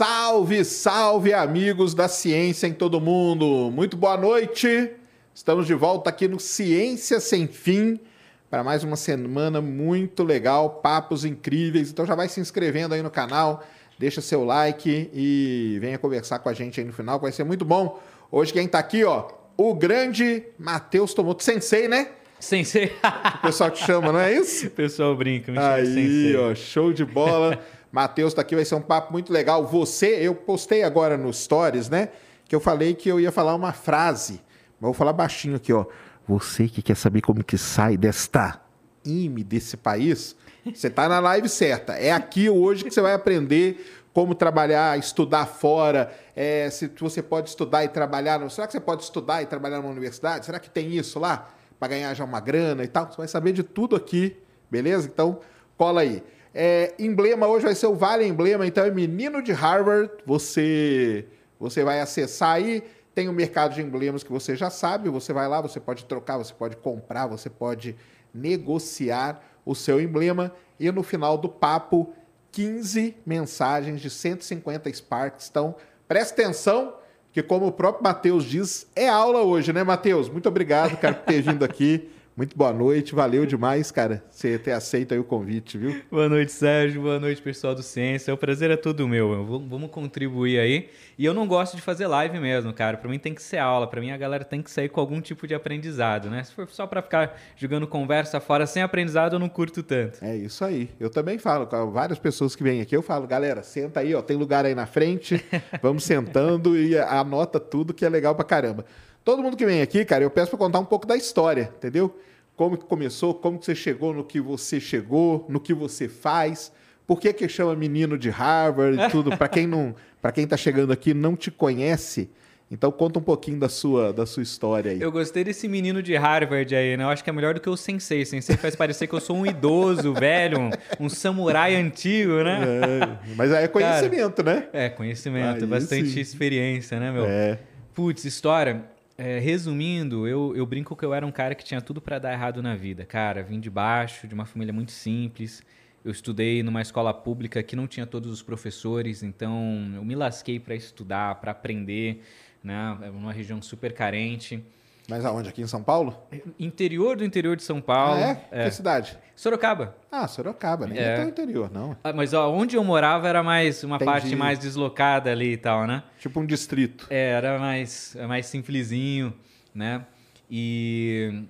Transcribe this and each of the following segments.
Salve, salve, amigos da ciência em todo mundo! Muito boa noite! Estamos de volta aqui no Ciência Sem Fim para mais uma semana muito legal, papos incríveis. Então já vai se inscrevendo aí no canal, deixa seu like e venha conversar com a gente aí no final, vai ser muito bom. Hoje quem está aqui, ó, o grande Matheus Tomoto Sensei, né? Sensei. O pessoal te chama, não é isso? O pessoal brinca, me chama Aí, Sensei. ó, show de bola. Matheus tá aqui, vai ser um papo muito legal. Você, eu postei agora nos stories, né? Que eu falei que eu ia falar uma frase. Mas vou falar baixinho aqui, ó. Você que quer saber como que sai desta IME desse país, você tá na live certa. É aqui hoje que você vai aprender como trabalhar, estudar fora, é, se você pode estudar e trabalhar. no- Será que você pode estudar e trabalhar numa universidade? Será que tem isso lá? Para ganhar já uma grana e tal? Você vai saber de tudo aqui, beleza? Então, cola aí. É, emblema hoje vai ser o Vale Emblema, então é menino de Harvard. Você, você vai acessar aí. Tem o mercado de emblemas que você já sabe. Você vai lá, você pode trocar, você pode comprar, você pode negociar o seu emblema. E no final do papo, 15 mensagens de 150 Sparks. Então, presta atenção, que como o próprio Matheus diz, é aula hoje, né, Matheus? Muito obrigado, cara, por ter vindo aqui. Muito boa noite, valeu demais, cara, você ter aceito aí o convite, viu? Boa noite, Sérgio. Boa noite, pessoal do Ciência. O prazer é todo meu. Vamos- contribuir aí. E eu não gosto de fazer live mesmo, cara. Pra mim tem que ser aula. Pra mim a galera tem que sair com algum tipo de aprendizado, né? Se for só pra ficar jogando conversa fora sem aprendizado, eu não curto tanto. É isso aí. Eu também falo com várias pessoas que vêm aqui, eu falo, galera, senta aí, ó, tem lugar aí na frente, vamos sentando e anota tudo que é legal pra caramba. Todo mundo que vem aqui, cara, eu peço pra contar um pouco da história, entendeu? Como que começou, como que você chegou no que você chegou, no que você faz, por que que chama menino de Harvard e tudo. Pra quem não, para quem tá chegando aqui não te conhece, então conta um pouquinho da sua da sua história aí. Eu gostei desse menino de Harvard aí, né? Eu acho que é melhor do que o Sensei. Sensei faz parecer que eu sou um idoso, velho, um, um samurai antigo, né? É, mas aí é conhecimento, né? É, conhecimento, Aí bastante sim. experiência, né, meu? É. Putz, história. É, resumindo, eu, eu brinco que eu era um cara que tinha tudo pra dar errado na vida. Cara, vim de baixo, de uma família muito simples. Eu estudei numa escola pública que não tinha todos os professores, então eu me lasquei pra estudar, pra aprender, né? É uma região super carente. Mas aonde? Aqui em São Paulo? Interior do interior de São Paulo. Ah, é? Que cidade? Sorocaba. Ah, Sorocaba, nem É. é tão interior, não. Ah, Mas ó, onde eu morava era mais uma Entendi. parte mais deslocada ali e tal, né? Tipo um distrito. É, era mais, mais simplesinho, né? E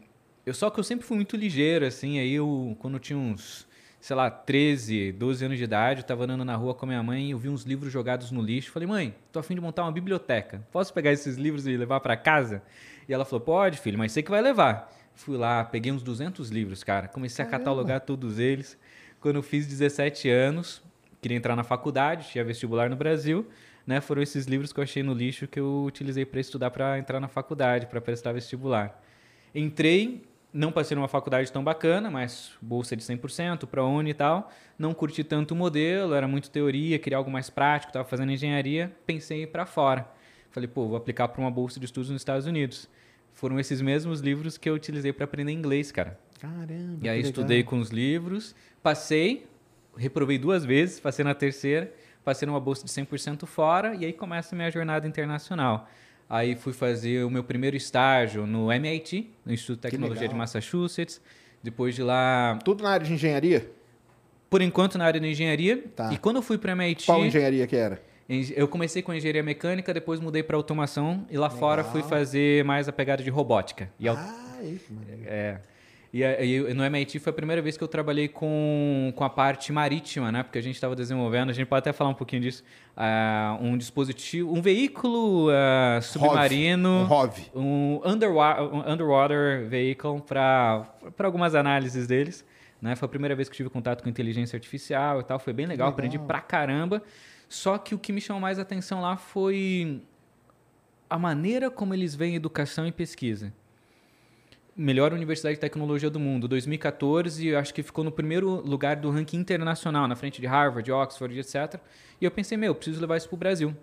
eu só que eu sempre fui muito ligeiro, assim, aí eu, quando eu tinha uns, sei lá, 13, 12 anos de idade, eu tava andando na rua com a minha mãe e eu vi uns livros jogados no lixo. Falei, mãe, tô afim de montar uma biblioteca. Posso pegar esses livros e levar para casa? E ela falou, pode, filho, mas você que vai levar. Fui lá, peguei uns 200 livros, cara. Comecei a catalogar todos eles. Quando eu fiz 17 anos, queria entrar na faculdade, tinha vestibular no Brasil, né? Foram esses livros que eu achei no lixo que eu utilizei para estudar para entrar na faculdade, para prestar vestibular. Entrei, não passei numa faculdade tão bacana, mas bolsa de 100% para Uni e tal. Não curti tanto o modelo, era muito teoria, queria algo mais prático, estava fazendo engenharia, pensei em ir para fora. Falei, pô, vou aplicar para uma bolsa de estudos nos Estados Unidos. Foram esses mesmos livros que eu utilizei para aprender inglês, cara. Caramba. E aí estudei com os livros, passei, reprovei duas vezes, passei na terceira, passei numa bolsa de 100% fora e aí começa a minha jornada internacional. Aí fui fazer o meu primeiro estágio no MIT, no Instituto de Tecnologia de. Massachusetts. Depois de lá, Tudo na área de engenharia? por enquanto na área da engenharia. Tá. E quando eu fui para MIT, Qual engenharia que era? Eu comecei com engenharia mecânica, depois mudei para automação e lá fora fui fazer mais a pegada de robótica. E Ah, isso, mano. é, E, e no MIT foi a primeira vez que eu trabalhei com, com a parte marítima, né? Porque a gente estava desenvolvendo, a gente pode até falar um pouquinho disso, uh, um dispositivo, um veículo uh, submarino, um underwater, um underwater vehicle para algumas análises deles. Né? Foi a primeira vez que tive contato com inteligência artificial e tal, foi bem legal, legal. aprendi pra caramba. Só que o que me chamou mais atenção lá foi a maneira como eles veem educação e pesquisa melhor universidade de tecnologia do mundo. 2014, acho que ficou no primeiro lugar do ranking internacional, na frente de Harvard, Oxford, etc. E eu pensei, meu, preciso levar isso para o Brasil.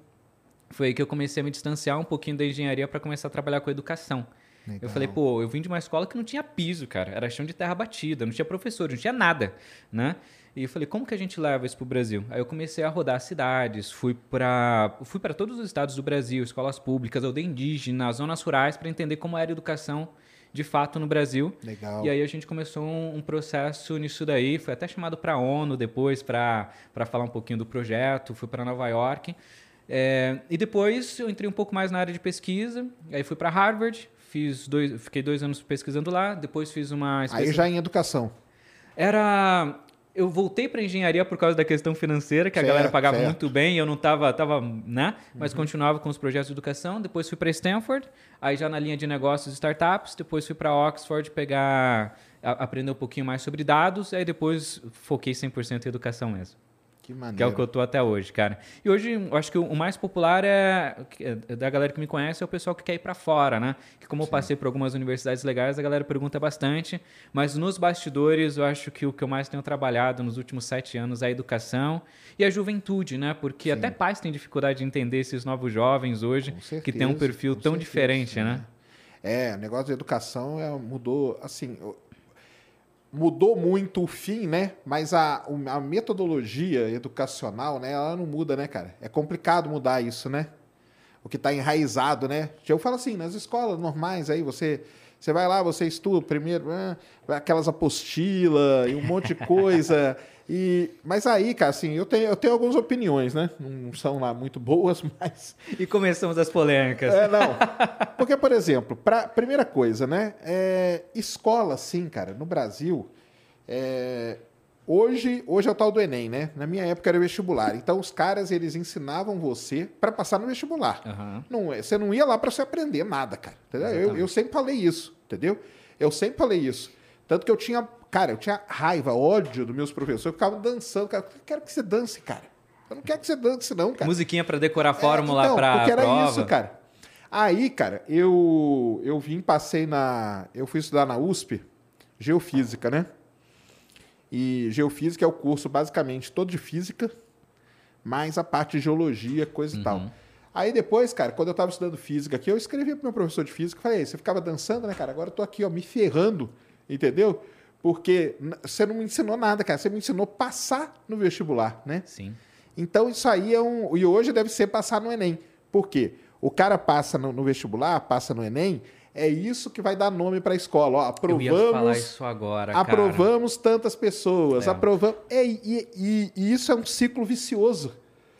Foi aí que eu comecei a me distanciar um pouquinho da engenharia para começar a trabalhar com educação. Legal. Eu falei, pô, eu vim de uma escola que não tinha piso, cara. Era chão de terra batida, não tinha professor, não tinha nada, né? E eu falei, como que a gente leva isso para o Brasil? Aí eu comecei a rodar cidades, fui para fui para todos os estados do Brasil, escolas públicas, aldeia indígena, zonas rurais, para entender como era a educação de fato no Brasil. Legal. E aí a gente começou um, um processo nisso daí, foi até chamado para a ONU depois para falar um pouquinho do projeto, fui para Nova York. É, e depois eu entrei um pouco mais na área de pesquisa, aí fui para Harvard, fiz dois, fiquei dois anos pesquisando lá, depois fiz uma... Aí já em educação. Era eu voltei para engenharia por causa da questão financeira, que a galera pagava certo. muito bem, eu não estava, tava, né? Mas uhum. continuava com os projetos de educação. Depois fui para Stanford, aí já na linha de negócios e startups. Depois fui para Oxford pegar, a, aprender um pouquinho mais sobre dados. Aí depois foquei 100% em educação mesmo. Que maneiro. Que é o que eu tô até hoje, cara. E hoje, eu acho que o mais popular é, é da galera que me conhece é o pessoal que quer ir para fora, né? Que como Sim. eu passei por algumas universidades legais, a galera pergunta bastante. Mas nos bastidores, eu acho que o que eu mais tenho trabalhado nos últimos sete anos é a educação e a juventude, né? Porque Sim. até pais têm dificuldade de entender esses novos jovens hoje certeza, que têm um perfil tão certeza, diferente, né? É, o negócio da educação é, mudou, assim, mudou muito o fim, né? Mas a, a metodologia educacional, né? Ela não muda, né, cara? É complicado mudar isso, né? O que está enraizado, né? Eu falo assim, nas escolas normais aí, você você vai lá, você estuda primeiro, ah, aquelas apostilas e um monte de coisa. e, mas aí, cara, assim, eu tenho, eu tenho algumas opiniões, né? Não são lá muito boas, mas. E começamos as polêmicas. É, não. Porque, por exemplo, pra, primeira coisa, né? É, escola, sim, cara, no Brasil. É, Hoje, hoje é o tal do Enem, né? Na minha época era vestibular. Então os caras eles ensinavam você para passar no vestibular. Uhum. Não, é, você não ia lá para você aprender nada, cara. Eu, eu sempre falei isso, entendeu? Eu sempre falei isso. Tanto que eu tinha, cara, eu tinha raiva, ódio dos meus professores. Eu ficava dançando, cara. Eu quero que você dance, cara. Eu não quero que você dance, não, cara. Musiquinha para decorar a fórmula é, então, para porque era prova. isso, cara. Aí, cara, eu eu vim, passei na, eu fui estudar na USP, geofísica, né? E geofísica é o curso basicamente todo de física, mais a parte de geologia, coisa uhum. e tal. Aí depois, cara, quando eu estava estudando física aqui, eu escrevi pro meu professor de física, falei, você ficava dançando, né, cara? Agora eu tô aqui, ó, me ferrando, entendeu? Porque você não me ensinou nada, cara. Você me ensinou passar no vestibular, né? Sim. Então isso aí é um. E hoje deve ser passar no Enem. Por quê? O cara passa no, no vestibular, passa no Enem, é isso que vai dar nome para a escola. Ó, aprovamos. Eu ia falar isso agora. Aprovamos cara. tantas pessoas. É. Aprovamos. É, e, e, e, isso é um ciclo vicioso.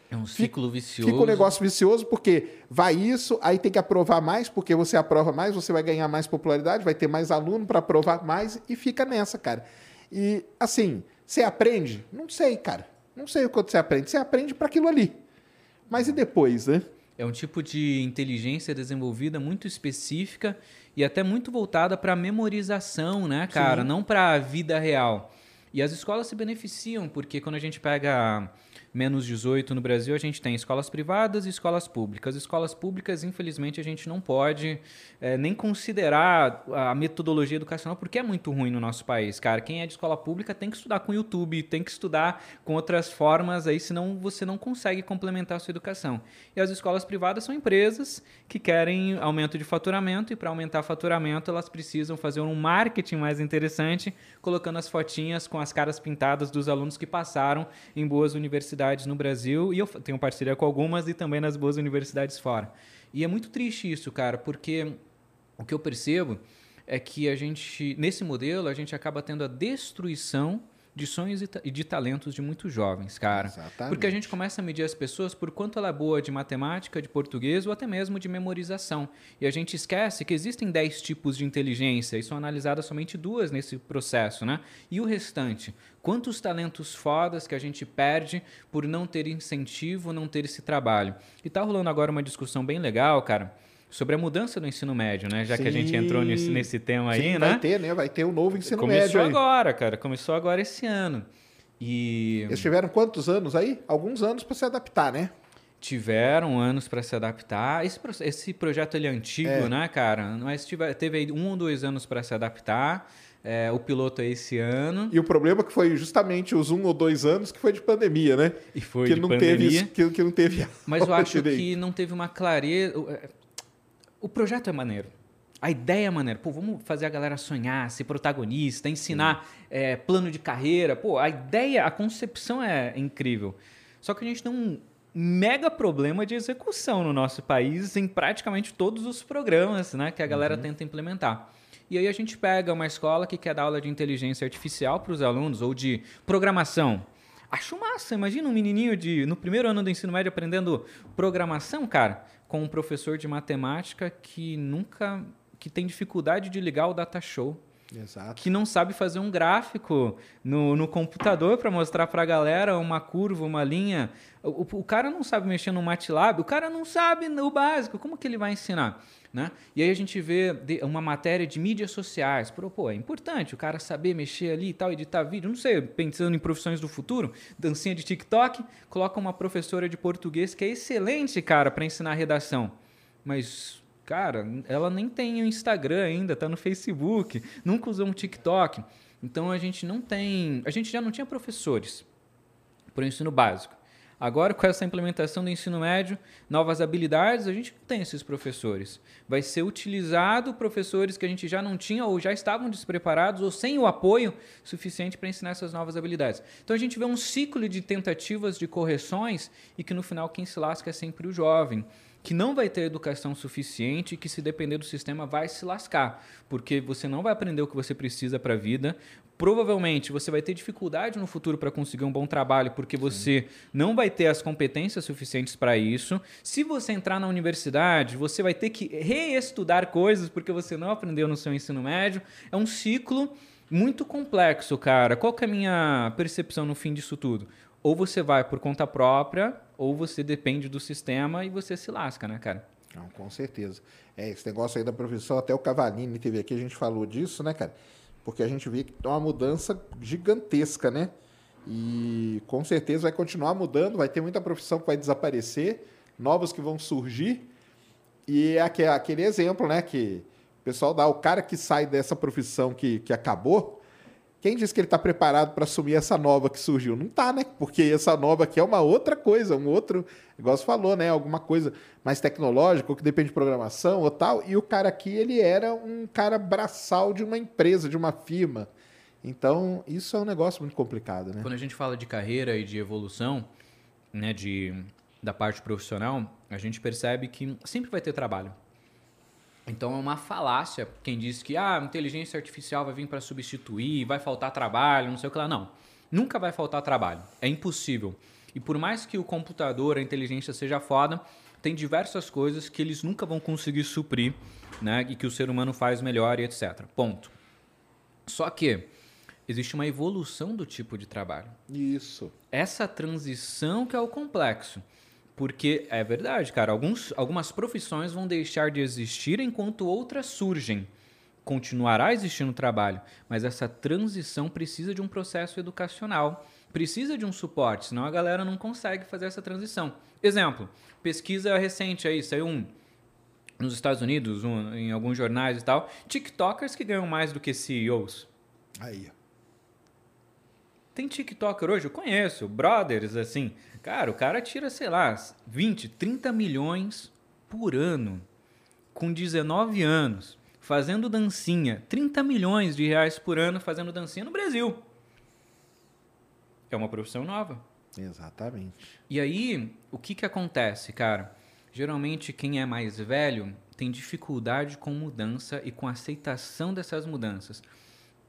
É um ciclo vicioso. Fica um negócio vicioso porque vai isso, aí tem que aprovar mais, porque você aprova mais, você vai ganhar mais popularidade, vai ter mais aluno para aprovar mais e fica nessa, cara. E assim, você aprende? Não sei, cara. Não sei o quanto você aprende. Você aprende para aquilo ali. Mas e depois, né? É um tipo de inteligência desenvolvida muito específica e até muito voltada para memorização, né, cara? Sim. Não para a vida real. E as escolas se beneficiam, porque quando a gente pega menos 18 no Brasil, a gente tem escolas privadas e escolas públicas. Escolas públicas, infelizmente, a gente não pode é, nem considerar a metodologia educacional, porque é muito ruim no nosso país, cara. Quem é de escola pública tem que estudar com YouTube, tem que estudar com outras formas aí, senão você não consegue complementar a sua educação. E as escolas privadas são empresas que querem aumento de faturamento, e para aumentar faturamento, elas precisam fazer um marketing mais interessante, colocando as fotinhas com as caras pintadas dos alunos que passaram em boas universidades universidades no Brasil e eu tenho parceria com algumas e também nas boas universidades fora. E é muito triste isso, cara, porque o que eu percebo é que a gente, nesse modelo, a gente acaba tendo a destruição de sonhos e e de talentos de muitos jovens, cara. Exatamente. Porque a gente começa a medir as pessoas por quanto ela é boa de matemática, de português ou até mesmo de memorização. E a gente esquece que existem 10 tipos de inteligência e são analisadas somente duas nesse processo, né? E o restante? Quantos talentos fodas que a gente perde por não ter incentivo, não ter esse trabalho? E tá rolando agora uma discussão bem legal, cara, sobre a mudança do ensino médio, né? Já que a gente entrou nesse, Sim. nesse tema aí, Sim, né? vai ter, né? Vai ter o novo ensino Começou médio aí. agora, cara. Começou agora esse ano. E Eles tiveram quantos anos aí? Alguns anos para se adaptar, né? tiveram anos para se adaptar. Esse, esse projeto ele é antigo, É. né, cara? Mas tive, teve aí um ou dois anos para se adaptar. É, o piloto é esse ano. E o problema é que foi justamente os um ou dois anos que foi de pandemia, né? E foi que de não pandemia. teve que, que não teve Mas eu acho que não teve uma clareza. O- projeto é maneiro. A ideia é maneira. Pô, vamos fazer a galera sonhar, ser protagonista, ensinar é, plano de carreira. Pô, a ideia, a concepção é incrível. Só que a gente tem um mega problema de execução no nosso país em praticamente todos os programas né, que a galera tenta implementar. E aí a gente pega uma escola que quer dar aula de inteligência artificial para os alunos ou de programação. Acho massa. Imagina um menininho de no primeiro ano do ensino médio aprendendo programação, cara, com um professor de matemática que nunca que tem dificuldade de ligar o data show, Exato. que não sabe fazer um gráfico no, no computador para mostrar para a galera uma curva, uma linha. O, o- o cara não sabe mexer no MATLAB, o cara não sabe o básico. Como que ele vai ensinar? Né? E aí a gente vê uma matéria de mídias sociais. Pô, pô, é importante o cara saber mexer ali e tal, editar vídeo. Não sei, pensando em profissões do futuro, dancinha de TikTok, coloca uma professora de português que é excelente, cara, para ensinar redação. Mas, cara, ela nem tem o Instagram ainda, tá no Facebook, nunca usou um TikTok. Então a gente não tem. A gente já não tinha professores para o ensino básico. Agora, com essa implementação do ensino médio, novas habilidades, a gente não tem esses professores. Vai ser utilizado professores que a gente já não tinha ou já estavam despreparados ou sem o apoio suficiente para ensinar essas novas habilidades. Então a gente vê um ciclo de tentativas de correções e que no final quem se lasca é sempre o jovem que não vai ter educação suficiente e que, se depender do sistema, vai se lascar, porque você não vai aprender o que você precisa para a vida. Provavelmente você vai ter dificuldade no futuro para conseguir um bom trabalho, porque você não vai ter as competências suficientes para isso. Se você entrar na universidade, você vai ter que reestudar coisas porque você não aprendeu no seu ensino médio. É um ciclo muito complexo, cara. Qual que é a minha percepção no fim disso tudo? Ou você vai por conta própria, ou você depende do sistema e você se lasca, né, cara? Não, com certeza. É, esse negócio aí da profissão, até o Cavalini teve aqui, a gente falou disso, né, cara? Porque a gente vê que é uma mudança gigantesca, né? E com certeza vai continuar mudando, vai ter muita profissão que vai desaparecer, novas que vão surgir. E é aque- aquele exemplo, né, que o pessoal dá, o cara que sai dessa profissão que, que acabou, quem diz que ele está preparado para assumir essa nova que surgiu? Não tá, né? Porque essa nova aqui é uma outra coisa, um outro, igual você falou, né? Alguma coisa mais tecnológica, ou que depende de programação ou tal. E o cara aqui, ele era um cara braçal de uma empresa, de uma firma. Então, isso é um negócio muito complicado, né? Quando a gente fala de carreira e de evolução, né, de, da parte profissional, a gente percebe que sempre vai ter trabalho. Então é uma falácia quem diz que ah, a inteligência artificial vai vir para substituir, vai faltar trabalho, não sei o que lá. Não, nunca vai faltar trabalho. É impossível. E por mais que o computador, a inteligência seja foda, tem diversas coisas que eles nunca vão conseguir suprir, né? E que o ser humano faz melhor e etc. Ponto. Só que existe uma evolução do tipo de trabalho Isso. essa transição que é o complexo. Porque é verdade, cara, alguns, algumas profissões vão deixar de existir enquanto outras surgem. Continuará existindo trabalho, mas essa transição precisa de um processo educacional, precisa de um suporte, senão a galera não consegue fazer essa transição. Exemplo, pesquisa recente aí, saiu um nos Estados Unidos, um, em alguns jornais e tal, TikTokers que ganham mais do que CEOs. Aí. Tem TikToker hoje? Eu conheço, brothers, assim. Cara, o cara tira, sei lá, 20, 30 milhões por ano, com 19 anos, fazendo dancinha. 30 milhões de reais por ano fazendo dancinha no Brasil. É uma profissão nova. Exatamente. E aí, o que que acontece, cara? Geralmente, quem é mais velho tem dificuldade com mudança e com aceitação dessas mudanças.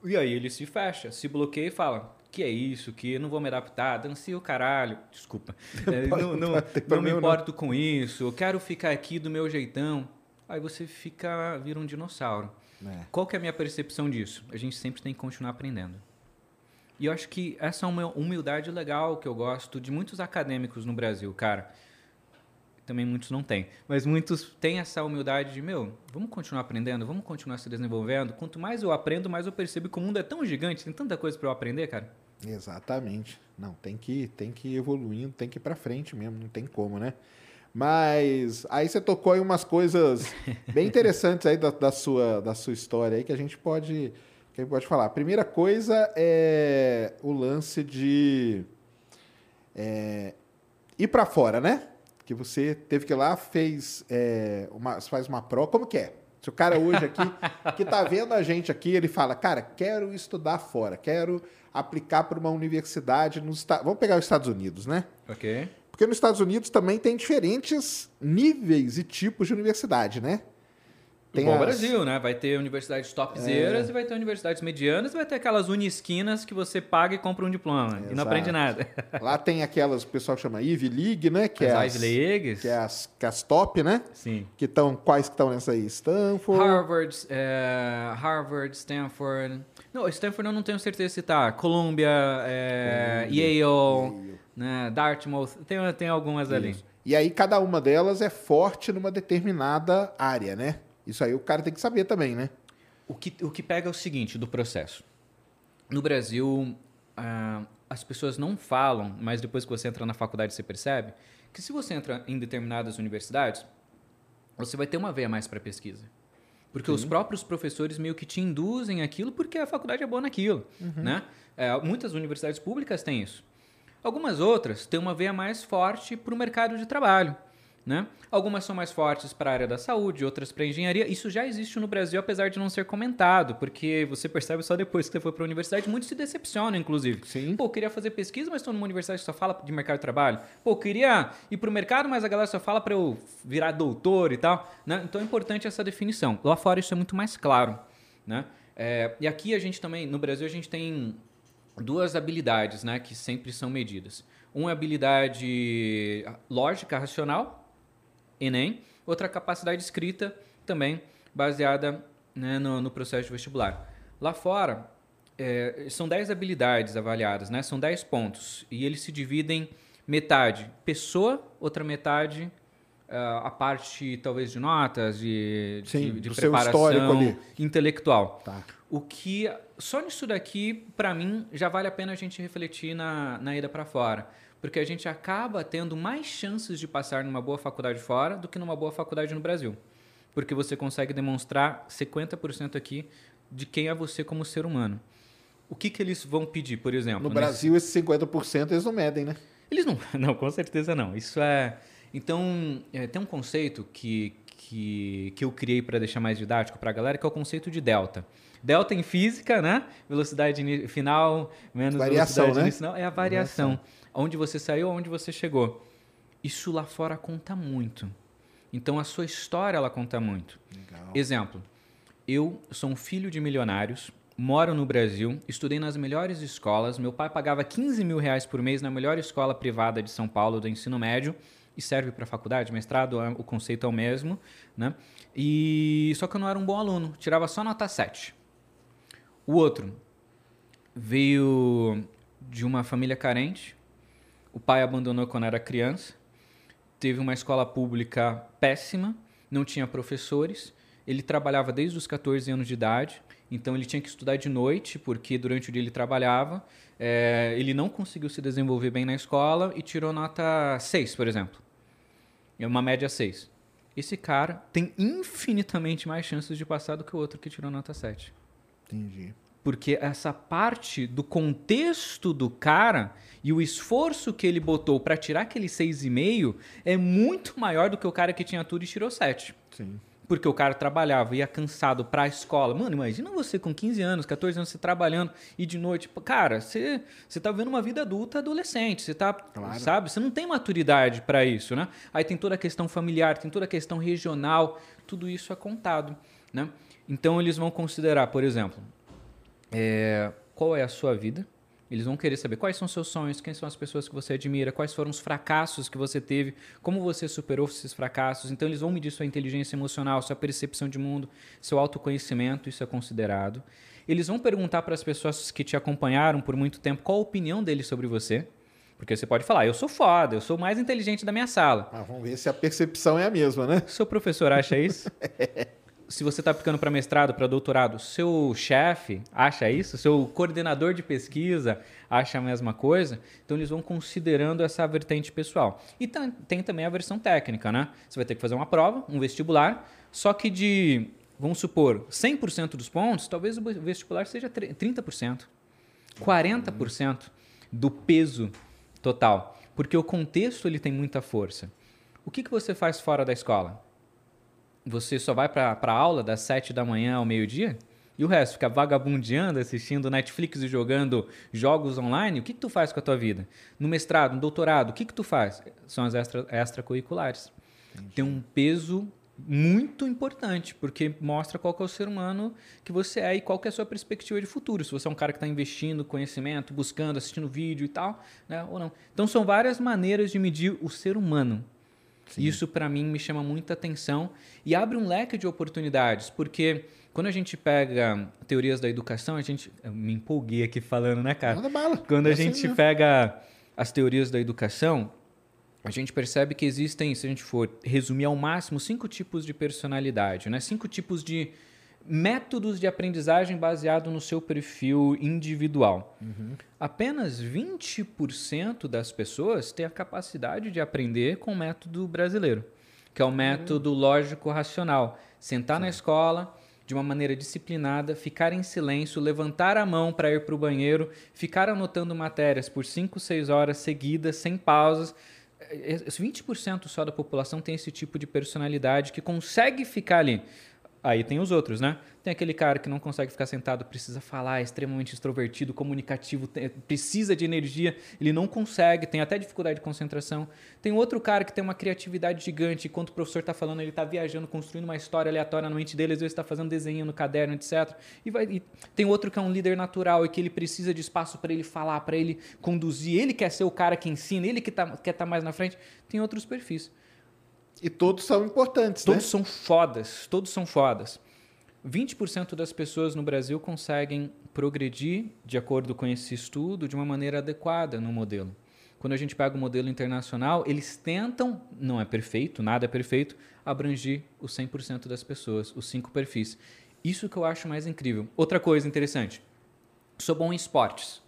E aí ele se fecha, se bloqueia e fala: que é isso, que eu não vou me adaptar, dancia o caralho, desculpa. É, não, não, não me importo com isso, eu quero ficar aqui do meu jeitão. Aí você fica, vira um dinossauro. É. Qual que é a minha percepção disso? A gente sempre tem que continuar aprendendo. E eu acho que essa é uma humildade legal que eu gosto de muitos acadêmicos no Brasil, cara. Também muitos não têm. Mas muitos têm essa humildade de, meu, vamos continuar aprendendo, vamos continuar se desenvolvendo. Quanto mais eu aprendo, mais eu percebo que o mundo é tão gigante, tem tanta coisa para eu aprender, cara. Exatamente. Não, tem que, tem que ir evoluindo, tem que ir pra frente mesmo, não tem como, né? Mas aí você tocou em umas coisas bem interessantes aí da, da sua, da sua história aí que a gente pode que a gente pode falar. A primeira coisa é o lance de é, ir para fora, né? Que você teve que ir lá, fez é, uma, faz uma prova. Como que é? Se o cara hoje aqui, que tá vendo a gente aqui, ele fala, cara, quero estudar fora, quero aplicar para uma universidade nos Estados... Vamos pegar os Estados Unidos, né? Ok. Porque nos Estados Unidos também tem diferentes níveis e tipos de universidade, né? Tem Igual o as- Brasil, né? Vai ter universidades topzeiras e vai ter universidades medianas e vai ter aquelas unisquinas que você paga e compra um diploma e não Exato. aprende nada. Lá tem aquelas, o pessoal chama Ivy League, né? Que é As as, Ivy Leagues. que é as, que é as top, né? Sim. Que estão, quais que estão nessa aí? Stanford. Harvard, é, Harvard, Stanford. Não, Stanford eu não tenho certeza se tá. Columbia, é, Yale, Né, Dartmouth. Tem, tem algumas ali. E aí cada uma delas é forte numa determinada área, né? Isso aí o cara tem que saber também, né? O que, o que pega é o seguinte do processo. No Brasil, ah, as pessoas não falam, mas depois que você entra na faculdade você percebe, que se você entra em determinadas universidades, você vai ter uma veia mais para pesquisa. Porque os próprios professores meio que te induzem aquilo porque a faculdade é boa naquilo. Né? É, muitas universidades públicas têm isso. Algumas outras têm uma veia mais forte para o mercado de trabalho. Né? Algumas são mais fortes para a área da saúde, outras para a engenharia. Isso já existe no Brasil, apesar de não ser comentado, porque você percebe só depois que você foi para a universidade, muitos se decepcionam, inclusive. Sim. Pô, queria fazer pesquisa, mas estou numa universidade que só fala de mercado de trabalho. Pô, queria ir para o mercado, mas a galera só fala para eu virar doutor e tal. Né? Então é importante essa definição. Lá fora isso é muito mais claro. Né? É, e aqui a gente também, no Brasil, a gente tem duas habilidades né, que sempre são medidas. Uma é habilidade lógica, racional, Enem. Outra capacidade escrita, também baseada né, no, no processo de vestibular. Lá fora, é, são 10 habilidades avaliadas, né? São 10 pontos. E eles se dividem metade pessoa, outra metade ah, a parte, talvez, de notas, de, Sim, de, de preparação intelectual. Tá. O que, só nisso daqui, para mim, já vale a pena a gente refletir na, na ida para fora. Porque a gente acaba tendo mais chances de passar numa boa faculdade fora do que numa boa faculdade no Brasil. Porque você consegue demonstrar 50% aqui de quem é você como ser humano. O que, que eles vão pedir, por exemplo? No nesse- Brasil, esses 50% eles não medem, né? eles não, não, com certeza não. Isso é. Então, é, tem um conceito que, que, que eu criei para deixar mais didático para a galera, que é o conceito de delta. Delta em física, né? Velocidade final menos Variação, velocidade né? inicial. É a variação. Onde você saiu, onde você chegou. Isso lá fora conta muito. Então, a sua história, ela conta muito. Exemplo. Eu sou um filho de milionários, moro no Brasil, estudei nas melhores escolas. Meu pai pagava 15 mil reais por mês na melhor escola privada de São Paulo do ensino médio e serve para faculdade, mestrado, é- o conceito é o mesmo, né? E só que eu não era um bom aluno, tirava só nota 7. O outro veio de uma família carente. O pai abandonou quando era criança. Teve uma escola pública péssima, não tinha professores. Ele trabalhava desde os 14 anos de idade, então ele tinha que estudar de noite, porque durante o dia ele trabalhava. É, ele não conseguiu se desenvolver bem na escola e tirou nota 6, por exemplo. É uma média 6. Esse cara tem infinitamente mais chances de passar do que o outro que tirou nota 7. Entendi. Porque essa parte do contexto do cara e o esforço que ele botou para tirar aquele 6,5 é muito maior do que o cara que tinha tudo e tirou 7. Sim. Porque o cara trabalhava, ia cansado pra escola. Mano, imagina você com 15 anos, 14 anos, você trabalhando e de noite. Cara, você, você tá vivendo uma vida adulta adolescente. Você tá, Claro. sabe? Você não tem maturidade pra isso, né? Aí tem toda a questão familiar, tem toda a questão regional. Tudo isso é contado, né? Então eles vão considerar, por exemplo, é, qual é a sua vida. Eles vão querer saber quais são seus sonhos, quem são as pessoas que você admira, quais foram os fracassos que você teve, como você superou esses fracassos. Então, eles vão medir sua inteligência emocional, sua percepção de mundo, seu autoconhecimento, isso é considerado. Eles vão perguntar para as pessoas que te acompanharam por muito tempo qual a opinião deles sobre você. Porque você pode falar, eu sou foda, eu sou o mais inteligente da minha sala. Mas vamos ver se a percepção é a mesma, né? Seu professor acha isso? Se você está aplicando para mestrado, para doutorado, seu chefe acha isso? Seu coordenador de pesquisa acha a mesma coisa? Então eles vão considerando essa vertente pessoal. E tem também a versão técnica, né? Você vai ter que fazer uma prova, um vestibular, só que de, vamos supor, 100% dos pontos, talvez o vestibular seja tre- 30%, 40% do peso total. Porque o contexto ele tem muita força. O que, que você faz fora da escola? Você só vai para a aula das 7 da manhã ao meio-dia? E o resto, fica vagabundeando, assistindo Netflix e jogando jogos online? O que, que tu faz com a tua vida? No mestrado, no doutorado, o que, que tu faz? São as extra, extracurriculares. Tem um peso muito importante, porque mostra qual que é o ser humano que você é e qual que é a sua perspectiva de futuro. Se você é um cara que está investindo conhecimento, buscando, assistindo vídeo e tal, né, ou não. Então são várias maneiras de medir o ser humano. Isso para mim me chama muita atenção e abre um leque de oportunidades, porque quando a gente pega teorias da educação, a gente eu me empolguei aqui falando, né, cara? Manda bala. Quando a É assim gente pega as teorias da educação, a gente percebe que existem, se a gente for resumir ao máximo, cinco tipos de personalidade, né? Cinco tipos de métodos de aprendizagem baseado no seu perfil individual. Apenas 20% das pessoas têm a capacidade de aprender com o método brasileiro, que é o método lógico-racional. Sentar na escola de uma maneira disciplinada, ficar em silêncio, levantar a mão para ir para o banheiro, ficar anotando matérias por 5, 6 horas seguidas, sem pausas. É, é, 20% só da população tem esse tipo de personalidade que consegue ficar ali. Aí tem os outros, né? Tem aquele cara que não consegue ficar sentado, precisa falar, é extremamente extrovertido, comunicativo, precisa de energia, ele não consegue, tem até dificuldade de concentração. Tem outro cara que tem uma criatividade gigante, enquanto o professor está falando, ele está viajando, construindo uma história aleatória na mente dele, às vezes está fazendo desenho no caderno, etc. E, vai, e tem outro que é um líder natural e que ele precisa de espaço para ele falar, para ele conduzir, ele quer ser o cara que ensina, ele que tá, quer estar mais na frente. Tem outros perfis. E todos são importantes, Todos né? são fodas, todos são fodas. 20% das pessoas no Brasil conseguem progredir de acordo com esse estudo de uma maneira adequada no modelo. Quando a gente pega o modelo internacional, eles tentam, não é perfeito, nada é perfeito, abranger os 100% das pessoas, os cinco perfis. Isso que eu acho mais incrível. Outra coisa interessante, sou bom em esportes.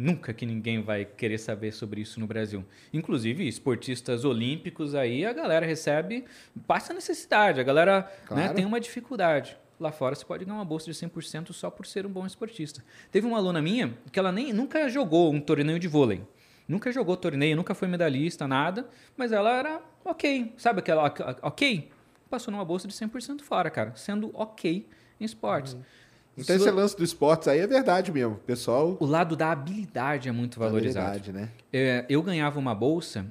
Nunca que ninguém vai querer saber sobre isso no Brasil. Inclusive, esportistas olímpicos aí, a galera recebe, passa necessidade, a galera né, Claro. tem uma dificuldade. Lá fora você pode ganhar uma bolsa de 100% só por ser um bom esportista. Teve uma aluna minha que ela nem nunca jogou um torneio de vôlei. Nunca jogou torneio, nunca foi medalhista, nada, mas ela era ok. Sabe aquela ok- ok? Passou numa bolsa de 100% fora, cara, sendo ok em esportes. Então Se esse lance do esportes aí é verdade mesmo. Pessoal. O lado da habilidade é muito valorizado. habilidade, né? É, eu ganhava uma bolsa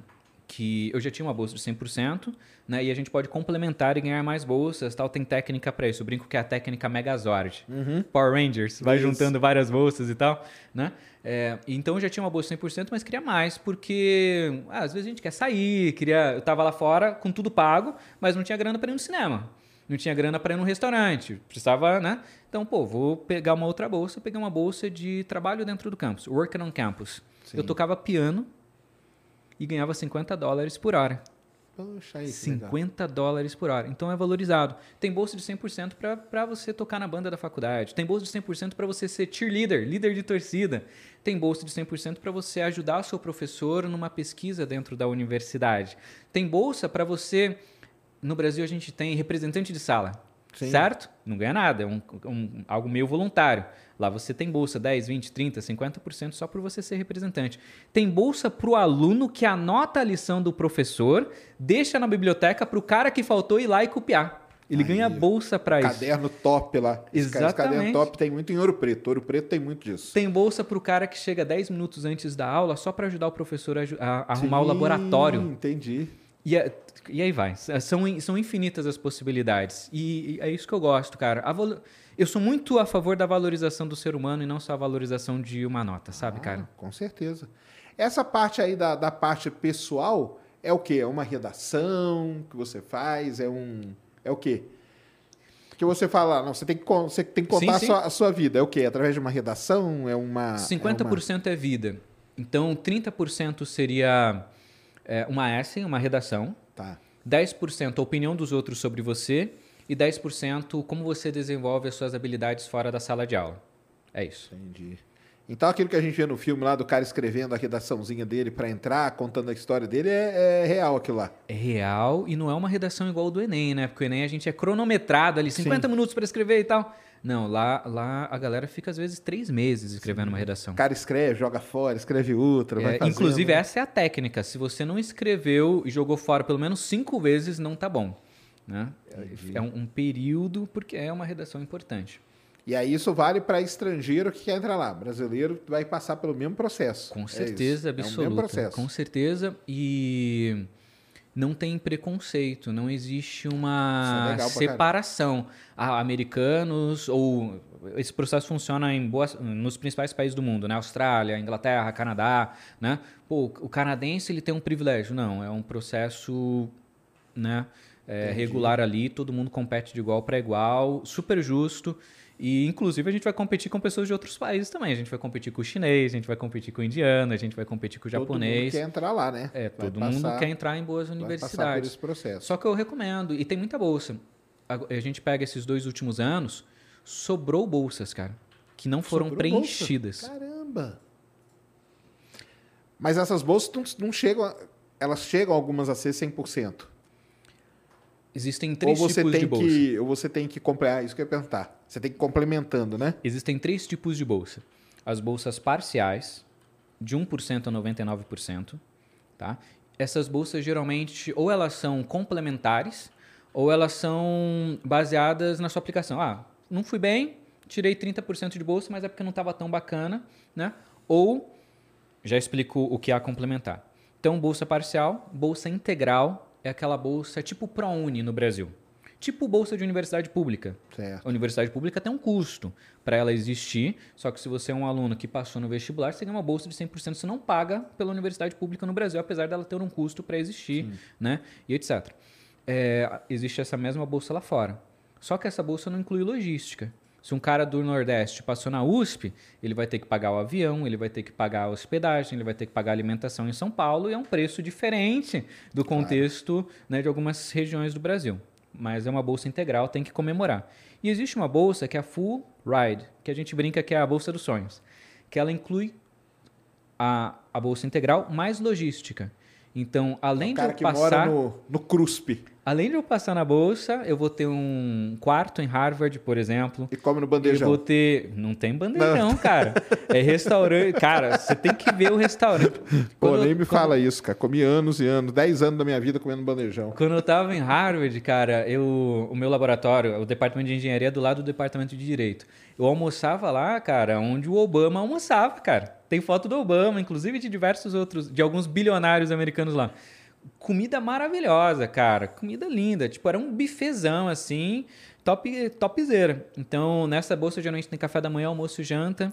que eu já tinha uma bolsa de 100%, né? E a gente pode complementar e ganhar mais bolsas, tal. Tem técnica para isso. Eu brinco que é a técnica Megazord. Power Rangers, vai Isso. juntando várias bolsas e tal, né? É, então eu já tinha uma bolsa 100%, mas queria mais porque ah, às vezes a gente quer sair, queria, eu tava lá fora com tudo pago, mas não tinha grana para ir no cinema. Não tinha grana para ir num restaurante, precisava, né? Então, pô, vou pegar uma outra bolsa, peguei uma bolsa de trabalho dentro do campus, working on campus. Eu tocava piano e ganhava 50 dólares por hora. Poxa, aí, que legal. 50 dólares por hora. Então é valorizado. Tem bolsa de 100% para você tocar na banda da faculdade. Tem bolsa de 100% para você ser cheerleader, líder de torcida. Tem bolsa de 100% para você ajudar o seu professor numa pesquisa dentro da universidade. Tem bolsa para você. No Brasil a gente tem representante de sala. Sim. Certo? Não ganha nada, é um, um- algo meio voluntário. Lá você tem bolsa 10, 20, 30, 50% só por você ser representante. Tem bolsa para o aluno que anota a lição do professor, deixa na biblioteca para o cara que faltou ir lá e copiar. Ele Aí, ganha bolsa para isso. Caderno top lá. Ca- esse caderno Exatamente. top tem muito em Ouro Preto. Ouro Preto tem muito disso. Tem bolsa para o cara que chega 10 minutos antes da aula só para ajudar o professor a, a arrumar o Sim, laboratório. Entendi. E, é- e aí vai. São, são infinitas as possibilidades. E, é isso que eu gosto, cara. A valo- Eu sou muito a favor da valorização do ser humano e não só a valorização de uma nota, sabe, cara? Ah, com certeza. Essa parte aí da, da parte pessoal é o quê? É uma redação que você faz? É um. É o quê? Que você fala, não, você tem que, você tem que contar Sim, a, sim. sua, a sua vida. É o quê? Através de uma redação? É uma. 50% é vida. Então, 30% seria é, uma essay, uma redação. Tá. 10% a opinião dos outros sobre você. E 10% como você desenvolve as suas habilidades fora da sala de aula. É isso. Entendi. Então aquilo que a gente vê no filme lá do cara escrevendo a redaçãozinha dele pra entrar, contando a história dele, é, é real aquilo lá. É real e não é uma redação igual ao do Enem, né? Porque o Enem a gente é cronometrado ali, 50 minutos para escrever e tal. Não, lá, lá a galera fica às vezes três meses escrevendo uma redação. O cara escreve, joga fora, escreve outra, vai É, inclusive, essa é a técnica. Se você não escreveu e jogou fora pelo menos cinco vezes, não tá bom. Né? É um, um período, porque é uma redação importante. E aí isso vale para estrangeiro que quer entrar lá. Brasileiro vai passar pelo mesmo processo. Com É certeza isso. É o absoluta. mesmo processo. Com certeza. E não tem preconceito, não existe é uma pra separação. Ah, americanos ou esse processo funciona em boas, nos principais países do mundo, né? Austrália, Inglaterra, Canadá, né? Pô, o canadense ele tem um privilégio, não? É um processo, né? é, regular ali, todo mundo compete de igual para igual, super justo. E, inclusive, a gente vai competir com pessoas de outros países também. A gente vai competir com o chinês, a gente vai competir com o indiano, a gente vai competir com o Todo mundo japonês. quer entrar lá, né? É, Vai todo passar- mundo quer entrar em boas vai passar por universidades. esse processo. Só que eu recomendo, e tem muita bolsa. A gente pega esses dois últimos anos, sobrou bolsas, cara, que não foram Sobrou bolsa? preenchidas. Caramba! Mas essas bolsas não, não chegam. a- elas chegam algumas a ser 100%. Existem Ou três você, tipos de tem bolsa. que, ou você tem que comprar. Isso que eu ia perguntar. Você tem que ir complementando, né? Existem três tipos de bolsa. As bolsas parciais, de 1% a 99%, tá? Essas bolsas geralmente ou elas são complementares ou elas são baseadas na sua aplicação. Ah, não fui bem, tirei 30% de bolsa, mas é porque não estava tão bacana, né? Ou já explico o que é a complementar. Então, bolsa parcial, bolsa integral é aquela bolsa tipo ProUni no Brasil. Tipo bolsa de universidade pública. Certo. A universidade pública tem um custo para ela existir, só que se você é um aluno que passou no vestibular, você ganha uma bolsa de 100%, você não paga pela universidade pública no Brasil, apesar dela ter um custo para existir, né? E etc. É, existe essa mesma bolsa lá fora. Só que essa bolsa não inclui logística. Se um cara do Nordeste passou na USP, ele vai ter que pagar o avião, ele vai ter que pagar a hospedagem, ele vai ter que pagar a alimentação em São Paulo e é um preço diferente do contexto né, de algumas regiões do Brasil. Mas é uma bolsa integral, tem que comemorar. E existe uma bolsa que é a Full Ride, que a gente brinca que é a bolsa dos sonhos, que ela inclui a, a bolsa integral mais logística. Então, além o de cara eu que passar... mora no, no CRUSP Além de eu passar na bolsa, eu vou ter um quarto em Harvard, por exemplo. e come no Eu bandejão. vou ter. Não tem bandeirão, cara. É restaurante. Cara, você tem que ver o restaurante. Pô, nem me quando- fala isso, cara. Comi anos e anos, 10 anos da minha vida comendo bandejão. Quando eu tava em Harvard, cara, eu, o meu laboratório, o departamento de engenharia é do lado do departamento de direito. Eu almoçava lá, cara, onde o Obama almoçava, cara. Tem foto do Obama, inclusive de diversos outros, de alguns bilionários americanos lá. Comida maravilhosa, cara. Comida linda. Tipo, era um bifezão, assim, top, topzera. Então, nessa bolsa, geralmente tem café da manhã, almoço e janta.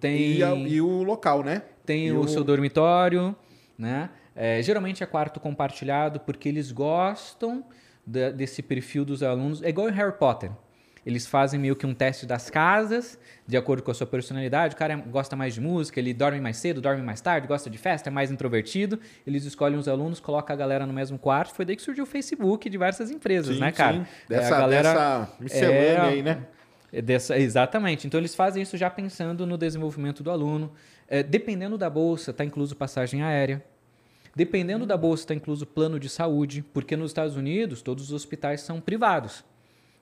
Tem... E, a- e o local, né? Tem o, o- seu dormitório, né? É, geralmente é quarto compartilhado porque eles gostam da- desse perfil dos alunos. É igual em Harry Potter. Eles fazem meio que um teste das casas, de acordo com a sua personalidade. O cara gosta mais de música, ele dorme mais cedo, dorme mais tarde, gosta de festa, é mais introvertido. Eles escolhem os alunos, colocam a galera no mesmo quarto. Foi daí que surgiu o Facebook e diversas empresas, Sim, né, cara? sim. É, Dessa, dessa miscelânea aí, né? é dessa, exatamente. Então eles fazem isso já pensando no desenvolvimento do aluno. É, dependendo da bolsa, está incluso passagem aérea. Dependendo da bolsa, está incluso plano de saúde, porque nos Estados Unidos todos os hospitais são privados.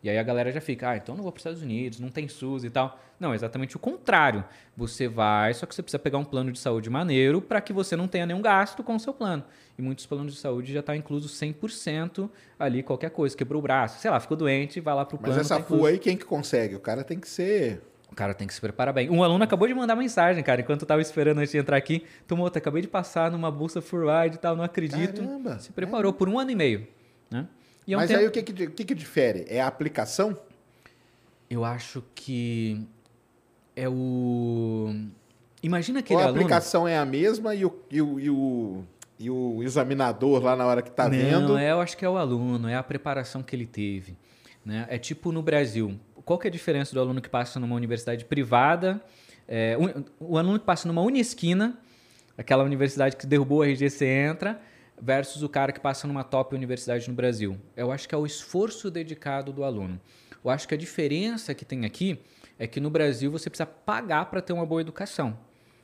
E aí a galera já fica, ah, então não vou para os Estados Unidos, não tem SUS e tal. Não, é exatamente o contrário. Você vai, só que você precisa pegar um plano de saúde maneiro para que você não tenha nenhum gasto com o seu plano. E muitos planos de saúde já está incluso 100% ali, qualquer coisa. Quebrou o braço, sei lá, ficou doente, vai lá para o Mas plano. essa tá incluso. full aí, quem que consegue? O cara tem que ser O cara tem que se preparar bem. Um aluno acabou de mandar mensagem, cara, enquanto eu tava esperando antes de entrar aqui. Tomou, acabei de passar numa bolsa full ride e tal, não acredito. Caramba, se preparou por um ano e meio, né? É um Mas tempo- aí o que que, o que que difere? É a aplicação? Eu acho que é o... Imagina aquele Ou a aluno... aplicação é a mesma e o, e o, e o, e o examinador lá na hora que tá Não, vendo... é, eu acho que é o aluno, é a preparação que ele teve. Né? É tipo no Brasil. Qual que é a diferença do aluno que passa numa universidade privada, é, um- o aluno que passa numa Unisquina, aquela universidade que derrubou a RG, você entra, versus o cara que passa numa top universidade no Brasil? Eu acho que é o esforço dedicado do aluno. Eu acho que a diferença que tem aqui é que no Brasil você precisa pagar para ter uma boa educação.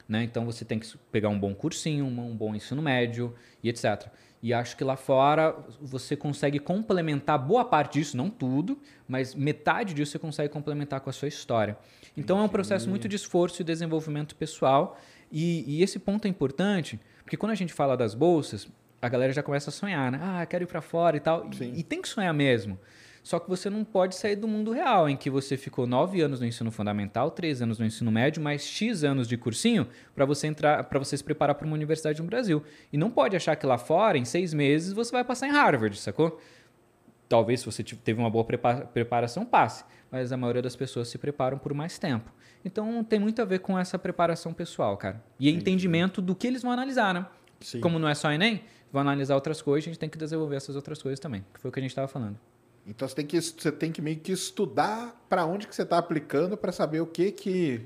Né? Então você tem que pegar um bom cursinho, um bom ensino médio e etc. E acho que lá fora você consegue complementar boa parte disso, não tudo, mas metade disso você consegue complementar com a sua história. Então é um processo muito de esforço e desenvolvimento pessoal. E, e esse ponto é importante, porque quando a gente fala das bolsas, a galera já começa a sonhar, né? Ah, quero ir para fora e tal. E, e tem que sonhar mesmo. Só que você não pode sair do mundo real, em que você ficou nove anos no ensino fundamental, três anos no ensino médio, mais X anos de cursinho para você entrar, para você se preparar para uma universidade no Brasil. E não pode achar que lá fora, em seis meses, você vai passar em Harvard, sacou? Talvez se você teve uma boa prepa- preparação, passe. Mas a maioria das pessoas se preparam por mais tempo. Então tem muito a ver com essa preparação pessoal, cara. E entendimento do que eles vão analisar, né? Sim. Como não é só Enem, vão analisar outras coisas, a gente tem que desenvolver essas outras coisas também. Que foi o que a gente estava falando. Então você tem que, você tem que meio que estudar para onde que você está aplicando para saber o que que...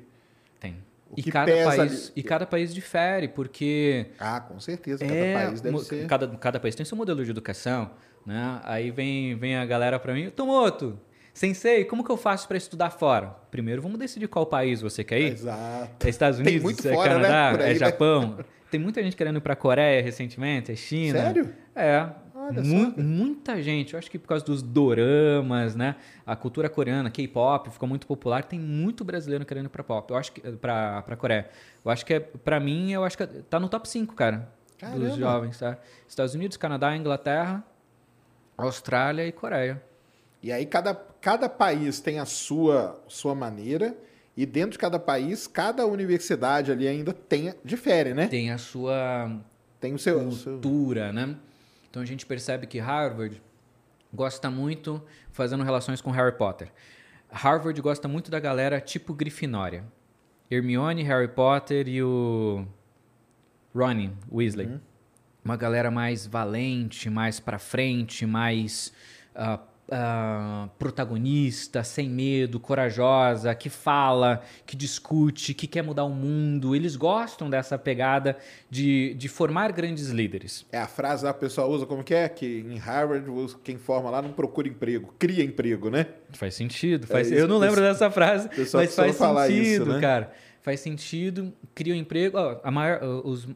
Tem. O E que cada, pesa país, ali. e cada país difere, porque Ah, com certeza. Cada é, país deve ser... cada, cada país tem seu modelo de educação, né? Aí vem, vem a galera para mim, Tomoto, sensei, como que eu faço para estudar fora? Primeiro vamos decidir qual país você quer ir. Exato. É Estados Tem Unidos, muito é fora, né, Canadá, por aí, é né? Tem muita gente querendo ir para Coreia recentemente, é China. Sério? É. Mu- muita gente, eu acho que por causa dos doramas, né? A cultura coreana, K-pop, ficou muito popular. Tem muito brasileiro querendo ir pra pop. Eu acho que para para Coreia. Eu acho que é para mim, eu acho que tá no top 5, cara, Caramba. dos jovens, tá? Estados Unidos, Canadá, Inglaterra, Austrália e Coreia. E aí cada, cada país tem a sua, sua maneira e dentro de cada país, cada universidade ali ainda tem, difere, né? Tem a sua Tem o seu... o seu- cultura, né? Então a gente percebe que Harvard gosta muito fazendo relações com Harry Potter. Harvard gosta muito da galera tipo Grifinória. Hermione, Harry Potter e o Ronnie Weasley. Uma galera mais valente, mais pra frente, mais ah, ah, protagonista, sem medo, corajosa, que fala, que discute, que quer mudar o mundo. Eles gostam dessa pegada de, de formar grandes líderes. É a frase lá que o pessoal usa como que é? Que em Harvard quem forma lá não procura emprego, cria emprego, né? Faz sentido. Faz... É isso, eu não lembro pessoal- dessa frase, mas faz sentido, isso, né? cara. Faz sentido, cria um emprego. Ó, a, maior, os,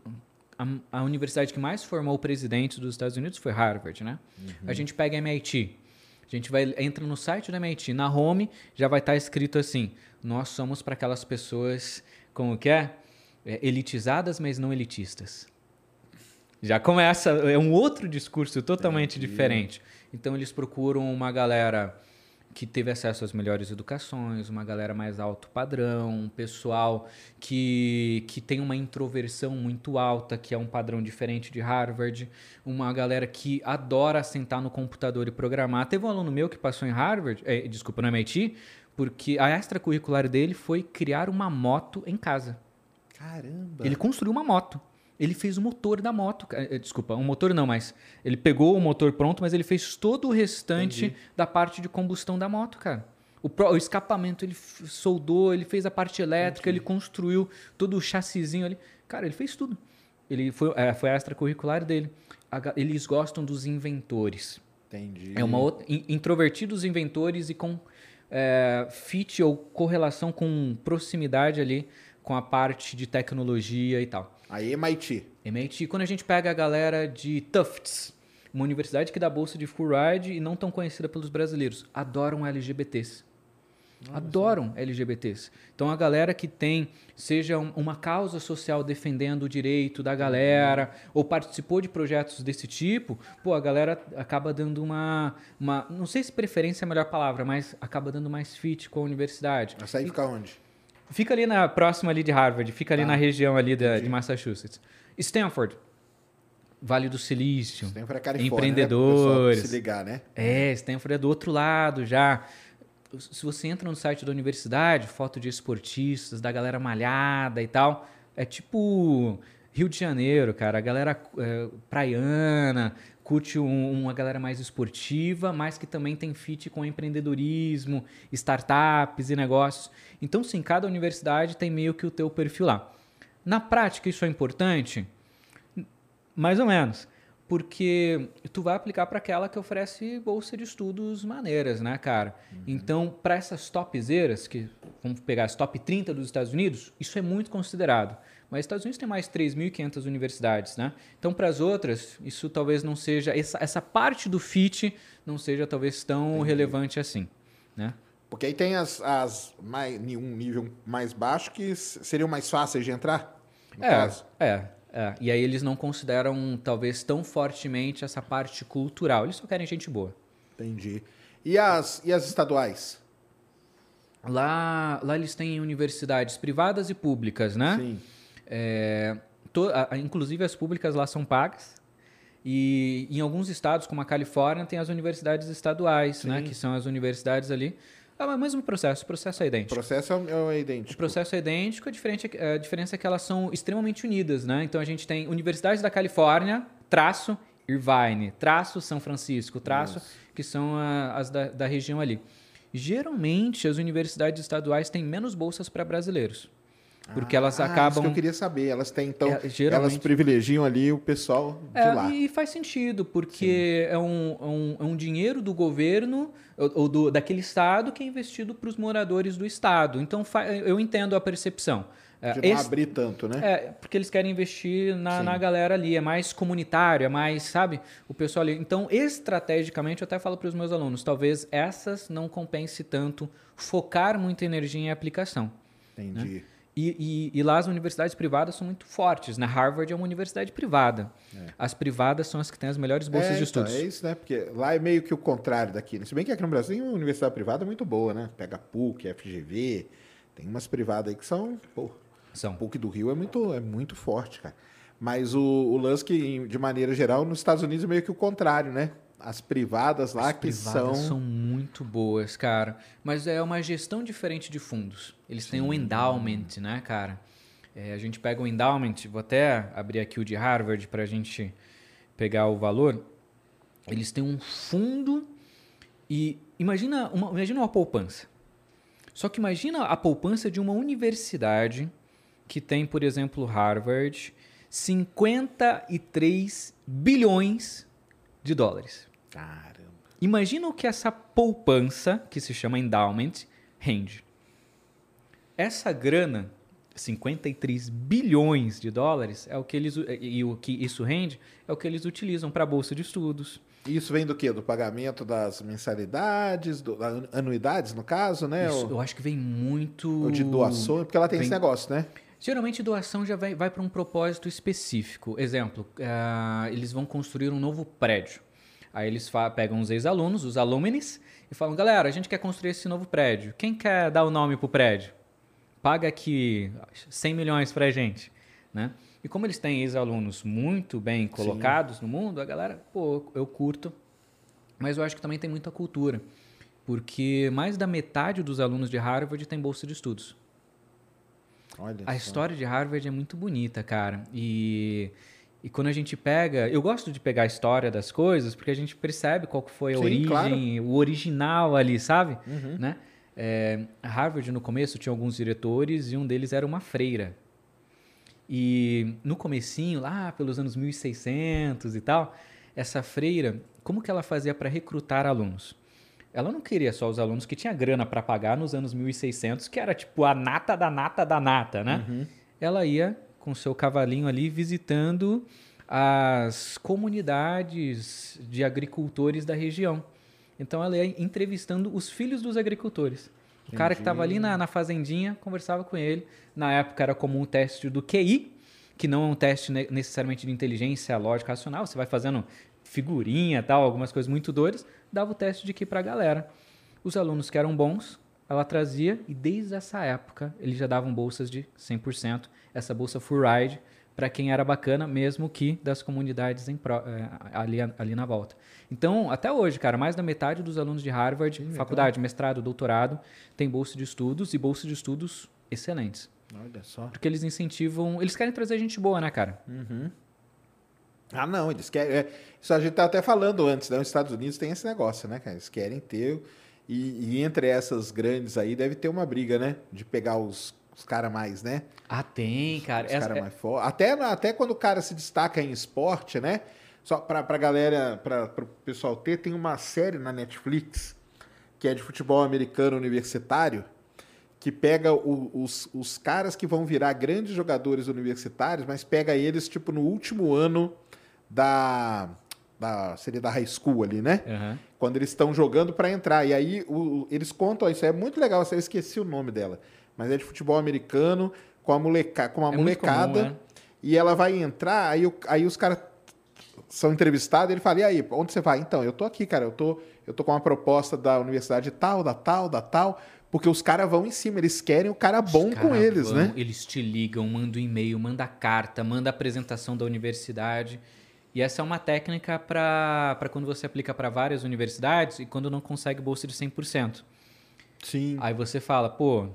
a, a universidade que mais formou o presidente dos Estados Unidos foi Harvard, né? Uhum. A gente pega MIT. A gente vai entra no site da MIT, na home já vai estar escrito assim: nós somos para aquelas pessoas, como que é? É, elitizadas, mas não elitistas. Já começa, é um outro discurso totalmente diferente. Então eles procuram uma galera que teve acesso às melhores educações, uma galera mais alto padrão, um pessoal que, que tem uma introversão muito alta, que é um padrão diferente de Harvard, uma galera que adora sentar no computador e programar. Teve um aluno meu que passou em Harvard, eh, desculpa, no MIT, porque a extracurricular dele foi criar uma moto em casa. Caramba. Ele construiu uma moto. Ele fez o motor da moto. eh, Desculpa, um motor não, mas ele pegou o motor pronto, mas ele fez todo o restante da parte de combustão da moto, cara. O, pró- o escapamento ele soldou, ele fez a parte elétrica, ele construiu todo o chassizinho ali. Cara, ele fez tudo. Ele foi, eh, foi a extracurricular dele. A eles gostam dos inventores. Entendi. É uma outra, in- introvertidos inventores e com é, fit ou correlação com proximidade ali com a parte de tecnologia e tal. Aí MIT. MIT, quando a gente pega a galera de Tufts, uma universidade que dá bolsa de full ride e não tão conhecida pelos brasileiros, adoram LGBTs. Adoram LGBTs. Então a galera que tem, seja um- uma causa social defendendo o direito da galera, ou participou de projetos desse tipo, pô, a galera acaba dando uma, uma. Não sei se preferência é a melhor palavra, mas acaba dando mais fit com a universidade. Essa aí fica onde? Fica ali na próxima ali de Harvard, fica ali Tá. na região ali da, de Massachusetts. Stanford, Vale do Silício, Stanford é Califórnia, Né? empreendedores. Pessoal se ligar, né? É, Stanford é do outro lado já. Se você entra no site da universidade, foto de esportistas, da galera malhada e tal, é tipo Rio de Janeiro, cara. A galera é, praiana, curte um- uma galera mais esportiva, mas que também tem fit com empreendedorismo, startups e negócios. Então, sim, cada universidade tem meio que o teu perfil lá. Na prática, isso é importante? Mais ou menos. Porque tu vai aplicar para aquela que oferece bolsa de estudos maneiras, né, cara? Então, para essas topzeiras, que vamos pegar as top 30 dos Estados Unidos, isso é muito considerado. Mas os Estados Unidos tem mais 3.500 universidades, né? Então, para as outras, isso talvez não seja. Essa, essa parte do FIT não seja talvez tão relevante assim, né? Porque aí tem as, as mais, um nível mais baixo que seriam mais fáceis de entrar, no É, caso. é, é. E aí eles não consideram, talvez, tão fortemente essa parte cultural. Eles só querem gente boa. Entendi. E as, e as estaduais? Lá, lá eles têm universidades privadas e públicas, né? Sim. É, to- a- inclusive as públicas lá são pagas. E em alguns estados, como a Califórnia, tem as universidades estaduais, né? Que são as universidades ali. É o mesmo processo, o processo é O idêntico. processo é, o- é O idêntico. processo é idêntico, a diferença, a diferença é que elas são extremamente unidas, né? Então a gente tem Universidade da Califórnia, traço Irvine, traço São Francisco, traço, que são a- as da, da região ali. Geralmente as universidades estaduais têm menos bolsas para brasileiros. Porque elas Ah, Isso acabam. que eu queria saber. Elas têm, então, É, geralmente- elas privilegiam ali o pessoal de É, lá. e faz sentido, porque é um, é, um, é um dinheiro do governo ou, ou do, daquele estado que é investido para os moradores do estado. Então fa- eu entendo a percepção. É, De não esse- abrir tanto, né? É, porque eles querem investir na, Sim. na galera ali, é mais comunitário, é mais, sabe, o pessoal ali. Então, estrategicamente, eu até falo para os meus alunos, talvez essas não compense tanto focar muita energia em aplicação. Entendi. E, e- e lá as universidades privadas são muito fortes, né? Harvard é uma universidade privada. As privadas são as que têm as melhores bolsas é, de então, estudos. é isso, né? Porque lá é meio que o contrário daqui. né? Se bem que aqui no Brasil tem uma universidade privada muito boa, né? Pega PUC, FGV, tem umas privadas aí que são... Pô, São. PUC do Rio é muito, é muito forte, cara. Mas o, o lance que, de maneira geral, nos Estados Unidos é meio que o contrário, né? As privadas lá As que privadas são... são muito boas, cara. Mas é uma gestão diferente de fundos. Eles têm um endowment, né, cara? É, a gente pega o endowment, vou até abrir aqui o de Harvard para a gente pegar o valor. Eles têm um fundo e imagina uma, imagina uma poupança. Só que imagina a poupança de uma universidade que tem, por exemplo, Harvard, 53 bilhões de dólares. Caramba. Imagina o que essa poupança, que se chama endowment, rende. Essa grana, 53 bilhões de dólares, é o que eles e o que isso rende é o que eles utilizam para a bolsa de estudos. Isso vem do quê? Do pagamento das mensalidades, do, da- anuidades, no caso, né? Isso, ou, eu acho que vem muito ou de doações, porque ela tem vem- esse negócio, né? Geralmente doação já vai, vai para um propósito específico. Exemplo, ah, eles vão construir um novo prédio. Aí eles pegam os ex-alunos, os alumnis, e falam: galera, a gente quer construir esse novo prédio. Quem quer dar o nome pro prédio? Paga aqui 100 milhões pra gente. Né? E como eles têm ex-alunos muito bem colocados no mundo, a galera, pô, eu curto. Mas eu acho que também tem muita cultura. Porque mais da metade dos alunos de Harvard tem bolsa de estudos. Olha A só. história de Harvard é muito bonita, cara. E, e quando a gente pega. Eu gosto de pegar a história das coisas, porque a gente percebe qual que foi a Sim, origem, claro. Uhum. o original ali, sabe? Né? É, Harvard, no começo, tinha alguns diretores e um deles era uma freira. E no comecinho, lá pelos anos 1600 e tal, essa freira, como que ela fazia para recrutar alunos? Ela não queria só os alunos que tinha grana para pagar nos anos 1600, que era tipo a nata da nata da nata, né? Ela ia com seu cavalinho ali visitando as comunidades de agricultores da região. Então ela ia entrevistando os filhos dos agricultores. O cara que estava ali na, na fazendinha conversava com ele. Na época era comum o teste do QI, que não é um teste ne- necessariamente de inteligência lógica racional. Você vai fazendo figurinha tal, algumas coisas muito doidas. Dava o teste de QI para a galera. Os alunos que eram bons ela trazia e desde essa época eles já davam bolsas de 100%, essa bolsa full ride para quem era bacana, mesmo que das comunidades em é, ali, ali na volta. Então, até hoje, cara, mais da metade dos alunos de Harvard, faculdade, mestrado, doutorado, tem bolsa de estudos e bolsa de estudos excelentes. Olha só. Porque eles incentivam, eles querem trazer gente boa, né, cara? Ah, não, eles querem. é, isso a gente tá até falando antes, né? Os Estados Unidos tem esse negócio, né, cara? Eles querem ter. E, e entre essas grandes aí deve ter uma briga, né? De pegar os, os caras mais, né? Ah, tem, cara. Os Essa- caras mais fortes. Até, até quando o cara se destaca em esporte, né? Só pra, pra galera, pra, pro pessoal ter, tem uma série na Netflix que é de futebol americano universitário que pega o- os, os caras que vão virar grandes jogadores universitários, mas pega eles, tipo, no último ano da... da seria da high school ali, né? Aham. quando eles estão jogando para entrar. E aí o- eles contam, isso é muito legal, eu esqueci o nome dela, mas é de futebol americano com a, moleca, com a É molecada. comum, né? E ela vai entrar, aí, aí os caras são entrevistados, ele fala, e aí, onde você vai? Então, eu tô aqui, cara, eu tô, eu tô com uma proposta da universidade tal, da tal, da tal, porque os caras vão em cima, eles querem o cara bom com eles, vão, né? Eles te ligam, mandam e-mail, manda carta, manda apresentação da universidade. E essa é uma técnica para quando você aplica para várias universidades e quando não consegue bolsa de 100%. Sim. Aí você fala, pô,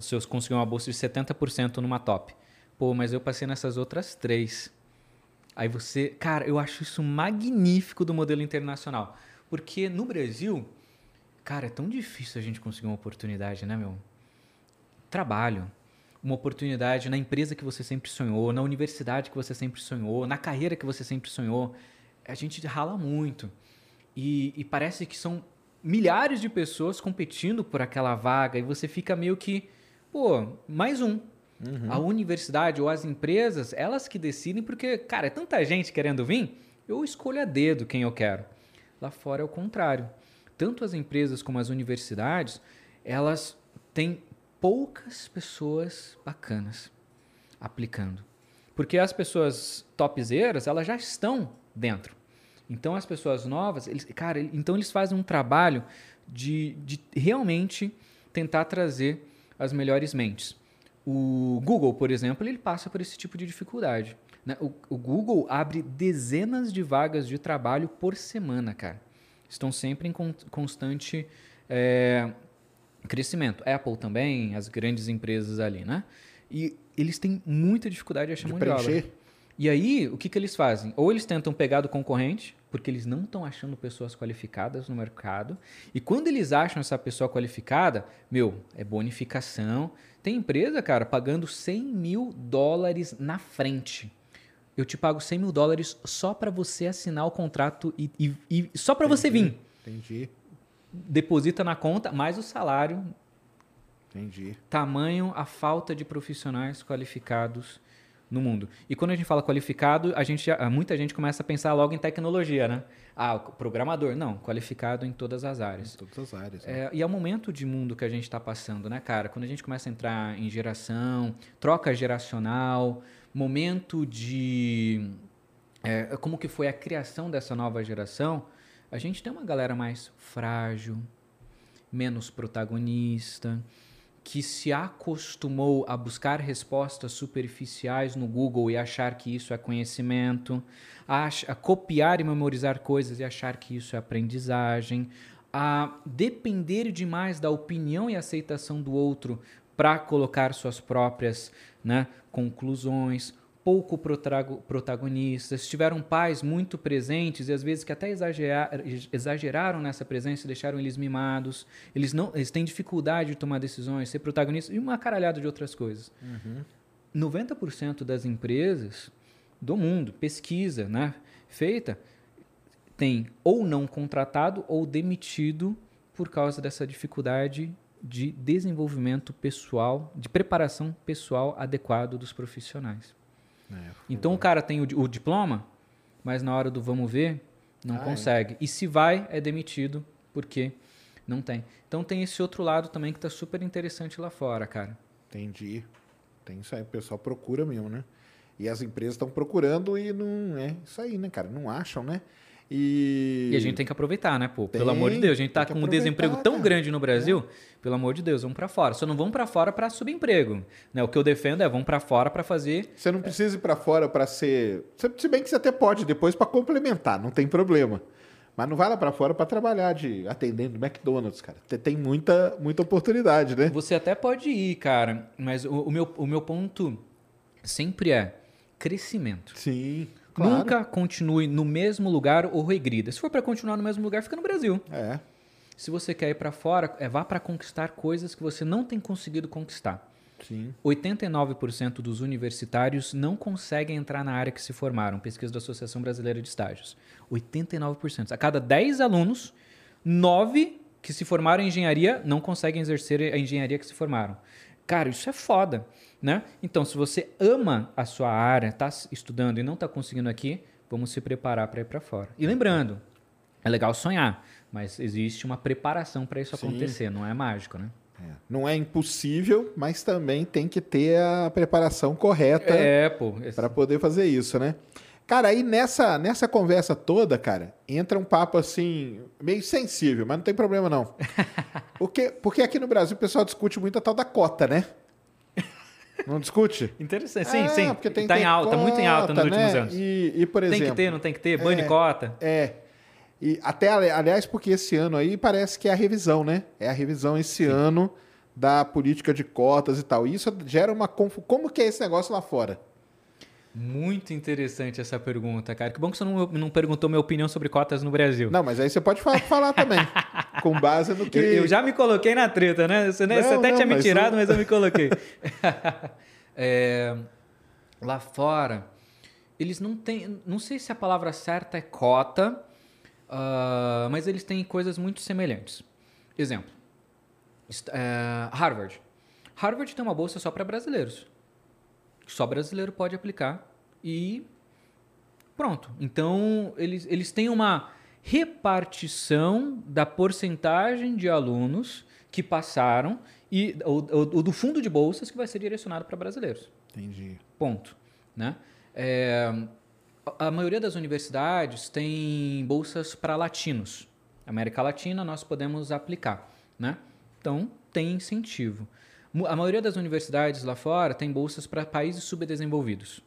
se eu conseguir uma bolsa de 70% numa top. Pô, mas eu passei nessas outras três. Aí você. Cara, eu acho isso magnífico do modelo internacional. Porque no Brasil, cara, é tão difícil a gente conseguir uma oportunidade, né, meu? Trabalho. Uma oportunidade na empresa que você sempre sonhou, na universidade que você sempre sonhou, na carreira que você sempre sonhou. A gente rala muito. E, e parece que são milhares de pessoas competindo por aquela vaga e você fica meio que, pô, mais um. A universidade ou as empresas, elas que decidem, porque, cara, é tanta gente querendo vir, eu escolho a dedo quem eu quero. Lá fora é o contrário. Tanto as empresas como as universidades, elas têm poucas pessoas bacanas aplicando. Porque as pessoas topzeiras, elas já estão dentro. Então as pessoas novas, eles, cara, então eles fazem um trabalho de, de realmente tentar trazer as melhores mentes. O Google, por exemplo, ele passa por esse tipo de dificuldade. né? O, o Google abre dezenas de vagas de trabalho por semana, cara. Estão sempre em con- constante é, crescimento. Apple também, as grandes empresas ali, né? E eles têm muita dificuldade de achar De mão de obra. preencher. E aí, o que, que eles fazem? Ou eles tentam pegar do concorrente, porque eles não estão achando pessoas qualificadas no mercado. E quando eles acham essa pessoa qualificada, meu, é bonificação. Tem empresa, cara, pagando 100 mil dólares na frente. Eu te pago 100 mil dólares só para você assinar o contrato e, e- e só para você vir. Entendi, Deposita na conta, mais o salário, entendi. tamanho a falta de profissionais qualificados no mundo. E quando a gente fala qualificado, a gente muita gente começa a pensar logo em tecnologia, né? Ah, programador. Não, qualificado em todas as áreas. Em todas as áreas. né? É, e é o momento de mundo que a gente está passando, né, cara? Quando a gente começa a entrar em geração, troca geracional, momento de. é, como que foi a criação dessa nova geração, a gente tem uma galera mais frágil, menos protagonista, que se acostumou a buscar respostas superficiais no Google e achar que isso é conhecimento, a, a copiar e memorizar coisas e achar que isso é aprendizagem, a depender demais da opinião e aceitação do outro para colocar suas próprias né, conclusões, pouco protagonistas, tiveram pais muito presentes e às vezes que até exagera- exageraram nessa presença e deixaram eles mimados. Eles não, eles têm dificuldade de tomar decisões, ser protagonistas e uma caralhada de outras coisas. 90% das empresas do mundo, pesquisa, né, feita, tem ou não contratado ou demitido por causa dessa dificuldade de desenvolvimento pessoal, de preparação pessoal adequado dos profissionais. É, Então o cara tem o, o diploma, mas na hora do vamos ver, não Ah, é. consegue. E se vai, é demitido, porque não tem. Então tem esse outro lado também que está super interessante lá fora, cara. Entendi. Tem isso aí, o pessoal procura mesmo, né? E as empresas estão procurando e não é isso aí, né, cara? Não acham, né? E... E a gente tem que aproveitar, né, pô? Pelo Tem, amor de Deus, a gente tá com um desemprego tão cara. grande no Brasil. Pelo amor de Deus, vamos pra fora. Só não vamos pra fora pra subemprego, né? O que eu defendo é vamos pra fora pra fazer Você não precisa ir pra fora pra ser. Se bem que você até pode depois pra complementar, não tem problema. Mas não vai lá pra fora pra trabalhar de atendendo McDonald's, cara. Tem- Tem muita, muita oportunidade, né? Você até pode ir, cara, mas o, o meu, o meu ponto sempre é crescimento. Sim. Claro. Nunca continue no mesmo lugar ou regrida. Se for para continuar no mesmo lugar, fica no Brasil. É. Se você quer ir para fora, é vá para conquistar coisas que você não tem conseguido conquistar. Sim. 89% dos universitários não conseguem entrar na área que se formaram. Pesquisa da Associação Brasileira de Estágios. 89%. A cada 10 alunos, 9 que se formaram em engenharia não conseguem exercer a engenharia que se formaram. Cara, isso é foda, né? Então, se você ama a sua área, está estudando e não está conseguindo aqui, vamos se preparar para ir para fora. E lembrando, é legal sonhar, mas existe uma preparação para isso Sim. acontecer, não é mágico, né? É. Não é impossível, mas também tem que ter a preparação correta É, para poder fazer isso, né? Cara, aí nessa, nessa conversa toda, cara, entra um papo assim, meio sensível, mas não tem problema não. Porque, porque aqui no Brasil o pessoal discute muito a tal da cota, né? Não discute? Interessante. Sim, É, sim. Porque tem tá em alta, tá muito em alta nos cota, últimos né? anos. E, e, por exemplo... Tem que ter, não tem que ter? Banho É. cota. É. E até, ali- aliás, porque esse ano aí parece que é a revisão, né? É a revisão esse ano da política de cotas e tal. E isso gera uma confu... Como que é esse negócio lá fora? Muito interessante essa pergunta, cara. Que bom que você não, não perguntou minha opinião sobre cotas no Brasil. Não, mas aí você pode fa- falar também. com base no que. Eu, eu já me coloquei na treta, né? Você, né? Não, você até não, tinha me tirado, mas eu me coloquei. É, lá fora, eles não têm. Não sei se a palavra certa é cota, ah, mas eles têm coisas muito semelhantes. Exemplo: é, Harvard. Harvard tem uma bolsa só para brasileiros. Só brasileiro pode aplicar e pronto. Então, eles, eles têm uma repartição da porcentagem de alunos que passaram e do fundo de bolsas que vai ser direcionado para brasileiros. Entendi. Ponto. Né? É, a maioria das universidades tem bolsas para latinos. América Latina nós podemos aplicar. Né? Então, tem incentivo. A maioria das universidades lá fora tem bolsas para países subdesenvolvidos.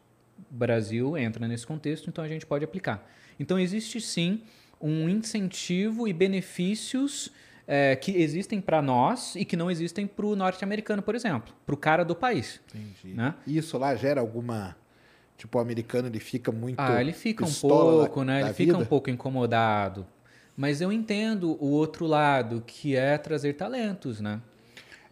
Brasil entra nesse contexto, então a gente pode aplicar. Então, existe sim um incentivo e benefícios eh, que existem para nós e que não existem para o norte-americano, por exemplo, para o cara do país. Entendi. Né? Isso lá gera alguma. Tipo, o americano ele fica muito. Ah, ele fica um pouco, da- né? da Ele fica um vida? pouco incomodado. Mas eu entendo o outro lado, que é trazer talentos, né?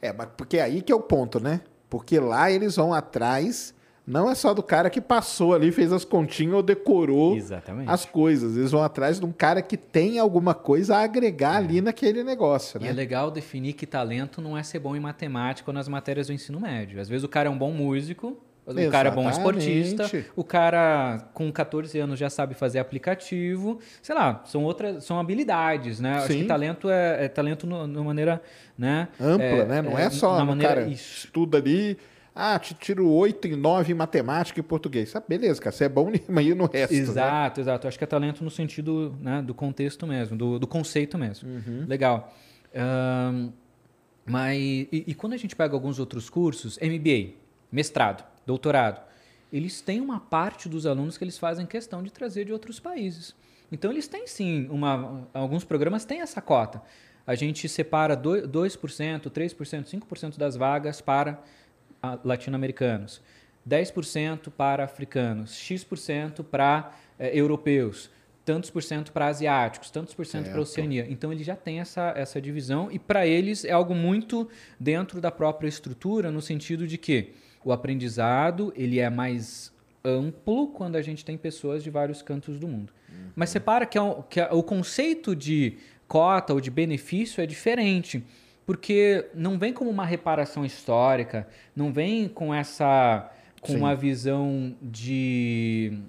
É, mas porque aí que é o ponto, né? Porque lá eles vão atrás, não é só do cara que passou ali, fez as continhas ou decorou Exatamente. as coisas. Eles vão atrás de um cara que tem alguma coisa a agregar ali naquele negócio, E né? é legal definir que talento não é ser bom em matemática ou nas matérias do ensino médio. Às vezes o cara é um bom músico, o cara é bom esportista, o cara com 14 anos já sabe fazer aplicativo. Sei lá, são outras, são habilidades, né? Acho Sim. que talento é, é talento numa maneira, né? Ampla, é- né? Não é, só na um maneira cara isso. estuda ali, ah, te tiro 8 e 9 em matemática e português. Ah, beleza, cara, você é bom aí no resto, né? Exato, exato. Eu acho que é talento no sentido né, do contexto mesmo, do, do conceito mesmo. Uhum. Legal. Ahn, mas e, e quando a gente pega alguns outros cursos, MBA, mestrado, doutorado, eles têm uma parte dos alunos que eles fazem questão de trazer de outros países. Então eles têm sim uma, alguns programas têm essa cota. A gente separa doi- 2%, 3%, 5% das vagas para latino-americanos, 10% para africanos, X% para eh, europeus, tantos por cento para asiáticos, tantos por cento para. Oceania. Então ele já tem essa, essa divisão e para eles é algo muito dentro da própria estrutura, no sentido de que o aprendizado ele é mais amplo quando a gente tem pessoas de vários cantos do mundo. Mas separa que, é que é- o conceito de cota ou de benefício é diferente, porque não vem como uma reparação histórica, não vem com essa com Sim. uma visão de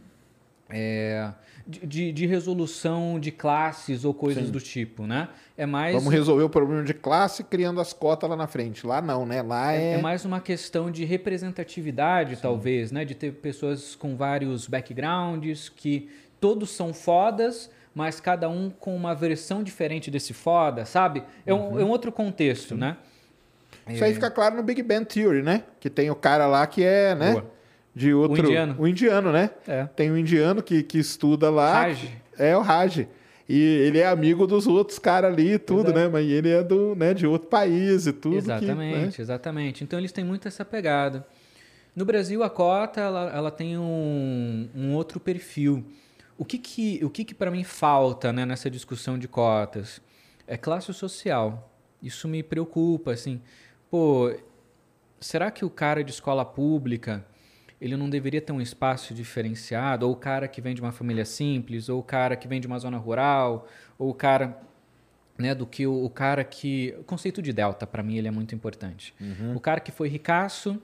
é, de, de- resolução de classes ou coisas Sim. do tipo, né? É mais Vamos resolver o problema de classe criando as cotas lá na frente. Lá não, né? Lá É, é. é mais uma questão de representatividade, talvez, né? De ter pessoas com vários backgrounds, que todos são fodas, mas cada um com uma versão diferente desse foda, sabe? É um, é um outro contexto, né? Isso aí fica claro no Big Bang Theory, né? Que tem o cara lá que é, né? Boa. De outro. O indiano. O indiano, né? É. Tem um indiano que, que estuda lá. Raj. É o Raj. E ele é amigo dos outros caras ali e tudo, Exato. né? Mas ele é do, né, de outro país e tudo. que, né? Exatamente, exatamente. Então eles têm muito essa pegada. No Brasil, a cota ela, ela tem um, um outro perfil. O que que, o que, que para mim falta né, nessa discussão de cotas? É classe social. Isso me preocupa, assim. Pô, será que o cara de escola pública ele não deveria ter um espaço diferenciado? Ou o cara que vem de uma família simples, ou o cara que vem de uma zona rural, ou o cara né, do que o, o cara que. O conceito de delta, para mim, ele é muito importante. O cara que foi ricaço,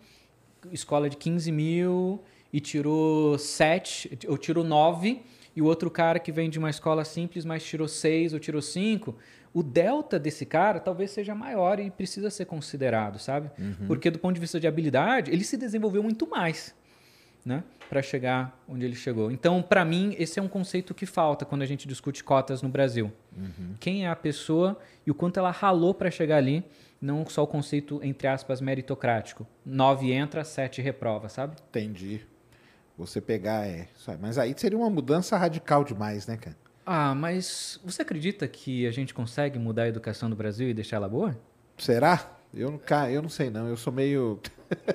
escola de 15 mil e tirou 7, ou tirou 9, e o outro cara que vem de uma escola simples, mas tirou 6 ou tirou 5. O delta desse cara talvez seja maior e precisa ser considerado, sabe? Porque do ponto de vista de habilidade, ele se desenvolveu muito mais né, para chegar onde ele chegou. Então, para mim, esse é um conceito que falta quando a gente discute cotas no Brasil. Quem é a pessoa e o quanto ela ralou para chegar ali, não só o conceito entre aspas meritocrático. Nove entra, sete reprova, sabe? Entendi. Você pegar, é. Mas aí seria uma mudança radical demais, né, cara? Ah, mas você acredita que a gente consegue mudar a educação do Brasil e deixar ela boa? Será? Eu não, eu não sei, não. Eu sou meio.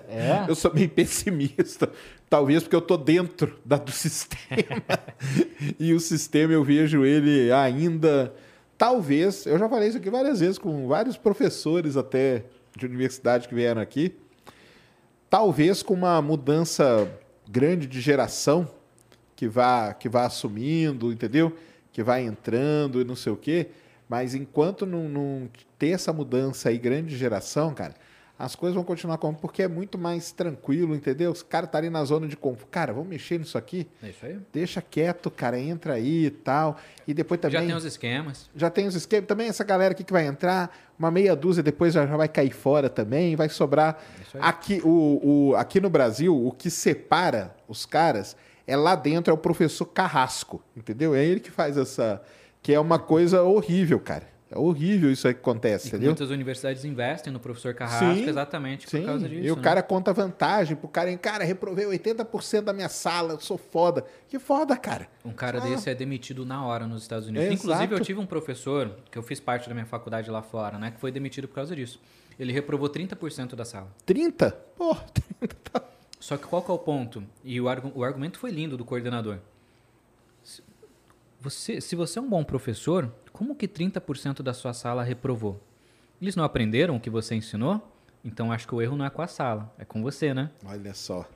É? eu sou meio pessimista. Talvez porque eu tô dentro da, do sistema. e o sistema eu vejo ele ainda. Talvez, eu já falei isso aqui várias vezes com vários professores até de universidade que vieram aqui. Talvez com uma mudança grande de geração que vá, que vá assumindo, entendeu? Que vai entrando e não sei o quê. Mas enquanto não, não ter essa mudança aí, grande de geração, cara, as coisas vão continuar como porque é muito mais tranquilo, entendeu? Os caras tá ali na zona de conforto. Cara, vamos mexer nisso aqui. É isso aí. Deixa quieto, cara, entra aí e tal. E depois também. Já tem os esquemas. Já tem os esquemas. Também essa galera aqui que vai entrar, uma meia dúzia depois já, já vai cair fora também, vai sobrar. Isso aí. Aqui, o, o- aqui no Brasil, o que separa os caras é lá dentro, é o professor Carrasco, entendeu? É ele que faz essa. Que é uma coisa horrível, cara. É horrível isso aí que acontece, E entendeu? muitas universidades investem no professor Carrasco Sim, exatamente Sim, por causa disso. e o né? cara conta vantagem pro cara, hein? cara, reprovei 80% da minha sala, eu sou foda. Que foda, cara. Um cara Ah. desse é demitido na hora nos Estados Unidos. Exato. Inclusive, eu tive um professor, que eu fiz parte da minha faculdade lá fora, né? Que foi demitido por causa disso. Ele reprovou 30% da sala. 30? Pô, 30 tá. Só que qual que é o ponto? E o, o argumento foi lindo do coordenador. Se você, se você é um bom professor, como que 30% da sua sala reprovou? Eles não aprenderam o que você ensinou? Então acho que o erro não é com a sala, é com você, né? Olha só.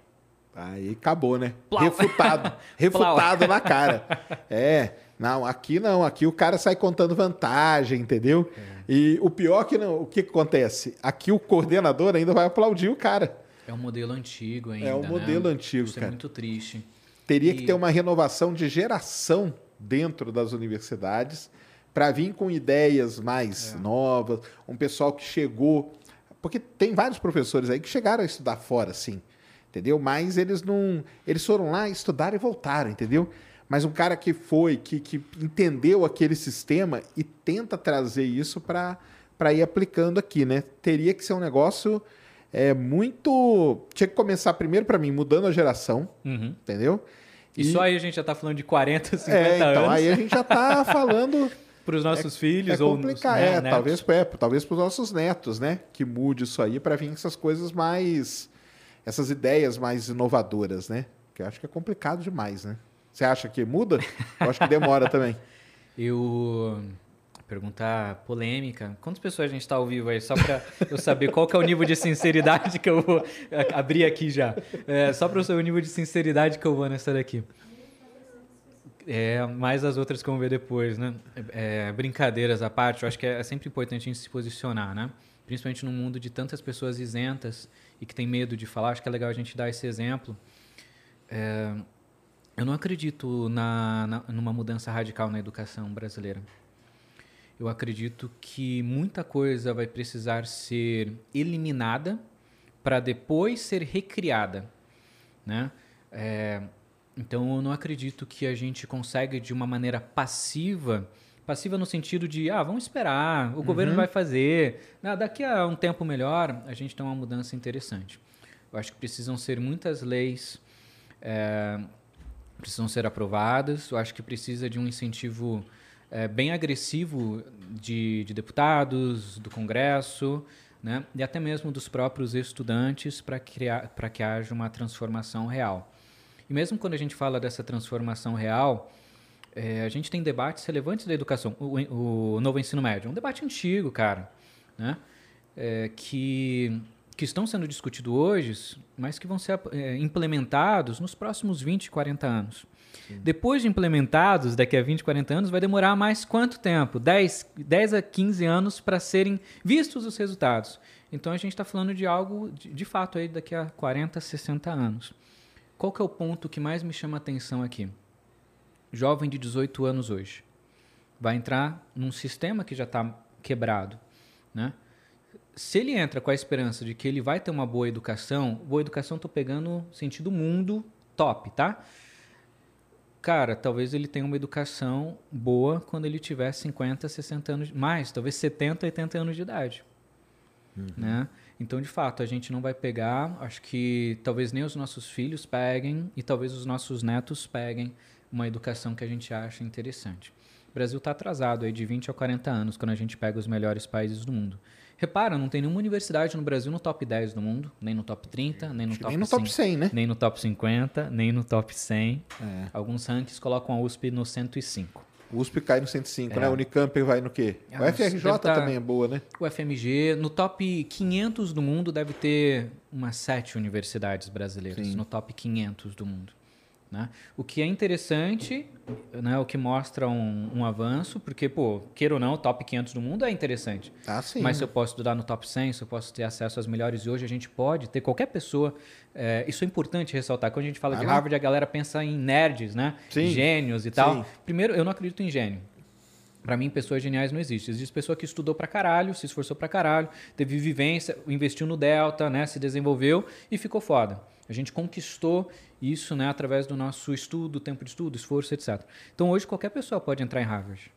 Aí acabou, né? Plau. Refutado. Refutado na cara. É. Não, aqui não. Aqui o cara sai contando vantagem, entendeu? E o pior que não, o que acontece? Aqui o coordenador ainda vai aplaudir o cara. É um modelo antigo ainda. É um né? modelo antigo, Isso cara. é muito triste. Teria E- que ter uma renovação de geração dentro das universidades para vir com ideias mais É. novas, um pessoal que chegou, porque tem vários professores aí que chegaram a estudar fora, sim, entendeu? Mas eles não, eles foram lá estudar e voltaram, entendeu? Mas um cara que foi, que, que entendeu aquele sistema e tenta trazer isso para para ir aplicando aqui, né? Teria que ser um negócio é muito, tinha que começar primeiro para mim mudando a geração, Uhum. entendeu? E, só aí a gente já tá falando de 40, 50 É, então anos aí a gente já tá falando. para os nossos é filhos ou nos né, é, netos. talvez, é, talvez para os nossos netos, né? Que mude isso aí para vir essas coisas mais. Essas ideias mais inovadoras, né? Que eu acho que é complicado demais, né? Você acha que muda? Eu acho que demora também. Eu perguntar polêmica. Quantas pessoas a gente está ao vivo aí? Só para eu saber qual é o nível de sinceridade que eu vou abrir aqui já. É, só para eu saber o nível de sinceridade que eu vou nessa daqui. É, mais as outras que vamos ver depois, né? É, brincadeiras à parte, eu acho que é sempre importante a gente se posicionar, né? Principalmente num mundo de tantas pessoas isentas e que tem medo de falar, acho que é legal a gente dar esse exemplo. É, eu não acredito na, na, numa mudança radical na educação brasileira. Eu acredito que muita coisa vai precisar ser eliminada para depois ser recriada, né? É, Então eu não acredito que a gente consegue de uma maneira passiva, passiva no sentido de, ah, vamos esperar, o governo vai fazer, ah, daqui a um tempo melhor a gente tem uma mudança interessante. Eu acho que precisam ser muitas leis, é, precisam ser aprovadas, eu acho que precisa de um incentivo é, bem agressivo de, de deputados, do Congresso, né, e até mesmo dos próprios estudantes para que haja uma transformação real. E mesmo quando a gente fala dessa transformação real, é, a gente tem debates relevantes da educação. O, o, novo ensino médio, um debate antigo, cara, né, é, que que estão sendo discutidos hoje, mas que vão ser é, implementados nos próximos 20, 40 anos. Depois de implementados, daqui a 20, 40 anos, vai demorar mais quanto tempo? 10, 10 a 15 anos para serem vistos os resultados. Então a gente está falando de algo, de, de, fato, aí daqui a 40, 60 anos. Qual que é o ponto que mais me chama a atenção aqui? Jovem de 18 anos hoje. Vai entrar num sistema que já está quebrado, né? se ele entra com a esperança de que ele vai ter uma boa educação, boa educação estou pegando sentido mundo top, tá? Cara, talvez ele tenha uma educação boa quando ele tiver 50, 60 anos, mais, talvez 70, 80 anos de idade. Uhum. Né? Então, de fato, a gente não vai pegar, acho que talvez nem os nossos filhos peguem e talvez os nossos netos peguem uma educação que a gente acha interessante. O Brasil está atrasado aí de 20 a 40 anos quando a gente pega os melhores países do mundo. Repara, não tem nenhuma universidade no Brasil no top 10 do mundo, nem no top 30, nem no top Nem no 5, top 100, né? Nem no top 50, nem no top 100. É. Alguns rankings colocam a USP no 105. O USP cai no 105, é. né? O Unicamp vai no quê? Ah, o FRJ tá... também é boa, né? O FMG. No top 500 do mundo deve ter umas sete universidades brasileiras. Sim. No top 500 do mundo. Né? O que é interessante, né? o que mostra um, um, avanço, porque, pô, queira ou não, o top 500 do mundo é interessante. Ah, sim. Mas se eu posso estudar no top 100, se eu posso ter acesso às melhores, e hoje a gente pode ter qualquer pessoa. É, isso é importante ressaltar. Quando a gente fala ah, de Harvard, a galera pensa em nerds, né? Sim. Gênios e tal. Sim. Primeiro, eu não acredito em gênio. Para mim, pessoas geniais não existem. Existe pessoa que estudou pra caralho, se esforçou pra caralho, teve vivência, investiu no Delta, né? Se desenvolveu e ficou foda. A gente conquistou isso né, através do nosso estudo, tempo de estudo, esforço, etc. Então hoje qualquer pessoa pode entrar em Harvard.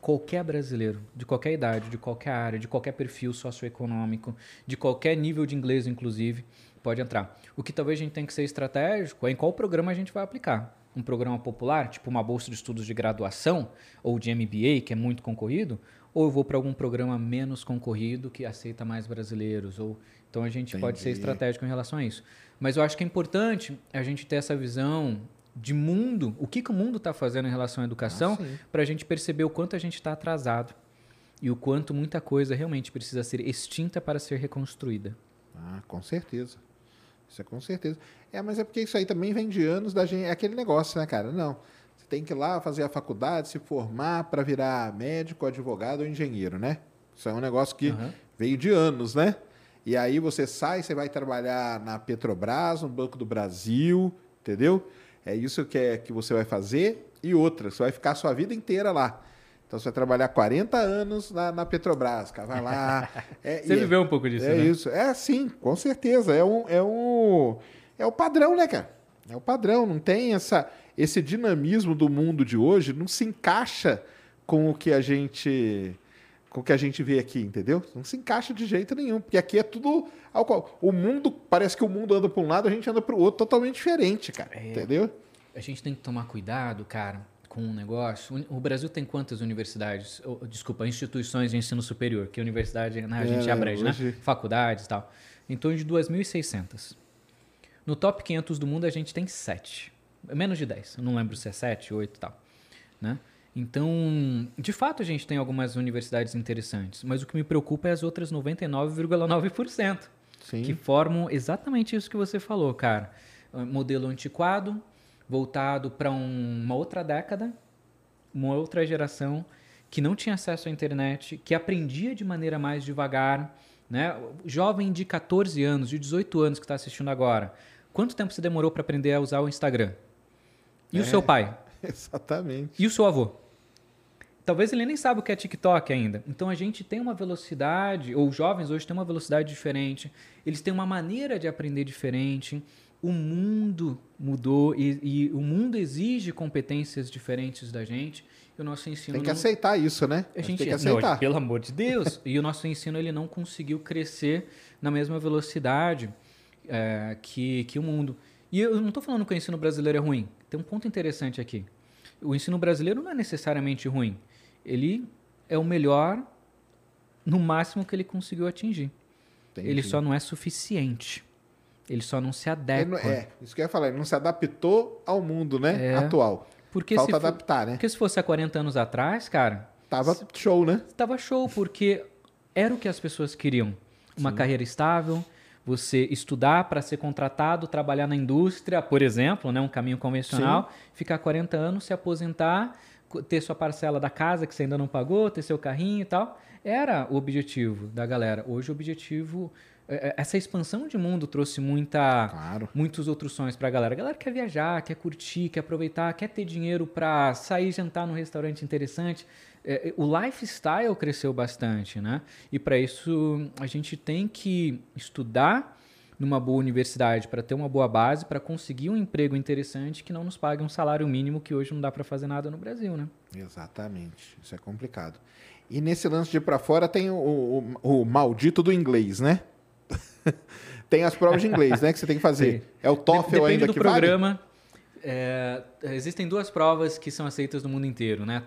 Qualquer brasileiro, de qualquer idade, de qualquer área, de qualquer perfil socioeconômico, de qualquer nível de inglês, inclusive, pode entrar. O que talvez a gente tenha que ser estratégico é em qual programa a gente vai aplicar. Um programa popular, tipo uma bolsa de estudos de graduação ou de MBA, que é muito concorrido, ou eu vou para algum programa menos concorrido que aceita mais brasileiros, ou então a gente Entendi. pode ser estratégico em relação a isso. Mas eu acho que é importante a gente ter essa visão de mundo, o que, que o mundo está fazendo em relação à educação, ah, para a gente perceber o quanto a gente está atrasado e o quanto muita coisa realmente precisa ser extinta para ser reconstruída. Ah, com certeza. Isso é com certeza. É, mas é porque isso aí também vem de anos da gente. É aquele negócio, né, cara? Não. Você tem que ir lá fazer a faculdade, se formar para virar médico, advogado ou engenheiro, né? Isso é um negócio que uhum. veio de anos, né? E aí você sai, você vai trabalhar na Petrobras, no Banco do Brasil, entendeu? É isso que, é, que você vai fazer. E outra, você vai ficar a sua vida inteira lá. Então você vai trabalhar 40 anos na, na Petrobras, cara, vai lá. É, você viveu um pouco disso, é né? isso. É sim, com certeza. É um, é um, é o padrão, né, cara? É o padrão. Não tem essa, esse dinamismo do mundo de hoje, não se encaixa com o que a gente com o que a gente vê aqui, entendeu? Não se encaixa de jeito nenhum, porque aqui é tudo ao qual o mundo parece que o mundo anda para um lado, a gente anda para o outro totalmente diferente, cara, é, entendeu? A gente tem que tomar cuidado, cara, com um negócio. O Brasil tem quantas universidades? Desculpa, instituições de ensino superior, que universidade né, a gente é, abrange, né? hoje... né? Faculdades e tal. Em torno de 2.600. No top 500 do mundo a gente tem 7. Menos de 10. Eu não lembro se é 7, 8 e tal, né? Então, de fato, a gente tem algumas universidades interessantes, mas o que me preocupa é as outras 99,9%, que formam exatamente isso que você falou, cara. Modelo antiquado, voltado para um, uma outra década, uma outra geração que não tinha acesso à internet, que aprendia de maneira mais devagar. Né? Jovem de 14 anos, de 18 anos que está assistindo agora, quanto tempo você demorou para aprender a usar o Instagram? E é, o seu pai? Exatamente. E o seu avô? Talvez ele nem saiba o que é TikTok ainda. Então a gente tem uma velocidade, ou os jovens hoje têm uma velocidade diferente, eles têm uma maneira de aprender diferente. o mundo mudou e, e o mundo exige competências diferentes da gente. E o nosso ensino Tem que não- aceitar isso, né? a gente tem que não, aceitar. pelo amor de Deus. e o nosso ensino ele não conseguiu crescer na mesma velocidade é, que, que o mundo. E eu não estou falando que o ensino brasileiro é ruim. Tem um ponto interessante aqui. O ensino brasileiro não é necessariamente ruim. Ele é o melhor no máximo que ele conseguiu atingir. Entendi. Ele só não é suficiente. Ele só não se adequa. não- é, isso que eu ia falar, ele não se adaptou ao mundo, né? É. Atual. Porque Falta se for- adaptar, né? Porque se fosse há 40 anos atrás, cara, Tava show, né? Tava show, porque era o que as pessoas queriam. Uma carreira estável, você estudar para ser contratado, trabalhar na indústria, por exemplo, né, um caminho convencional, ficar 40 anos, se aposentar, ter sua parcela da casa que você ainda não pagou, ter seu carrinho e tal. Era o objetivo da galera. Hoje o objetivo. é- é- Essa expansão de mundo trouxe muita, Claro. muitos outros sonhos pra galera. A galera quer viajar, quer curtir, quer aproveitar, quer ter dinheiro pra sair jantar num restaurante interessante. É, é, o lifestyle cresceu bastante, né? E para isso a gente tem que estudar numa boa universidade para ter uma boa base, para conseguir um emprego interessante que não nos pague um salário mínimo que hoje não dá para fazer nada no Brasil, né? Exatamente. Isso é complicado. E nesse lance de ir pra fora tem o, o- o maldito do inglês, né? tem as provas de inglês, né? Que você tem que fazer. Sim. É o TOEFL Depende ainda do que vale? Programa. É, existem duas provas que são aceitas no mundo inteiro, né?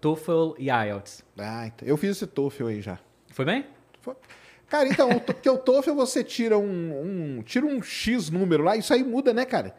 TOEFL e IELTS. Ah, então, eu fiz esse TOEFL aí já. Foi bem? Foi- Cara, então, porque o TOEFL você tira um, um- tira um X número lá, isso aí muda, né, cara?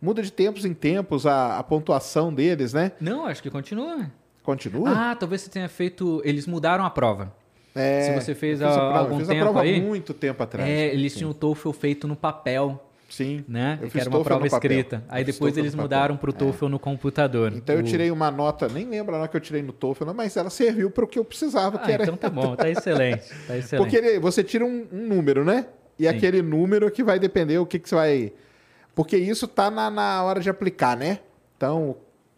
Muda de tempos em tempos a, a pontuação deles, né? Não, acho que continua. Continua? Ah, talvez você tenha feito. Eles mudaram a prova. É, se você fez há prova, algum eu fiz tempo a prova aí, há muito tempo atrás. É, eles tinham o TOEFL feito no papel, Sim. né? Eu que fiz era uma prova escrita. Aí Eu depois eles mudaram para o TOEFL no computador. Então eu O- tirei uma nota, nem lembro a nota que eu tirei no TOEFL, mas ela serviu para o que eu precisava, Ah, que era então tá bom, tá excelente. Tá excelente. Porque ele- você tira um, um número, né? E Sim. aquele número que vai depender o que, que você vai. Porque isso tá na, na hora de aplicar, né? Então,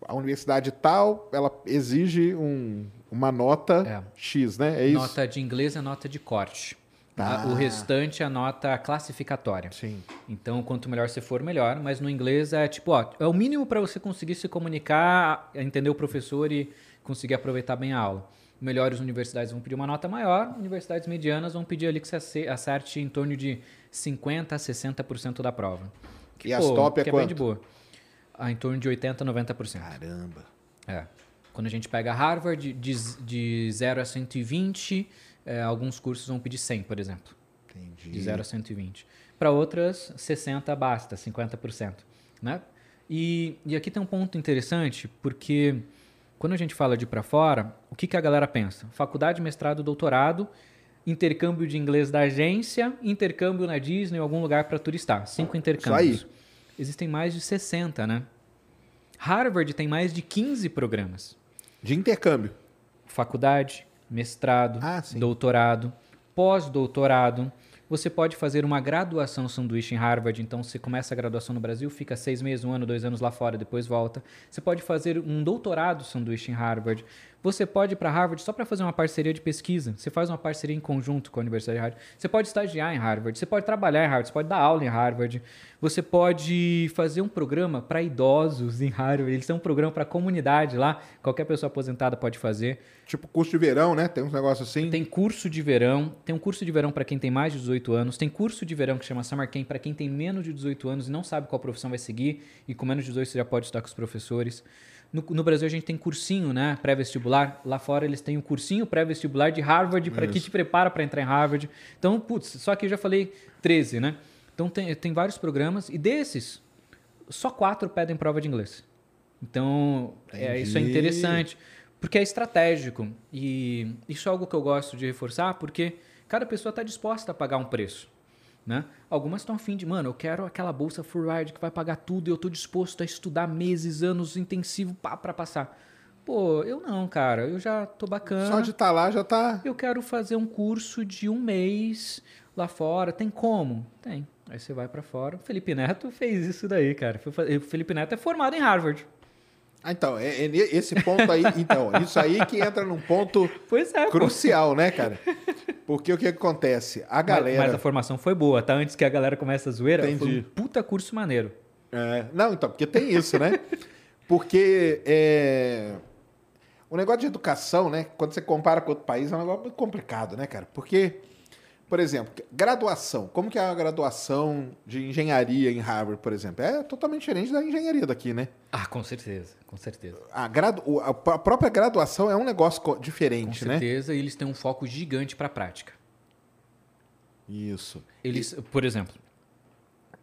a universidade tal, ela exige um- uma nota É. X, né? É isso? Nota de inglês é nota de corte. Ah. O restante é nota classificatória. Sim. Então, quanto melhor você for, melhor. Mas no inglês é tipo, ó, é o mínimo para você conseguir se comunicar, entender o professor e conseguir aproveitar bem a aula. Melhores universidades vão pedir uma nota maior, universidades medianas vão pedir ali que você ace- acerte em torno de 50% a 60% da prova. Que, E as top é que bem quanto? de boa. Ah, em torno de 80% a 90%. Caramba. É. Quando a gente pega Harvard, de, de 0 a 120, é, alguns cursos vão pedir 100, por exemplo. Entendi. De 0 a 120. Para outras, 60 basta, 50%. Né? E, e aqui tem um ponto interessante, porque quando a gente fala de para fora, o que, que a galera pensa? Faculdade, mestrado, doutorado, intercâmbio de inglês da agência, intercâmbio na Disney em algum lugar para turistar. Cinco intercâmbios. aí. Existem mais de 60, né? Harvard tem mais de 15 programas De intercâmbio. faculdade, mestrado, Ah, doutorado, pós-doutorado. Você pode fazer uma graduação sanduíche em Harvard, então você começa a graduação no Brasil, fica seis meses, um ano, dois anos lá fora, depois volta. Você pode fazer um doutorado sanduíche em Harvard. Você pode ir para Harvard só para fazer uma parceria de pesquisa. Você faz uma parceria em conjunto com a Universidade de Harvard. Você pode estagiar em Harvard, você pode trabalhar em Harvard, você pode dar aula em Harvard. Você pode fazer um programa para idosos em Harvard. Eles têm um programa para comunidade lá, qualquer pessoa aposentada pode fazer. Tipo curso de verão, né? Tem uns negócios assim. Tem curso de verão, tem um curso de verão para quem tem mais de 18 anos, tem curso de verão que chama Summer Camp para quem tem menos de 18 anos e não sabe qual profissão vai seguir, e com menos de 18 você já pode estudar com os professores. No, no Brasil a gente tem cursinho, né, pré-vestibular. Lá fora eles têm um cursinho pré-vestibular de Harvard para que te prepara para entrar em Harvard. Então, putz, só que eu já falei 13, né? Então tem, tem vários programas e desses só quatro pedem prova de inglês. Então, é, isso é interessante, porque é estratégico. E isso é algo que eu gosto de reforçar, porque cada pessoa está disposta a pagar um preço. Né? Algumas estão afim de, mano, eu quero aquela bolsa full ride que vai pagar tudo e eu estou disposto a estudar meses, anos intensivo para passar. Pô, eu não, cara, eu já tô bacana. Só de estar lá já tá. Eu quero fazer um curso de um mês lá fora. Tem como? Tem. Aí você vai para fora. O Felipe Neto fez isso daí, cara. O Felipe Neto é formado em Harvard. Ah, então, é, é esse ponto aí. Então, isso aí que entra num ponto Pois é, pô. crucial, né, cara? Porque o que acontece? A Mas- galera. Mas, a formação foi boa, tá? Antes que a galera comece a zoeira, foi Entendi. um puta curso maneiro. É, não, então, porque tem isso, né? Porque é, o negócio de educação, né? Quando você compara com outro país, é um negócio muito complicado, né, cara? Porque, por exemplo, graduação. Como que é a graduação de engenharia em Harvard, por exemplo? É totalmente diferente da engenharia daqui, né? Ah, com certeza, com certeza. A, gradu, a a própria graduação é um negócio co- Com diferente, né? certeza, e eles têm um foco gigante para prática. Isso. Eles, por exemplo,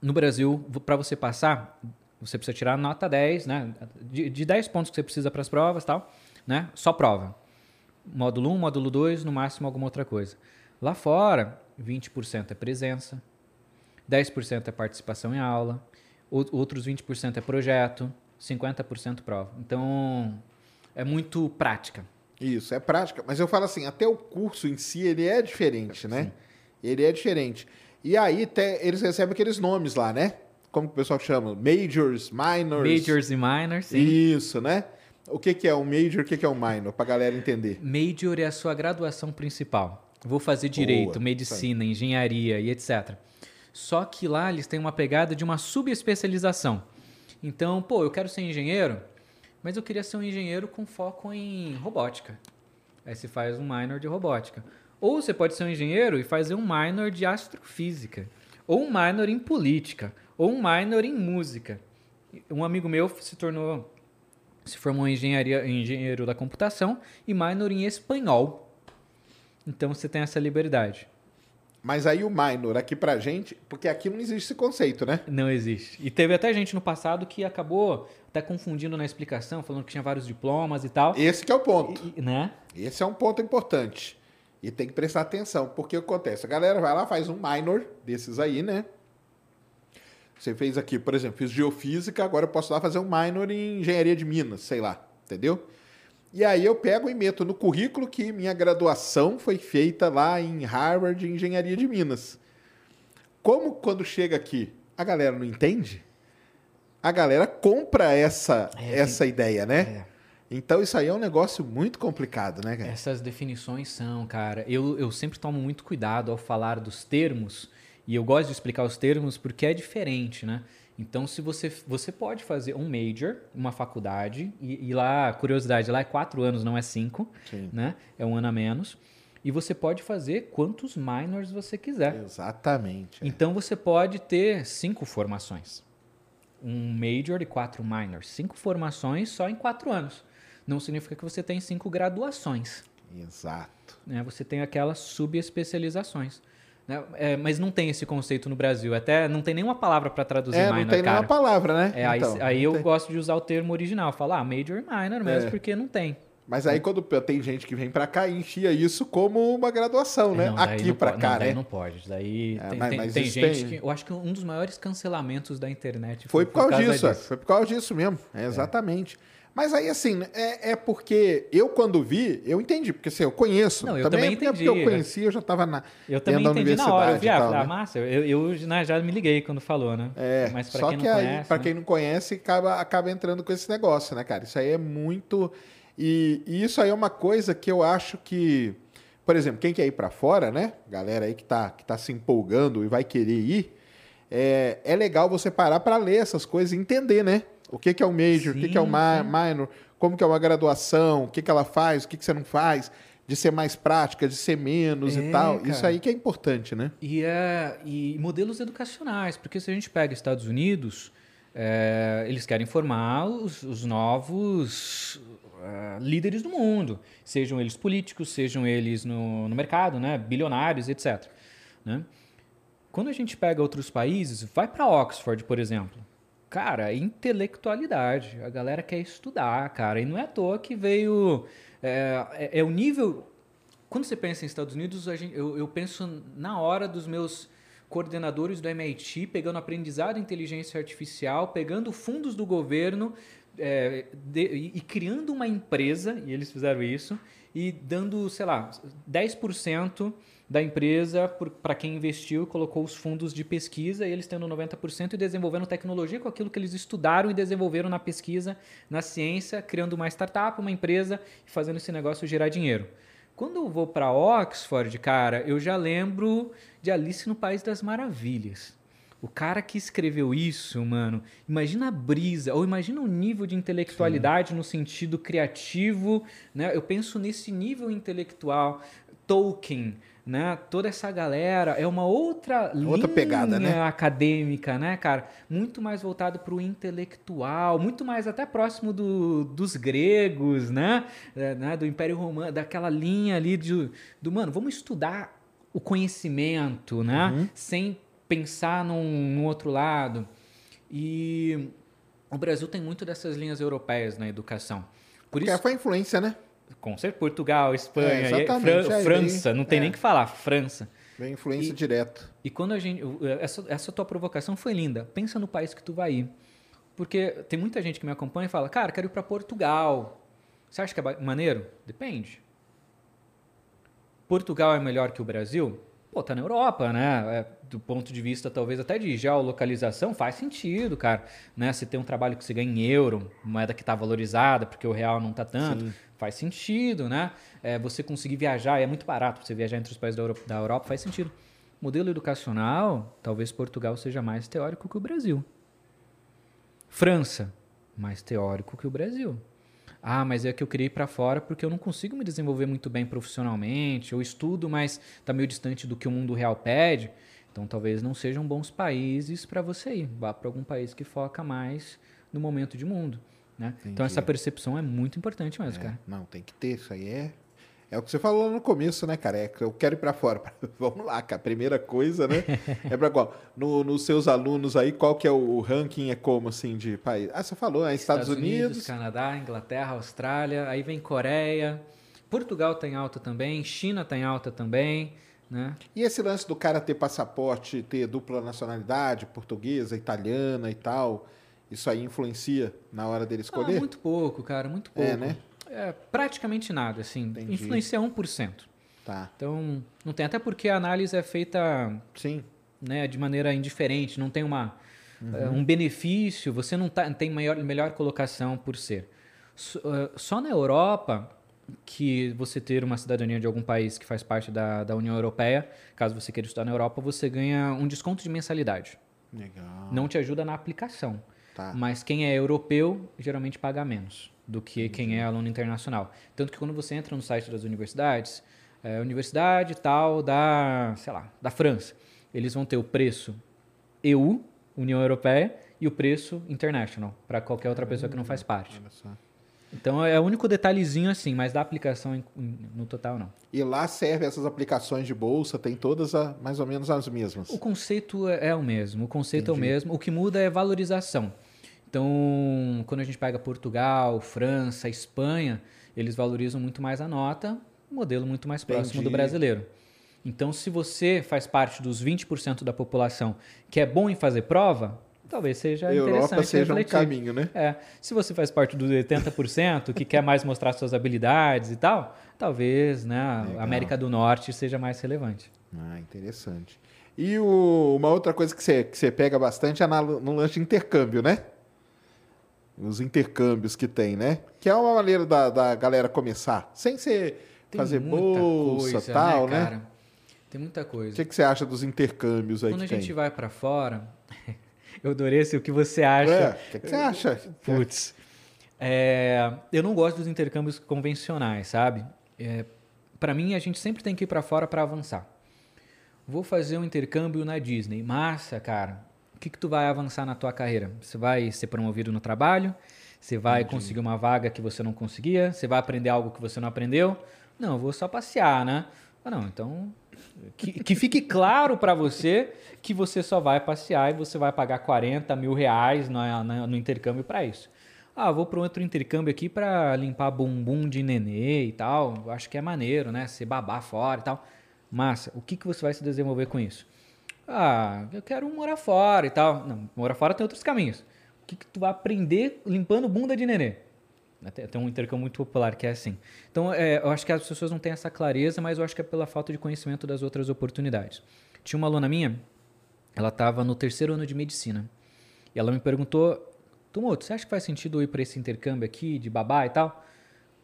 no Brasil, para você passar, você precisa tirar nota 10, né? De, de 10 pontos que você precisa para as provas, tal, né? Só prova. Módulo 1, módulo 2, no máximo alguma outra coisa. Lá fora, 20% é presença, 10% é participação em aula, ou- outros 20% é projeto, 50% prova. Então, é muito prática. Isso, é prática. Mas eu falo assim, até o curso em si, ele é diferente, né? Ele é diferente. E aí, até, eles recebem aqueles nomes lá, né? Como que o pessoal chama? Majors, minors. Majors e minors, sim. Isso, né? O que, que é um major, o que, que é um minor, pra galera entender. Major é a sua graduação principal. Vou fazer direito, Boa, medicina, engenharia e etc. Só que lá eles têm uma pegada de uma subespecialização. Então, pô, eu quero ser engenheiro, mas eu queria ser um engenheiro com foco em robótica. Aí você faz um minor de robótica. Ou você pode ser um engenheiro e fazer um minor de astrofísica. Ou um minor em política. Ou um minor em música. Um amigo meu se tornou se formou em engenharia, em engenheiro da computação e minor em espanhol. Então você tem essa liberdade. Mas aí o minor aqui pra gente, porque aqui não existe esse conceito, né? Não existe. E teve até gente no passado que acabou até confundindo na explicação, falando que tinha vários diplomas e tal. Esse que é o ponto. E- né? Esse é um ponto importante. E tem que prestar atenção, porque o que acontece? A galera vai lá, faz um minor desses aí, né? Você fez aqui, por exemplo, fiz geofísica, agora eu posso lá fazer um minor em engenharia de Minas, sei lá, entendeu? E aí eu pego e meto no currículo que minha graduação foi feita lá em Harvard em engenharia de Minas. Como quando chega aqui, a galera não entende? A galera compra essa, essa ideia, né? Então isso aí é um negócio muito complicado, né, cara? Essas definições são, cara. Eu, eu sempre tomo muito cuidado ao falar dos termos. E eu gosto de explicar os termos porque é diferente, né? Então, se você, você pode fazer um major, uma faculdade, e, e lá, curiosidade, lá é quatro anos, não é cinco, Sim. né? É um ano a menos. E você pode fazer quantos minors você quiser. Exatamente. é. Então, você pode ter cinco formações. Um major e quatro minors. Cinco formações só em quatro anos. Não significa que você tem cinco graduações Exato. né? Você tem aquelas subespecializações. Né? É, mas não tem esse conceito no Brasil. Até não tem nenhuma palavra para traduzir É, minor, não tem cara. nenhuma palavra, né? É, aí Então, aí não eu tem. gosto de usar o termo original. Falar ah, major minor mesmo, É. porque não tem. Mas aí quando tem gente que vem pra cá e enfia isso como uma graduação, né? Não, Aqui po- cá, não, né? não pode. Daí É, tem, mas- tem- mas tem gente tem- que... Eu acho que um dos maiores cancelamentos da internet Foi por causa disso, é. foi por causa disso mesmo. É, exatamente. Mas aí, assim, é, é porque eu, quando vi, eu entendi, porque assim, eu conheço. Não, eu também é porque entendi, eu é. conhecia, eu já estava na. Eu também da entendi na hora. Eu vi, e ah, tal, ah, né? massa, eu, eu né, já me liguei quando falou, né? É, Mas pra só quem que não aí, conhece. pra né? quem não conhece, acaba, acaba entrando com esse negócio, né, cara? Isso aí é muito. E, e isso aí é uma coisa que eu acho que. Por exemplo, quem quer ir pra fora, né? Galera aí que tá, que tá se empolgando e vai querer ir, é, é legal você parar pra ler essas coisas e entender, né? O que, que é o major, o que, que é o Sim, mi- sim. minor, como que é uma graduação, o que, que ela faz, o que, que você não faz, de ser mais prática, de ser menos e É, tal. Isso cara. aí que é importante, né? E, é, e modelos educacionais, porque se a gente pega Estados Unidos, é, eles querem formar os, os novos é, líderes do mundo, sejam eles políticos, sejam eles no, no mercado, né, bilionários, etc. né? Quando a gente pega outros países, vai para Oxford, por exemplo. Cara, intelectualidade. A galera quer estudar, cara. E não é à toa que veio. É, é- é o nível. Quando você pensa em Estados Unidos, gente- eu, eu penso na hora dos meus coordenadores do MIT pegando aprendizado em inteligência artificial, pegando fundos do governo é, de- e, e criando uma empresa, e eles fizeram isso, e dando, sei lá, 10% da empresa para quem investiu colocou os fundos de pesquisa, e eles tendo 90% e desenvolvendo tecnologia com aquilo que eles estudaram e desenvolveram na pesquisa, na ciência, criando uma startup, uma empresa e fazendo esse negócio gerar dinheiro. Quando eu vou para Oxford, cara, eu já lembro de Alice no País das Maravilhas. O cara que escreveu isso, mano, imagina a brisa, ou imagina o nível de intelectualidade Sim. no sentido criativo, né? Eu penso nesse nível intelectual. Tolkien, né? Toda essa galera é uma outra, outra pegada, né? acadêmica, né, cara? Muito mais voltado para o intelectual, muito mais até próximo do, dos gregos, né? É, né? Do Império Romano, daquela linha ali de, do mano, vamos estudar o conhecimento, né? Uhum. Sem pensar num, num outro lado. E o Brasil tem muito dessas linhas europeias na educação. Por Porque isso foi a influência, né? Com certeza, Portugal, Espanha, é, Fran é, França, não tem é. nem que falar, França. Vem influência e, direto. E quando a gente. Essa, essa tua provocação foi linda. Pensa no país que tu vai ir. Porque tem muita gente que me acompanha e fala, cara, quero ir para Portugal. Você acha que é maneiro? Depende. Portugal é melhor que o Brasil? Pô, tá na Europa, né? É, do ponto de vista, talvez, até de geolocalização, faz sentido, cara. Né? Se tem um trabalho que você ganha em euro, moeda que está valorizada, porque o real não tá tanto, Sim. faz sentido, né? É, você conseguir viajar, é muito barato você viajar entre os países da Europa, da Europa, faz sentido. Modelo educacional, talvez Portugal seja mais teórico que o Brasil. França, mais teórico que o Brasil. Ah, mas é que eu criei para fora porque eu não consigo me desenvolver muito bem profissionalmente, eu estudo, mas está meio distante do que o mundo real pede. Então, talvez não sejam bons países para você ir. Vá para algum país que foca mais no momento de mundo. Né? Então, essa percepção é muito importante mesmo, é, cara. Não, tem que ter. Isso aí é é o que você falou no começo, né, cara? É, eu quero ir para fora. Vamos lá, cara. Primeira coisa, né? é para qual? No, nos seus alunos aí, qual que é o ranking? É como, assim, de país? Ah, você falou, é Estados, Estados Unidos. Unidos. Canadá, Inglaterra, Austrália. Aí vem Coreia. Portugal tem tá alta também. China tem tá alta também. Né? E esse lance do cara ter passaporte, ter dupla nacionalidade, portuguesa, italiana e tal, isso aí influencia na hora dele escolher? Ah, muito pouco, cara, muito pouco. É, né? É, praticamente nada, assim. Entendi. Influencia 1%. Tá. Então, não tem. Até porque a análise é feita Sim. Né, de maneira indiferente, não tem uma, uhum. uh, um benefício, você não tá, tem maior, melhor colocação por ser. So, uh, só na Europa que você ter uma cidadania de algum país que faz parte da, da União Europeia, caso você queira estudar na Europa, você ganha um desconto de mensalidade. Legal. Não te ajuda na aplicação. Tá. Mas quem é europeu geralmente paga menos do que Entendi. quem é aluno internacional. Tanto que quando você entra no site das universidades, é, universidade tal da, sei lá, da França, eles vão ter o preço EU, União Europeia, e o preço international, para qualquer outra pessoa que não faz parte. Então é o único detalhezinho assim, mas da aplicação no total não. E lá serve essas aplicações de bolsa, tem todas a, mais ou menos as mesmas. O conceito é, é o mesmo, o conceito Entendi. é o mesmo. O que muda é valorização. Então, quando a gente pega Portugal, França, Espanha, eles valorizam muito mais a nota, um modelo muito mais próximo Entendi. do brasileiro. Então, se você faz parte dos 20% da população que é bom em fazer prova, talvez seja a Europa interessante seja refletir. um caminho, né? É. Se você faz parte dos 80% que quer mais mostrar suas habilidades e tal, talvez né, a América do Norte seja mais relevante. Ah, interessante. E o, uma outra coisa que você, que você pega bastante é na, no lance de intercâmbio, né? Os intercâmbios que tem, né? Que é uma maneira da, da galera começar, sem ser tem fazer bolsa coisa, tal, né, cara? Né? Tem muita coisa. O que, que você acha dos intercâmbios aí Quando que a gente tem? vai para fora, eu adorei esse, o que você acha. É, o que, que, você acha? Putz. É, eu não gosto dos intercâmbios convencionais, sabe? É, para mim, a gente sempre tem que ir para fora para avançar. Vou fazer um intercâmbio na Disney. Massa, cara o que, que tu vai avançar na tua carreira? Você vai ser promovido no trabalho? Você vai Entendi. conseguir uma vaga que você não conseguia? Você vai aprender algo que você não aprendeu? Não, eu vou só passear, né? Ah, não, então que, que fique claro para você que você só vai passear e você vai pagar 40 mil reais no, no, no intercâmbio para isso. Ah, vou para outro intercâmbio aqui para limpar bumbum de nenê e tal. Eu acho que é maneiro, né? Ser babar fora e tal. Massa, o que, que você vai se desenvolver com isso? Ah, eu quero morar fora e tal. Não, morar fora tem outros caminhos. O que, que tu vai aprender limpando bunda de nenê? Tem um intercâmbio muito popular que é assim. Então, é, eu acho que as pessoas não têm essa clareza, mas eu acho que é pela falta de conhecimento das outras oportunidades. Tinha uma aluna minha, ela estava no terceiro ano de medicina. E ela me perguntou: Tomoto, você acha que faz sentido eu ir para esse intercâmbio aqui, de babá e tal?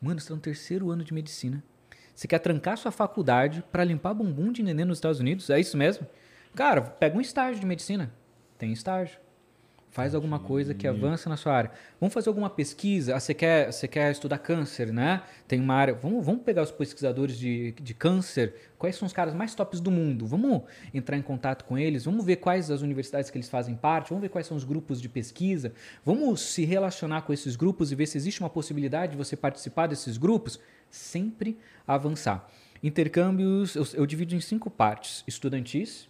Mano, você está no terceiro ano de medicina. Você quer trancar sua faculdade para limpar bumbum de neném nos Estados Unidos? É isso mesmo? Cara, pega um estágio de medicina. Tem estágio. Faz alguma coisa que avança na sua área. Vamos fazer alguma pesquisa? Ah, você, quer, você quer estudar câncer, né? Tem uma área. Vamos, vamos pegar os pesquisadores de, de câncer. Quais são os caras mais tops do mundo? Vamos entrar em contato com eles. Vamos ver quais as universidades que eles fazem parte. Vamos ver quais são os grupos de pesquisa. Vamos se relacionar com esses grupos e ver se existe uma possibilidade de você participar desses grupos. Sempre avançar. Intercâmbios, eu, eu divido em cinco partes: estudantis,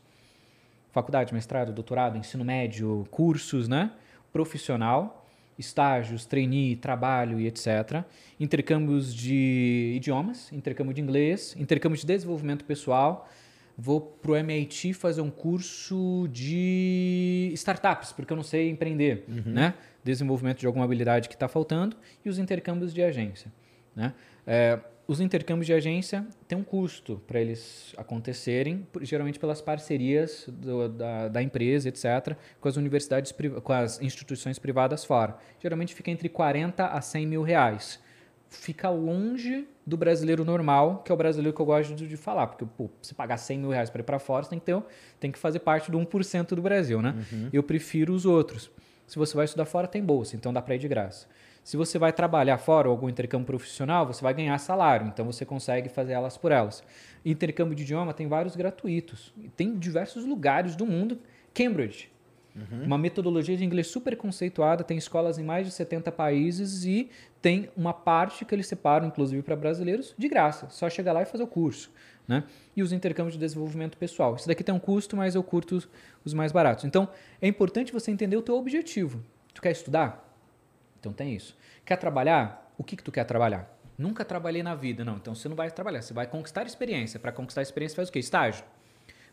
faculdade, mestrado, doutorado, ensino médio, cursos, né? Profissional, estágios, trainee, trabalho e etc. Intercâmbios de idiomas, intercâmbio de inglês, intercâmbio de desenvolvimento pessoal. Vou para o MIT fazer um curso de startups, porque eu não sei empreender, né? Desenvolvimento de alguma habilidade que está faltando e os intercâmbios de agência, né? É, os intercâmbios de agência têm um custo para eles acontecerem, geralmente pelas parcerias do- da, da empresa, etc., com as universidades, com as instituições privadas fora. Geralmente fica entre 40 a 100 mil reais. Fica longe do brasileiro normal, que é o brasileiro que eu gosto de, de falar, porque pô, se pagar 100 mil reais para ir para fora, você tem que, ter, tem que fazer parte do 1% do Brasil, né? Eu prefiro os outros. Se você vai estudar fora, tem bolsa, então dá para ir de graça. Se você vai trabalhar fora ou algum intercâmbio profissional, você vai ganhar salário, então você consegue fazer elas por elas. Intercâmbio de idioma tem vários gratuitos. Tem diversos lugares do mundo. Cambridge, uma metodologia de inglês super conceituada, tem escolas em mais de 70 países e tem uma parte que eles separam, inclusive para brasileiros, de graça. Só chegar lá e fazer o curso. Né? E os intercâmbios de desenvolvimento pessoal. Isso daqui tem um custo, mas eu curto os, os mais baratos. Então, é importante você entender o teu objetivo. Tu quer estudar? Então tem isso. Quer trabalhar? O que, que tu quer trabalhar? Nunca trabalhei na vida, não. Então você não vai trabalhar, você vai conquistar experiência. Para conquistar experiência, faz o quê? Estágio.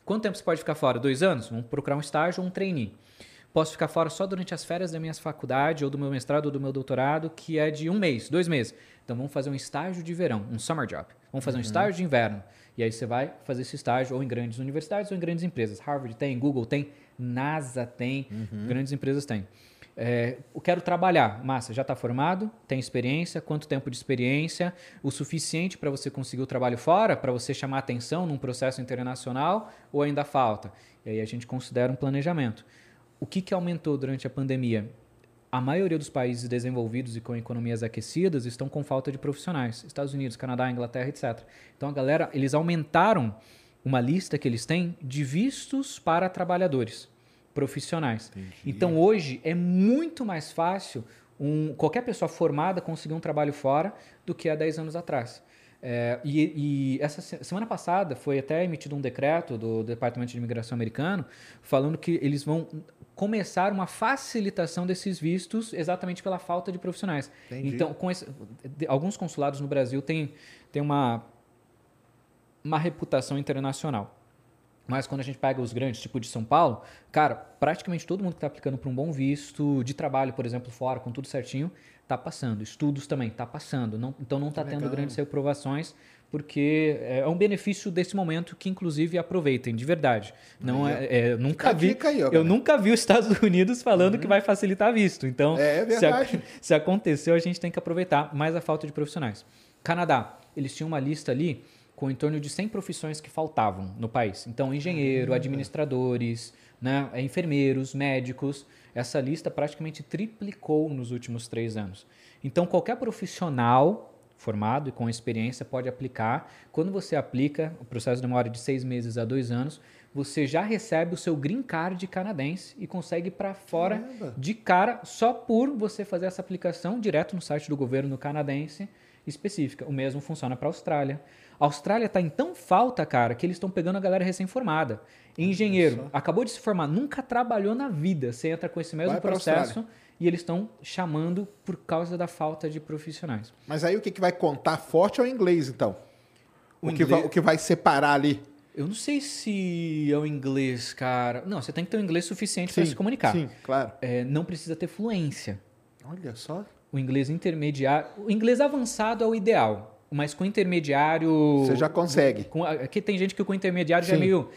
Quanto tempo você pode ficar fora? Dois anos? Vamos procurar um estágio ou um trainee. Posso ficar fora só durante as férias da minha faculdade, ou do meu mestrado, ou do meu doutorado, que é de um mês, dois meses. Então vamos fazer um estágio de verão, um summer job. Vamos fazer um estágio de inverno. E aí você vai fazer esse estágio ou em grandes universidades ou em grandes empresas. Harvard tem, Google tem, NASA tem, grandes empresas têm. É, eu quero trabalhar. Massa, já está formado? Tem experiência? Quanto tempo de experiência? O suficiente para você conseguir o trabalho fora? Para você chamar atenção num processo internacional? Ou ainda falta? E aí a gente considera um planejamento. O que, que aumentou durante a pandemia? A maioria dos países desenvolvidos e com economias aquecidas estão com falta de profissionais. Estados Unidos, Canadá, Inglaterra, etc. Então a galera, eles aumentaram uma lista que eles têm de vistos para trabalhadores profissionais. Então hoje é muito mais fácil um, qualquer pessoa formada conseguir um trabalho fora do que há 10 anos atrás. É, e, e essa se- semana passada foi até emitido um decreto do Departamento de Imigração americano falando que eles vão começar uma facilitação desses vistos exatamente pela falta de profissionais. Entendi. Então, esse- alguns consulados no Brasil têm, têm uma, uma reputação internacional. Mas quando a gente pega os grandes, tipo de São Paulo, cara, praticamente todo mundo que está aplicando para um bom visto de trabalho, por exemplo, fora, com tudo certinho, está passando. Estudos também está passando. Não- então não está tendo grandes reprovações, porque é um benefício desse momento que, inclusive, aproveitem, de verdade. Não é, é, eu nunca vi. aí, ó, eu nunca vi os Estados Unidos falando que vai facilitar visto. Então, É, é se a- se aconteceu, a gente tem que aproveitar, mais a falta de profissionais. Canadá, eles tinham uma lista ali com em torno de 100 profissões que faltavam no país. Então, engenheiro, administradores, né, eh, enfermeiros, médicos. Essa lista praticamente triplicou nos últimos três anos. Então, qualquer profissional formado e com experiência pode aplicar. Quando você aplica, o processo demora de seis meses a dois anos, você já recebe o seu green card canadense e consegue para fora Caramba. de cara só por você fazer essa aplicação direto no site do governo canadense específica. O mesmo funciona para a Austrália. A Austrália está em tão falta, cara, que eles estão pegando a galera recém-formada. Engenheiro, acabou de se formar, nunca trabalhou na vida. Você entra com esse mesmo Vai processo e eles estão chamando por causa da falta de profissionais. Mas aí o que, que vai contar forte é o inglês, então. O, O que, inglês- vai, o que vai separar ali. Eu não sei se é o inglês, cara. Não, você tem que ter um inglês suficiente para se comunicar. Sim, claro. É, não precisa ter fluência. Olha só. O inglês intermediário. O inglês avançado é o ideal, mas com intermediário. Você já consegue. Com, aqui tem gente que com intermediário já é Sim. meio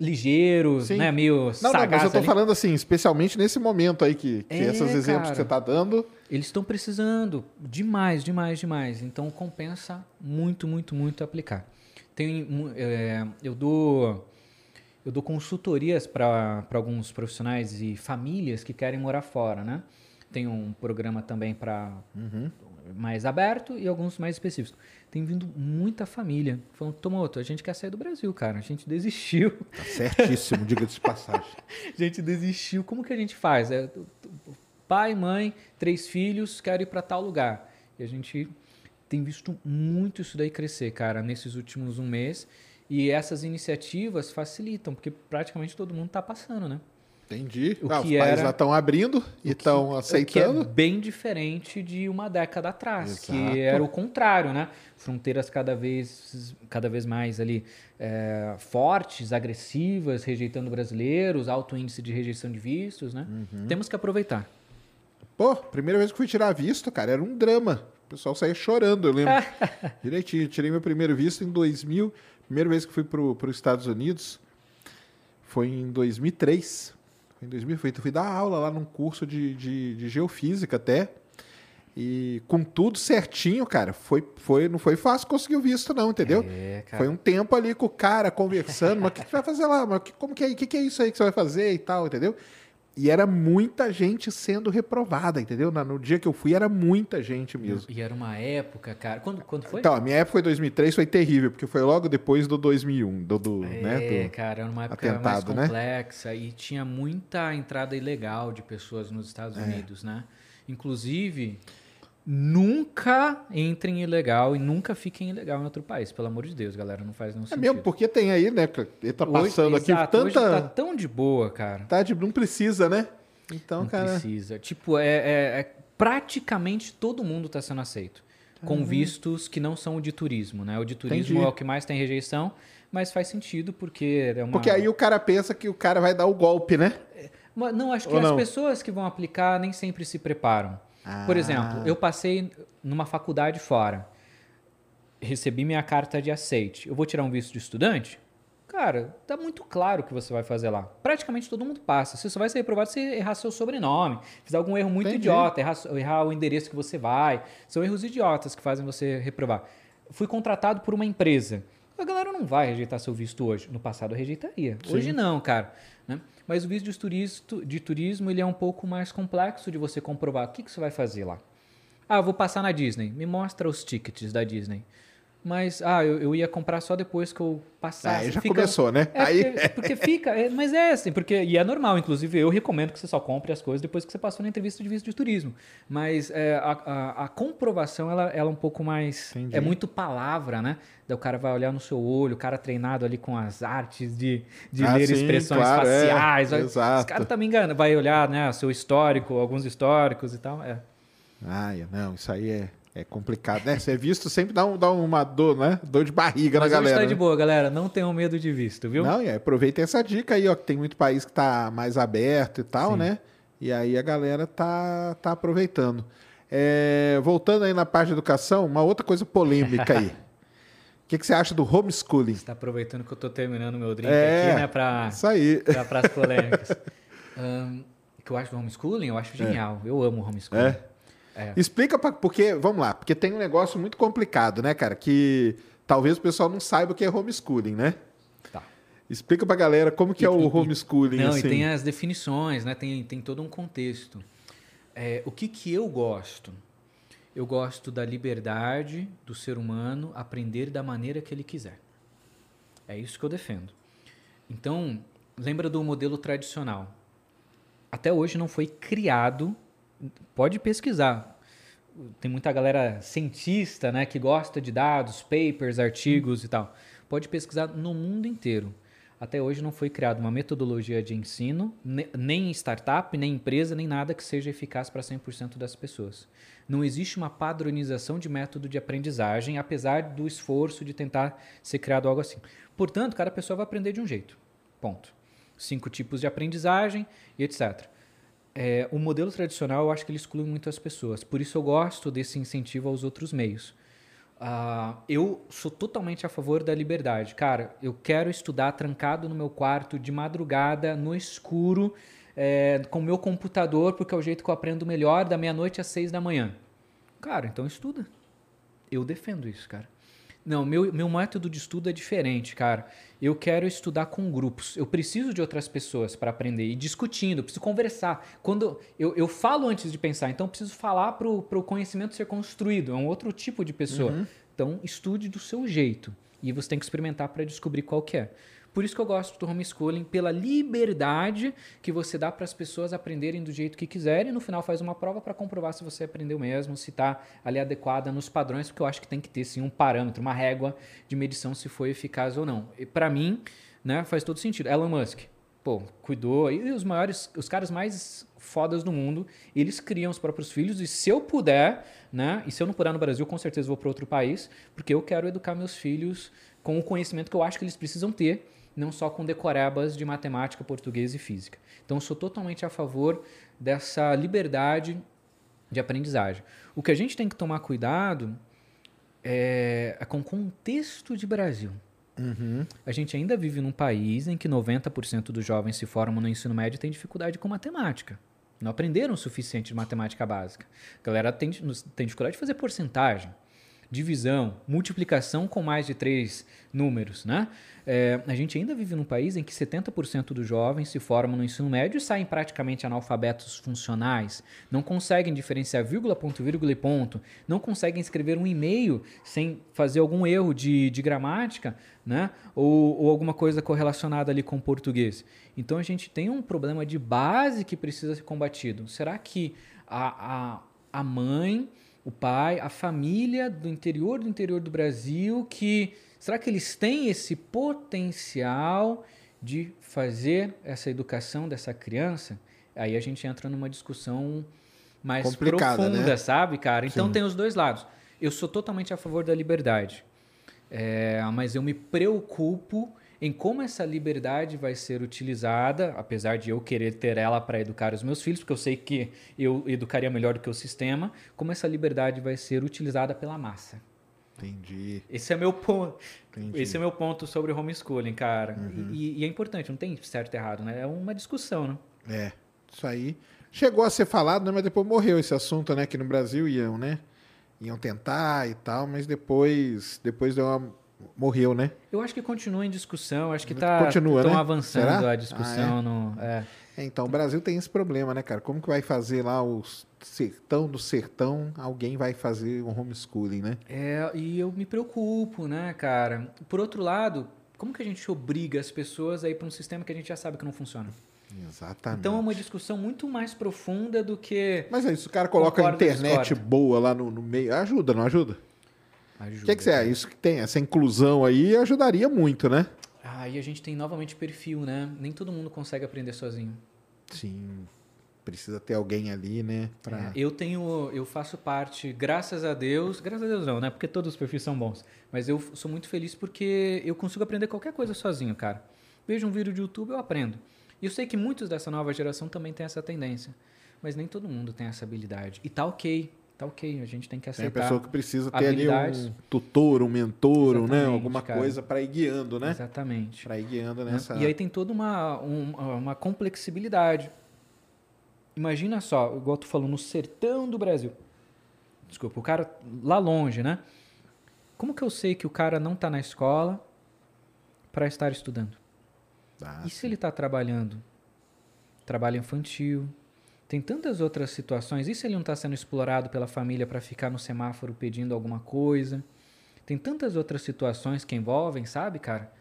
ligeiros, Sim. né? Meio Não, não, mas sagaz eu tô ali. falando assim, especialmente nesse momento aí que, que É, esses exemplos cara. que você tá dando. Eles estão precisando demais, demais, demais. Então compensa muito, muito, muito aplicar. Tem, é, eu dou eu dou consultorias para alguns profissionais e famílias que querem morar fora, né? Tem um programa também para mais aberto e alguns mais específicos. Tem vindo muita família falando, Tomoto, a gente quer sair do Brasil, cara. A gente desistiu. Tá certíssimo, diga-se de passagem. A gente desistiu. Como que a gente faz? É, pai, mãe, três filhos, quero ir para tal lugar. E a gente tem visto muito isso daí crescer, cara, nesses últimos um mês. E essas iniciativas facilitam, porque praticamente todo mundo está passando, né? Entendi. O Ah, os que países era- já estão abrindo e estão O que é aceitando. bem diferente de uma década atrás, Exato. que era o contrário, né? Fronteiras cada vez, cada vez mais ali é, fortes, agressivas, rejeitando brasileiros, alto índice de rejeição de vistos, né? Uhum. Temos que aproveitar. Pô, primeira vez que fui tirar visto, cara, era um drama. O pessoal saía chorando, eu lembro. Direitinho. Tirei meu primeiro visto em 2000. Primeira vez que fui para os Estados Unidos foi em 2003. Foi em 2000, fui, fui dar aula lá num curso de, de, de geofísica até. E com tudo certinho, cara, foi, foi, não foi fácil conseguir o visto, não, entendeu? É, cara. Foi um tempo ali com o cara conversando, mas o que você vai fazer lá? Mas que- como que é, o que, que é isso aí que você vai fazer e tal, entendeu? E era muita gente sendo reprovada, entendeu? No dia que eu fui, era muita gente mesmo. E era uma época, cara. Quando, quando foi? Então, a minha época foi 2003, foi terrível, porque foi logo depois do 2001, do, do, é, né, do- cara, era uma época mais atentado, né? complexa e tinha muita entrada ilegal de pessoas nos Estados É. Unidos, né? Inclusive, nunca entrem ilegal e nunca fiquem ilegal em outro país. Pelo amor de Deus, galera, não faz nenhum É sentido. mesmo, porque tem aí, né, ele tá Hoje- passando aqui exato, hoje tanta... tá tão de boa, cara. Tá, de- não precisa, né? Então, não cara... precisa. Tipo, é, é- é- praticamente todo mundo está sendo aceito. Com vistos que não são o de turismo, né? O de turismo Entendi. é o que mais tem rejeição, mas faz sentido porque é uma... Porque aí o cara pensa que o cara vai dar o golpe, né? Mas não, acho que Ou as não? pessoas que vão aplicar nem sempre se preparam. Por Ah. exemplo, eu passei numa faculdade fora, recebi minha carta de aceite. Eu vou tirar um visto de estudante? Cara, tá muito claro o que você vai fazer lá. Praticamente todo mundo passa. Você só vai ser reprovado se errar seu sobrenome, fizer algum erro muito Entendi. idiota, errar, errar o endereço que você vai. São erros idiotas que fazem você reprovar. Fui contratado por uma empresa. A galera não vai rejeitar seu visto hoje. No passado eu rejeitaria. Hoje não, cara. né? Mas o visto de turismo, de turismo ele é um pouco mais complexo de você comprovar. O que, que você vai fazer lá? Ah, vou passar na Disney. Me mostra os tickets da Disney. Mas, ah, eu, eu ia comprar só depois que eu passasse. Aí já começou, né? É, Aí- porque, porque fica, é, mas é assim, porque, e é normal, inclusive eu recomendo que você só compre as coisas depois que você passou na entrevista de visto de turismo. Mas é, a, a, a comprovação, ela, ela é um pouco mais, Entendi. é muito palavra, né? Daí o cara vai olhar no seu olho, o cara treinado ali com as artes de, de Ah, ler sim, expressões claro, é, faciais. vai- exato. Esse cara tá me enganando, vai olhar, né, seu histórico, alguns históricos e tal, é. Ai, não, isso aí é, é complicado, né? Ser visto sempre dá, um, dá uma dor, né? Dor de barriga Mas na hoje galera. tá de né? boa, galera, não tenham medo de visto, viu? Não, e aí, aproveitem essa dica aí, ó, que tem muito país que tá mais aberto e tal, Sim. né? E aí a galera tá, tá aproveitando. É, voltando aí na parte de educação, uma outra coisa polêmica aí. O que, que você acha do homeschooling? Você tá aproveitando que eu tô terminando meu drink É, aqui, né, pra... Isso aí. para as polêmicas. O que eu acho do homeschooling, eu acho genial. Eu amo homeschooling. É? É. Explica pra, porque, vamos lá, porque tem um negócio muito complicado, né, cara? Que talvez o pessoal não saiba o que é homeschooling, né? Tá. Explica pra galera como que é E- o e- homeschooling, Não, assim. e tem as definições, né? Tem, tem todo um contexto. É, o que, que eu gosto? Eu gosto da liberdade do ser humano aprender da maneira que ele quiser. É isso que eu defendo. Então, lembra do modelo tradicional. Até hoje não foi criado. Pode pesquisar. Tem muita galera cientista, né, que gosta de dados, papers, artigos e tal. Pode pesquisar no mundo inteiro. Até hoje não foi criada uma metodologia de ensino, ne- nem startup, nem empresa, nem nada que seja eficaz para 100% das pessoas. Não existe uma padronização de método de aprendizagem, apesar do esforço de tentar ser criado algo assim. Portanto, cada pessoa vai aprender de um jeito. Ponto. Cinco tipos de aprendizagem e etc. É, o modelo tradicional, eu acho que ele exclui muito as pessoas. Por isso eu gosto desse incentivo aos outros meios. Ah, eu sou totalmente a favor da liberdade. Cara, eu quero estudar trancado no meu quarto, de madrugada, no escuro, é, com o meu computador, porque é o jeito que eu aprendo melhor, da meia-noite às seis da manhã. Cara, então estuda. Eu defendo isso, cara. Não, meu, meu método de estudo é diferente, cara. Eu quero estudar com grupos. Eu preciso de outras pessoas para aprender e discutindo, eu preciso conversar. Quando eu, eu falo antes de pensar, então eu preciso falar para o conhecimento ser construído. É um outro tipo de pessoa. Então estude do seu jeito e você tem que experimentar para descobrir qual que é. Por isso que eu gosto do homeschooling, pela liberdade que você dá para as pessoas aprenderem do jeito que quiserem e no final faz uma prova para comprovar se você aprendeu mesmo, se está ali adequada nos padrões, porque eu acho que tem que ter sim um parâmetro, uma régua de medição se foi eficaz ou não. E para mim, né, faz todo sentido. Elon Musk, pô, cuidou. E os maiores, os caras mais fodas do mundo, eles criam os próprios filhos. E se eu puder, né? E se eu não puder no Brasil, com certeza vou para outro país, porque eu quero educar meus filhos com o conhecimento que eu acho que eles precisam ter, não só com decorebas de matemática, português e física. Então, sou totalmente a favor dessa liberdade de aprendizagem. O que a gente tem que tomar cuidado é, é com o contexto de Brasil. A gente ainda vive num país em que 90% dos jovens se formam no ensino médio e tem dificuldade com matemática. Não aprenderam o suficiente de matemática básica. A galera tem, tem dificuldade de fazer porcentagem, divisão, multiplicação com mais de três números. Né? É, a gente ainda vive num país em que 70% dos jovens se formam no ensino médio e saem praticamente analfabetos funcionais, não conseguem diferenciar vírgula, ponto, vírgula e ponto, não conseguem escrever um e-mail sem fazer algum erro de, de gramática, né? ou, ou alguma coisa correlacionada ali com o português. Então a gente tem um problema de base que precisa ser combatido. Será que a, a, a mãe, o pai, a família do interior do interior do Brasil que será que eles têm esse potencial de fazer essa educação dessa criança? Aí a gente entra numa discussão mais Complicada, profunda, né? sabe, cara? Então Sim. tem os dois lados. Eu sou totalmente a favor da liberdade, É, mas eu me preocupo em como essa liberdade vai ser utilizada, apesar de eu querer ter ela para educar os meus filhos, porque eu sei que eu educaria melhor do que o sistema, como essa liberdade vai ser utilizada pela massa. Entendi. Esse é meu ponto. Entendi. Esse é meu ponto sobre homeschooling, cara. E, e é importante, não tem certo e errado, né? É uma discussão, né? É, isso aí. Chegou a ser falado, né? Mas depois morreu esse assunto, né? Que no Brasil iam, né? Iam tentar e tal, mas depois, depois deu uma... morreu, né? Eu acho que continua em discussão, acho que tá Continua, tão né? avançando Será? a discussão Ah, no. é. É, então, o Brasil tem esse problema, né, cara? Como que vai fazer lá o sertão do sertão? Alguém vai fazer um homeschooling, né? É, e eu me preocupo, né, cara? Por outro lado, como que a gente obriga as pessoas a ir para um sistema que a gente já sabe que não funciona? Exatamente. Então é uma discussão muito mais profunda do que. Mas aí, se o cara coloca a internet boa lá no, no meio, ajuda, não ajuda? O que, que você acha? Isso que tem, essa inclusão aí ajudaria muito, né? Aí a gente tem novamente perfil, né? Nem todo mundo consegue aprender sozinho. Sim. Precisa ter alguém ali, né? Pra... É, eu tenho, eu faço parte, graças a Deus, graças a Deus não, né? Porque todos os perfis são bons. Mas eu sou muito feliz porque eu consigo aprender qualquer coisa sozinho, cara. Vejo um vídeo de YouTube, eu aprendo. E eu sei que muitos dessa nova geração também têm essa tendência. Mas nem todo mundo tem essa habilidade. E tá ok, tá ok. A gente tem que Tem a aceitar. pessoa que precisa ter ali um tutor, um mentor, né? Alguma cara. coisa para ir guiando, né? Exatamente. Para ir guiando né? nessa. E aí tem toda uma, um- uma complexibilidade. Imagina só, igual tu falou, no sertão do Brasil. Desculpa, o cara lá longe, né? Como que eu sei que o cara não está na escola para estar estudando? Ah, E se ele está trabalhando? Trabalho infantil. Tem tantas outras situações. E se ele não está sendo explorado pela família para ficar no semáforo pedindo alguma coisa? Tem tantas outras situações que envolvem, sabe, cara?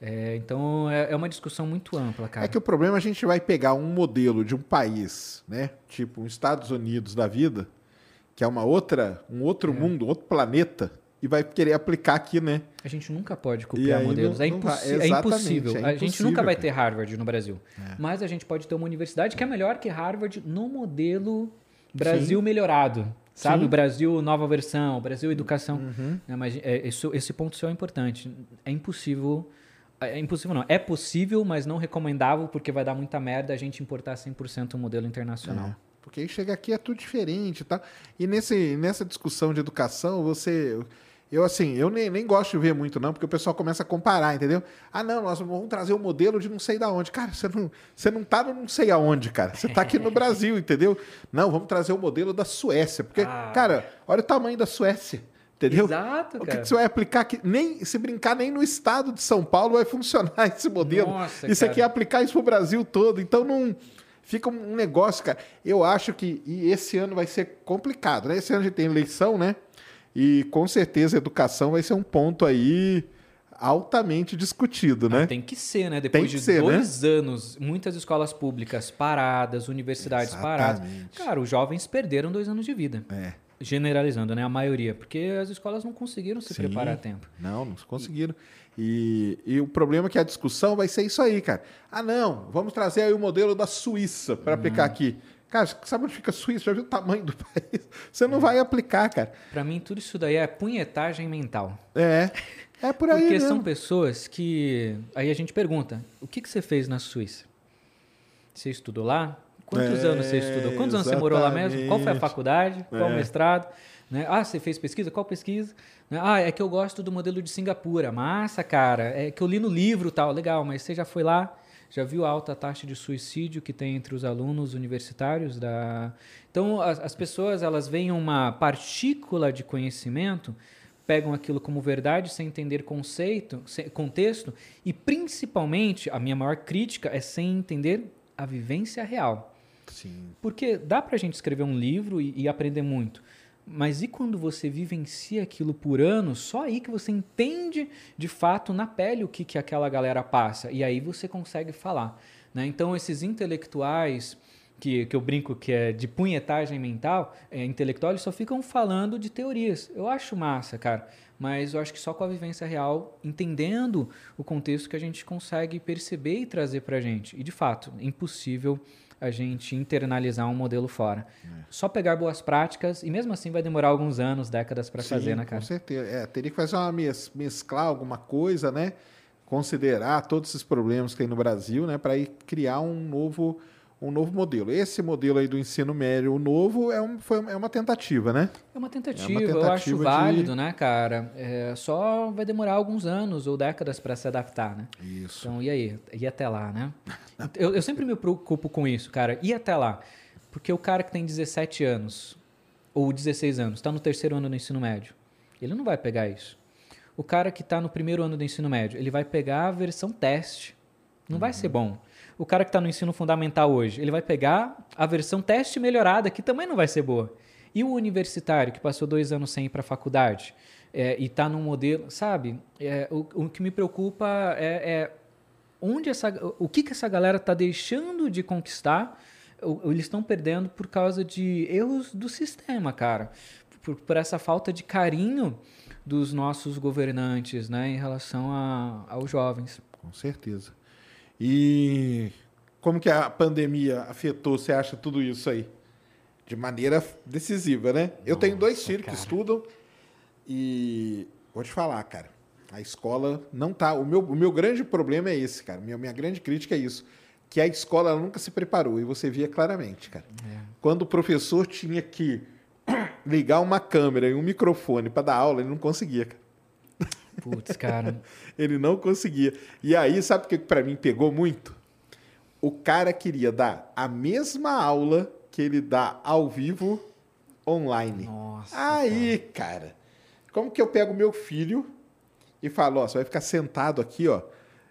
É, então é, é uma discussão muito ampla, cara. É que o problema é a gente vai pegar um modelo de um país, né? Tipo os Estados Unidos da vida, que é uma outra, um outro mundo, outro planeta, e vai querer aplicar aqui, né? A gente nunca pode copiar modelos. não- é, não vai- impossi- é exatamente, impossível. é A gente nunca vai ter Harvard no Brasil. É. Mas a gente pode ter uma universidade que é melhor que Harvard no modelo Brasil melhorado. Sabe? Sim. Uhum. Brasil nova versão, Brasil educação. Mas é, isso- esse ponto seu é importante. É impossível. É impossível não. É possível, mas não recomendável, porque vai dar muita merda a gente importar 100% o modelo internacional. É, porque aí chega aqui é tudo diferente, tá? E nesse, nessa discussão de educação, você Eu, assim, eu nem, nem gosto de ver muito, não, porque o pessoal começa a comparar, entendeu? Ah, não, nós vamos trazer o um modelo de não sei da onde. Cara, você não, você não tá no não sei aonde, cara. Você tá aqui no Brasil, entendeu? Não, vamos trazer o modelo da Suécia. Porque, ah. cara, olha o tamanho da Suécia. Entendeu? Exato, cara. O que, que, você vai aplicar aqui? Nem, se brincar, nem no estado de São Paulo vai funcionar esse modelo. Nossa, isso cara. aqui é aplicar isso pro Brasil todo. Então não. Fica um negócio, cara. Eu acho que. E esse ano vai ser complicado, né? Esse ano a gente tem eleição, né? E com certeza a educação vai ser um ponto aí altamente discutido, né? Ah, tem que ser, né? Depois de ser, dois né? anos, muitas escolas públicas paradas, universidades Exatamente. paradas. Cara, os jovens perderam dois anos de vida. É. Generalizando, né? A maioria. Porque as escolas não conseguiram se Sim. preparar a tempo. Não, não conseguiram. E, e, o problema é que a discussão vai ser isso aí, cara. Ah, não, vamos trazer aí o modelo da Suíça para hum. aplicar aqui. Cara, sabe onde fica a Suíça? Já viu o tamanho do país? Você não vai aplicar, cara. Para mim, tudo isso daí é punhetagem mental. É. É por aí. Porque mesmo. são pessoas que. Aí a gente pergunta: o que, que você fez na Suíça? Você estudou lá? Quantos é, anos você estudou? Quantos exatamente. anos você morou lá mesmo? Qual foi a faculdade? Qual é. o mestrado? Né? Ah, você fez pesquisa? Qual pesquisa? Né? Ah, é que eu gosto do modelo de Singapura. Massa, cara. É que eu li no livro tal. Legal, mas você já foi lá? Já viu a alta taxa de suicídio que tem entre os alunos universitários da Então, as, as pessoas, elas veem uma partícula de conhecimento, pegam aquilo como verdade sem entender conceito, sem, contexto e principalmente a minha maior crítica é sem entender a vivência real. Sim. Porque dá para a gente escrever um livro e, e aprender muito. Mas e quando você vivencia aquilo por anos, só aí que você entende de fato na pele o que, que aquela galera passa. E aí você consegue falar. Né? Então, esses intelectuais que, que eu brinco que é de punhetagem mental, é, intelectual, eles só ficam falando de teorias. Eu acho massa, cara. Mas eu acho que só com a vivência real, entendendo o contexto que a gente consegue perceber e trazer para a gente. E, de fato, impossível a gente internalizar um modelo fora. É. Só pegar boas práticas e mesmo assim vai demorar alguns anos, décadas para fazer, né, cara? Com certeza. É, teria que fazer uma mes mesclar alguma coisa, né? Considerar todos esses problemas que tem no Brasil, né? Para ir criar um novo um novo modelo. Esse modelo aí do ensino médio, o novo, é, um, foi, é uma tentativa, né? É uma tentativa, é uma tentativa eu acho de... válido, né, cara? É, só vai demorar alguns anos ou décadas para se adaptar, né? Isso. Então, e aí? E até lá, né? eu, eu sempre me preocupo com isso, cara. E até lá? Porque o cara que tem 17 anos ou 16 anos, está no terceiro ano do ensino médio, ele não vai pegar isso. O cara que está no primeiro ano do ensino médio, ele vai pegar a versão teste. Não uhum. vai ser bom o cara que está no ensino fundamental hoje, ele vai pegar a versão teste melhorada, que também não vai ser boa. E o universitário, que passou dois anos sem ir para a faculdade é, e está num modelo, sabe? É, o, o, que me preocupa é, é onde essa, o que, que essa galera está deixando de conquistar, eles estão perdendo por causa de erros do sistema, cara. Por, por essa falta de carinho dos nossos governantes né, em relação a, aos jovens. Com certeza. E como que a pandemia afetou, você acha, tudo isso aí? De maneira decisiva, né? Nossa, eu tenho dois filhos que estudam e vou te falar, cara, a escola não tá. O meu, o meu grande problema é esse, cara. Minha, minha grande crítica é isso. Que a escola nunca se preparou, e você via claramente, cara. É. Quando o professor tinha que ligar uma câmera e um microfone para dar aula, ele não conseguia, cara. Putz, cara. ele não conseguia. E aí, sabe o que para mim pegou muito? O cara queria dar a mesma aula que ele dá ao vivo online. Nossa. Aí, cara. cara, como que eu pego meu filho e falo, ó, você vai ficar sentado aqui, ó,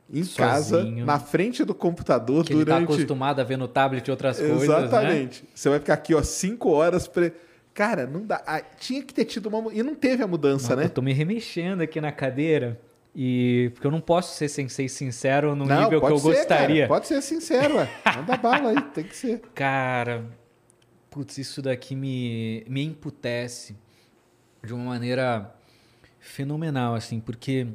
em Sozinho. casa, na frente do computador que durante. Ele tá acostumado a ver no tablet outras coisas. Né? Exatamente. Né? Você vai ficar aqui, ó, cinco horas. Pre... Cara, não dá. Ah, tinha que ter tido uma. E não teve a mudança, né? Eu tô me remexendo aqui na cadeira. E. Porque eu não posso ser sensei sincero no não, nível que eu ser, gostaria. Cara, pode ser sincero, ué. Manda bala aí, tem que ser. Cara, putz, isso daqui me, me emputece de uma maneira fenomenal, assim, porque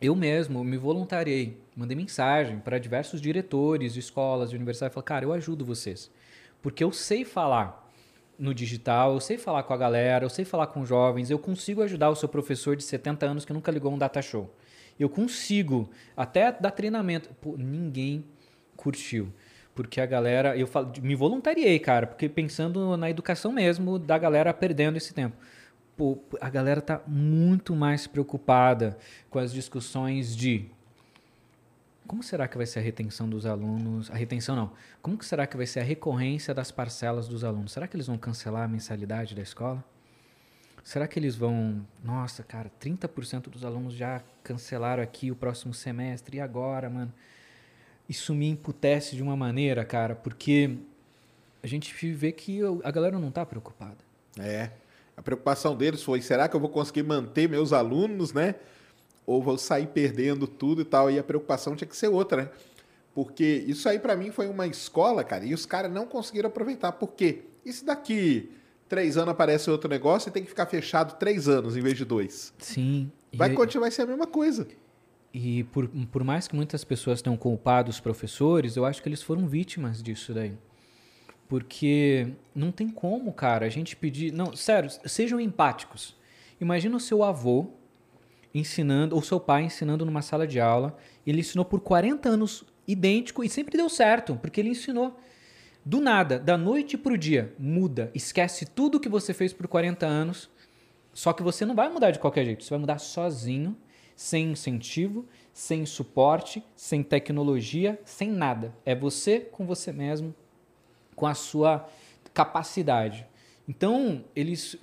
eu mesmo me voluntariei, mandei mensagem para diversos diretores de escolas, de universidades, falei, cara, eu ajudo vocês, porque eu sei falar no digital, eu sei falar com a galera, eu sei falar com jovens, eu consigo ajudar o seu professor de 70 anos que nunca ligou um data show. Eu consigo até dar treinamento. Pô, ninguém curtiu. Porque a galera, eu falo, me voluntariei, cara, porque pensando na educação mesmo da galera perdendo esse tempo. pô, a galera tá muito mais preocupada com as discussões de como será que vai ser a retenção dos alunos? A retenção não. Como que será que vai ser a recorrência das parcelas dos alunos? Será que eles vão cancelar a mensalidade da escola? Será que eles vão. Nossa, cara, 30% dos alunos já cancelaram aqui o próximo semestre. E agora, mano? Isso me imputece de uma maneira, cara, porque a gente vê que a galera não tá preocupada. É. A preocupação deles foi: será que eu vou conseguir manter meus alunos, né? Ou vou sair perdendo tudo e tal? E a preocupação tinha que ser outra, né? Porque isso aí para mim foi uma escola, cara, e os caras não conseguiram aproveitar. Por quê? Isso daqui três anos aparece outro negócio e tem que ficar fechado três anos em vez de dois. Sim. Vai e, continuar a ser a mesma coisa. E por, por mais que muitas pessoas tenham culpado os professores, eu acho que eles foram vítimas disso daí. Porque não tem como, cara, a gente pedir. Não, sério, sejam empáticos. Imagina o seu avô ensinando, ou seu pai ensinando numa sala de aula. Ele ensinou por 40 anos idêntico e sempre deu certo, porque ele ensinou. Do nada, da noite pro dia, muda, esquece tudo que você fez por 40 anos. Só que você não vai mudar de qualquer jeito, você vai mudar sozinho, sem incentivo, sem suporte, sem tecnologia, sem nada. É você com você mesmo, com a sua capacidade. Então, eles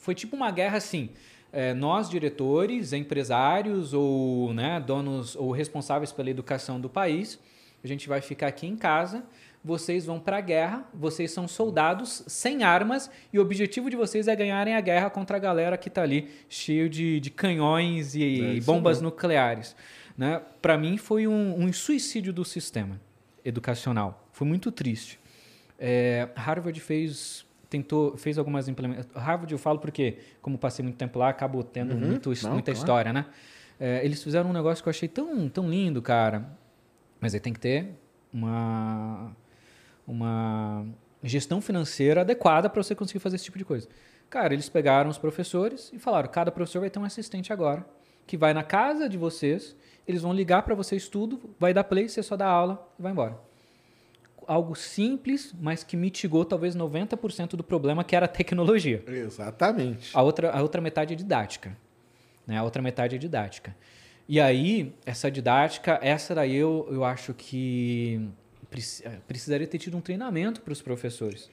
foi tipo uma guerra assim. É, nós, diretores, empresários ou né, donos ou responsáveis pela educação do país, a gente vai ficar aqui em casa vocês vão para a guerra, vocês são soldados sem armas e o objetivo de vocês é ganharem a guerra contra a galera que está ali cheio de, de canhões e, é bombas mesmo. nucleares. Né? Para mim foi um, um, suicídio do sistema educacional. Foi muito triste. É, Harvard fez tentou fez algumas implementações. Harvard eu falo porque como passei muito tempo lá acabo tendo uhum. muito, Não, muita claro. história, né? É, eles fizeram um negócio que eu achei tão tão lindo, cara. Mas aí tem que ter uma uma gestão financeira adequada para você conseguir fazer esse tipo de coisa. Cara, eles pegaram os professores e falaram: cada professor vai ter um assistente agora, que vai na casa de vocês, eles vão ligar para vocês tudo, vai dar play, você só dá aula e vai embora. Algo simples, mas que mitigou talvez 90% do problema que era a tecnologia. Exatamente. A outra, a outra metade é didática. Né? A outra metade é didática. E aí, essa didática, essa daí eu, eu acho que é, precisaria ter tido um treinamento para os professores.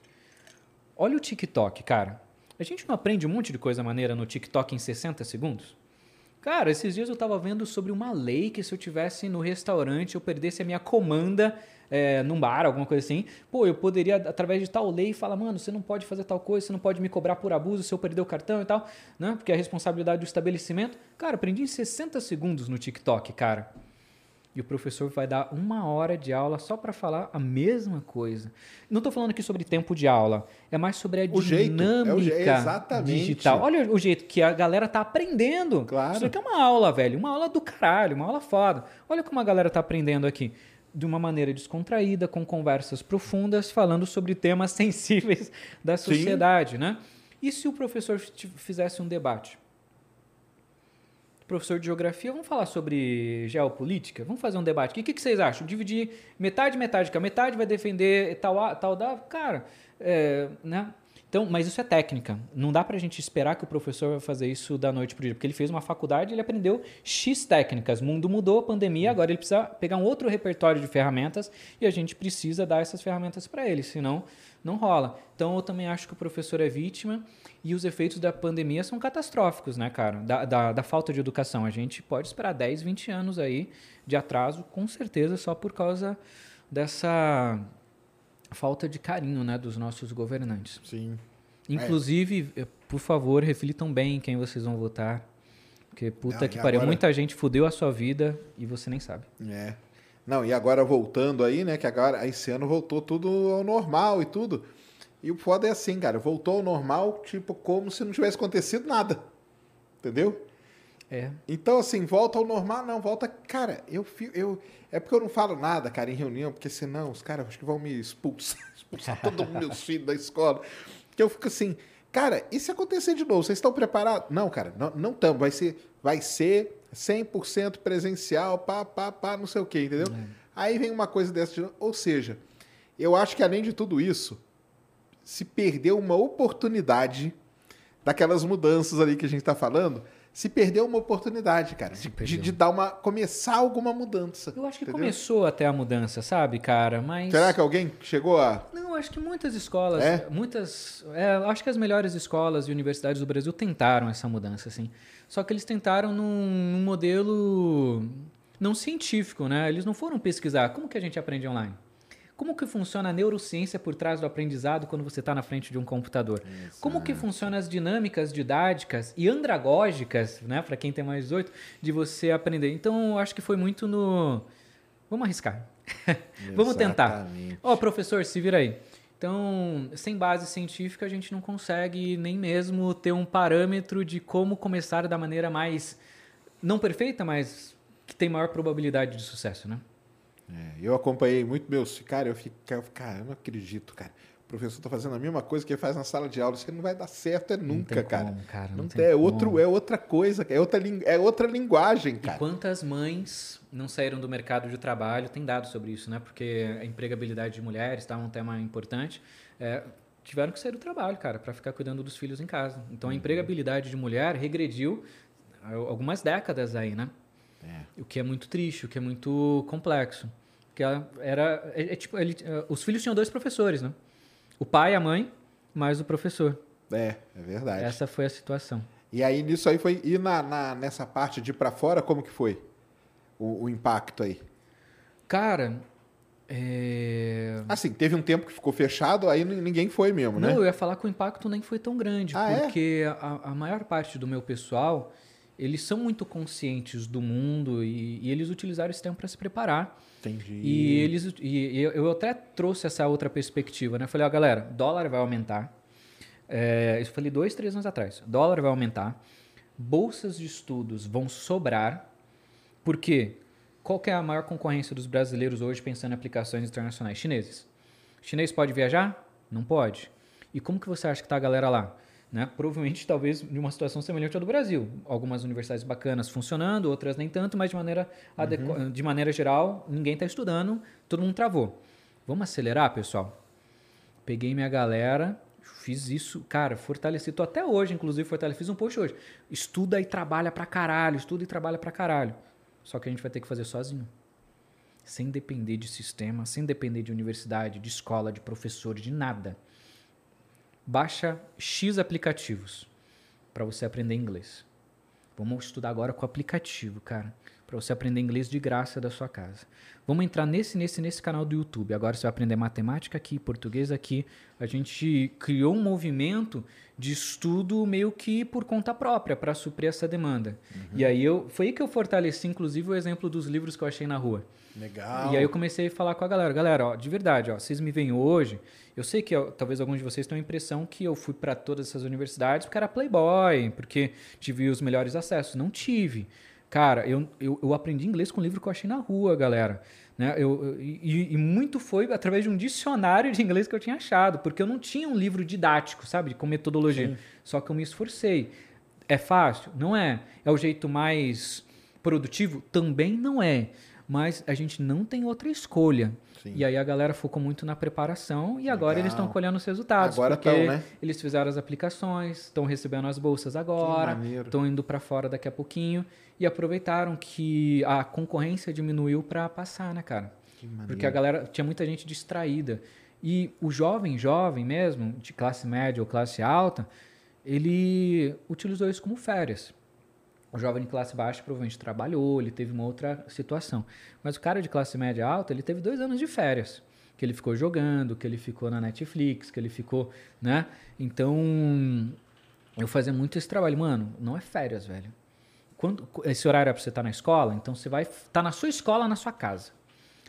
Olha o TikTok, cara. A gente não aprende um monte de coisa maneira no TikTok em 60 segundos? Cara, esses dias eu estava vendo sobre uma lei que se eu tivesse no restaurante eu perdesse a minha comanda é, num bar, alguma coisa assim, pô, eu poderia, através de tal lei, falar, mano, você não pode fazer tal coisa, você não pode me cobrar por abuso se eu perder o cartão e tal, né? Porque é a responsabilidade do estabelecimento. Cara, aprendi em 60 segundos no TikTok, cara e o professor vai dar uma hora de aula só para falar a mesma coisa. Não estou falando aqui sobre tempo de aula, é mais sobre a o dinâmica jeito, é o digital. Olha o jeito que a galera tá aprendendo. Claro. Isso aqui é uma aula, velho, uma aula do caralho, uma aula foda. Olha como a galera tá aprendendo aqui. De uma maneira descontraída, com conversas profundas, falando sobre temas sensíveis da sociedade, Sim. né? E se o professor fizesse um debate? professor de geografia, vamos falar sobre geopolítica? Vamos fazer um debate. O que, que vocês acham? Dividir metade, metade, que a metade vai defender tal, tal da. Cara, é, né? Então, mas isso é técnica. Não dá para a gente esperar que o professor vai fazer isso da noite para o dia, porque ele fez uma faculdade, ele aprendeu X técnicas. O mundo mudou, pandemia, agora ele precisa pegar um outro repertório de ferramentas e a gente precisa dar essas ferramentas para ele, senão não rola. Então, eu também acho que o professor é vítima e os efeitos da pandemia são catastróficos, né, cara? Da, da, da, falta de educação. A gente pode esperar 10, 20 anos aí de atraso, com certeza, só por causa dessa falta de carinho, né, dos nossos governantes. Sim. Inclusive, é. por favor, reflitam bem em quem vocês vão votar. Porque puta Não, que pariu, agora... muita gente fudeu a sua vida e você nem sabe. É. Não, e agora voltando aí, né, que agora esse ano voltou tudo ao normal e tudo. E o foda é assim, cara, voltou ao normal, tipo, como se não tivesse acontecido nada. Entendeu? É. Então, assim, volta ao normal, não, volta. Cara, eu, eu. É porque eu não falo nada, cara, em reunião, porque senão os caras acho que vão me expulsar, expulsar todo mundo, meus filhos da escola. Que eu fico assim, cara, e se acontecer de novo, vocês estão preparados? Não, cara, não estamos. Vai ser, vai ser 100% presencial, pá, pá, pá, não sei o quê, entendeu? É. Aí vem uma coisa dessa de novo. Ou seja, eu acho que além de tudo isso, se perdeu uma oportunidade daquelas mudanças ali que a gente tá falando, se perdeu uma oportunidade, cara, de, de, de dar uma começar alguma mudança. Eu acho que entendeu? começou até a mudança, sabe, cara? Mas. Será que alguém chegou a Não, acho que muitas escolas, É? muitas, é, acho que as melhores escolas e universidades do Brasil tentaram essa mudança, assim. Só que eles tentaram num, num modelo não científico, né? Eles não foram pesquisar como que a gente aprende online. Como que funciona a neurociência por trás do aprendizado quando você está na frente de um computador? Como que funcionam as dinâmicas didáticas e andragógicas, né, para quem tem mais 18, de você aprender? Então, eu acho que foi muito no vamos arriscar. vamos tentar. Ó, professor, se vira aí. Então, sem base científica, a gente não consegue nem mesmo ter um parâmetro de como começar da maneira mais não perfeita, mas que tem maior probabilidade de sucesso, né? É, eu acompanhei muito meus. Cara, eu fico. Cara, eu não acredito, cara. O professor tá fazendo a mesma coisa que ele faz na sala de aula. Isso não vai dar certo, é nunca, tem cara. como, cara, não Não tem é, como. outro, é outra coisa, é outra, é outra linguagem, E cara. quantas mães não saíram do mercado de trabalho? Tem dados sobre isso, né? Porque a empregabilidade de mulheres tá um tema importante. É, tiveram que sair do trabalho, cara, para ficar cuidando dos filhos em casa. Então a empregabilidade de mulher regrediu algumas décadas aí, né? O que é muito triste, o que é muito complexo. Porque ela era. É, é tipo, ele- é, os filhos tinham dois professores, né? O pai e a mãe, mais o professor. É, é verdade. Essa foi a situação. E aí nisso aí foi. E na, na- nessa parte de ir pra fora, como que foi? O, o impacto aí? Cara, é... Assim, teve um tempo que ficou fechado, aí ninguém foi mesmo, né? Não, eu ia falar que o impacto nem foi tão grande, Ah, é? porque a, a maior parte do meu pessoal, eles são muito conscientes do mundo e, e eles utilizaram esse tempo para se preparar. Entendi. E eles e, eu- eu até trouxe essa outra perspectiva, né? Falei, ó, galera, dólar vai aumentar. É, isso eu falei dois, três anos atrás. Dólar vai aumentar, bolsas de estudos vão sobrar, porque qual que é a maior concorrência dos brasileiros hoje pensando em aplicações internacionais? Chineses. Chinês pode viajar? Não pode. E como que você acha que está a galera lá? Né? Provavelmente, talvez, de uma situação semelhante à do Brasil. Algumas universidades bacanas funcionando, outras nem tanto, mas de maneira, adequa- de maneira geral, ninguém está estudando, todo mundo travou. Vamos acelerar, pessoal? Peguei minha galera, fiz isso, cara, fortaleci. Tô até hoje, inclusive, fortaleci. Fiz um post hoje. Estuda e trabalha pra caralho, estuda e trabalha pra caralho. Só que a gente vai ter que fazer sozinho. Sem depender de sistema, sem depender de universidade, de escola, de professor, de nada. Baixa X aplicativos para você aprender inglês. Vamos estudar agora com aplicativo, cara, para você aprender inglês de graça da sua casa. Vamos entrar nesse, nesse, nesse canal do YouTube. Agora você vai aprender matemática aqui, português aqui. A gente criou um movimento de estudo meio que por conta própria para suprir essa demanda. E aí eu foi aí que eu fortaleci, inclusive, o exemplo dos livros que eu achei na rua. Legal. E aí eu comecei a falar com a galera, galera, ó, de verdade, ó, vocês me veem hoje, eu sei que ó, talvez alguns de vocês tenham a impressão que eu fui para todas essas universidades porque era playboy, porque tive os melhores acessos. Não tive. Cara, eu, eu, eu aprendi inglês com um livro que eu achei na rua, galera. Né? Eu, eu- e, e muito foi através de um dicionário de inglês que eu tinha achado, porque eu não tinha um livro didático, sabe, com metodologia. Só que eu me esforcei. É fácil? Não é. É o jeito mais produtivo? Também não é. Mas a gente não tem outra escolha. Sim. E aí a galera focou muito na preparação e agora eles estão Legal. colhendo os resultados. Agora porque tão, né? eles fizeram as aplicações, estão recebendo as bolsas agora, estão indo para fora daqui a pouquinho e aproveitaram que a concorrência diminuiu para passar, né, cara? Porque a galera tinha muita gente distraída. E o jovem, jovem mesmo, de classe média ou classe alta, ele utilizou isso como férias. O jovem de classe baixa provavelmente trabalhou, ele teve uma outra situação. Mas o cara de classe média alta, ele teve dois anos de férias. Que ele ficou jogando, que ele ficou na Netflix, que ele ficou, né? Então, eu fazia muito esse trabalho. Mano, não é férias, velho. Quando, esse horário é pra você estar na escola, então você vai estar na sua escola, na sua casa.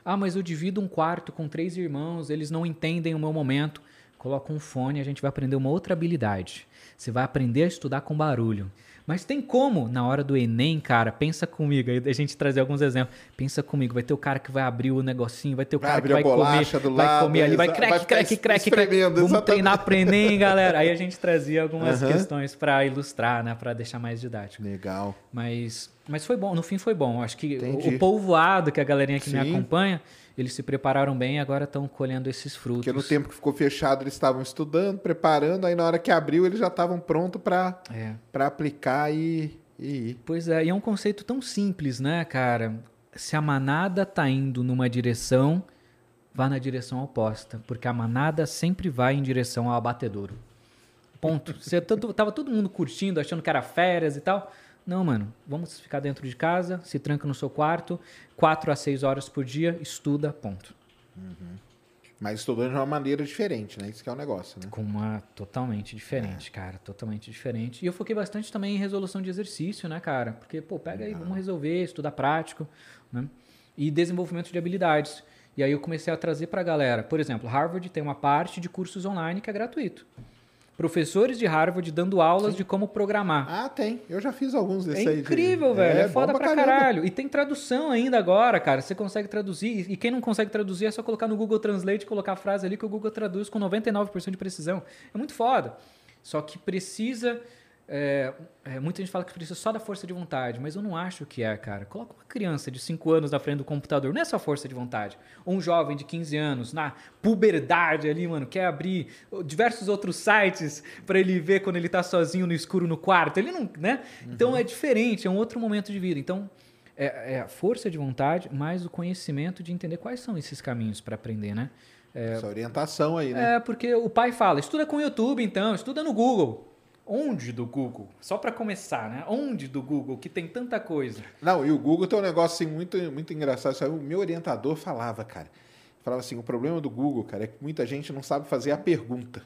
Ah, mas eu divido um quarto com três irmãos, eles não entendem o meu momento. Coloca um fone, a gente vai aprender uma outra habilidade. Você vai aprender a estudar com barulho. Mas tem como, na hora do Enem, cara, pensa comigo, aí a gente trazer alguns exemplos. Pensa comigo, vai ter o cara que vai abrir o negocinho, vai ter o Vai cara abrir que vai comer, do vai lado, comer ali, vai crack, vai ficar crack, crack, crack. espremendo, Vamos exatamente. treinar pro Enem, galera. Aí a gente trazia algumas Aham. questões para ilustrar, né, para deixar mais didático. Legal. Mas Mas foi bom, no fim foi bom. Acho que Entendi. o, o povoado, que a galerinha que me Sim. acompanha, eles se prepararam bem e agora estão colhendo esses frutos. Porque no tempo que ficou fechado, eles estavam estudando, preparando, aí na hora que abriu, eles já estavam prontos para É. para aplicar e, e ir. Pois é, e é um conceito tão simples, né, cara? Se a manada tá indo numa direção, vá na direção oposta, porque a manada sempre vai em direção ao abatedouro. Ponto. Você tava todo mundo curtindo, achando que era férias e tal. Não, mano, vamos ficar dentro de casa, se tranca no seu quarto, quatro a seis horas por dia, estuda, ponto. Mas estudando de uma maneira diferente, né? Isso que é o negócio, né? Com uma totalmente diferente, cara. Totalmente diferente. E eu foquei bastante também em resolução de exercício, né, cara? Porque, pô, pega aí, vamos resolver, estudar prático, né? E desenvolvimento de habilidades. E aí eu comecei a trazer pra galera. Por exemplo, Harvard tem uma parte de cursos online que é gratuito. Professores de Harvard dando aulas de como programar. Ah, tem. Eu já fiz alguns É desses aí. de- incrível, velho. É, bom foda pra, caramba. caralho. E tem tradução ainda agora, cara. Você consegue traduzir. E quem não consegue traduzir é só colocar no Google Translate e colocar a frase ali que o Google traduz com 99% de precisão. É muito foda. Só que precisa. É, é, muita gente fala que precisa só da força de vontade, mas eu não acho que é, cara. Coloca uma criança de 5 anos na frente do computador, não é só força de vontade. Ou um jovem de 15 anos, na puberdade ali, mano, quer abrir diversos outros sites pra ele ver quando ele tá sozinho no escuro no quarto. Ele não, né? Então é diferente, é um outro momento de vida. Então é, é a força de vontade, mais o conhecimento de entender quais são esses caminhos pra aprender, né? Essa orientação aí, né? É, porque o pai fala, estuda com o YouTube então, estuda no Google. Onde do Google? Só pra começar, né? Onde do Google, que tem tanta coisa. Não, e o Google tem um negócio assim, muito, muito engraçado. Aí, o meu orientador falava, cara. Falava assim, o problema do Google, cara, é que muita gente não sabe fazer a pergunta.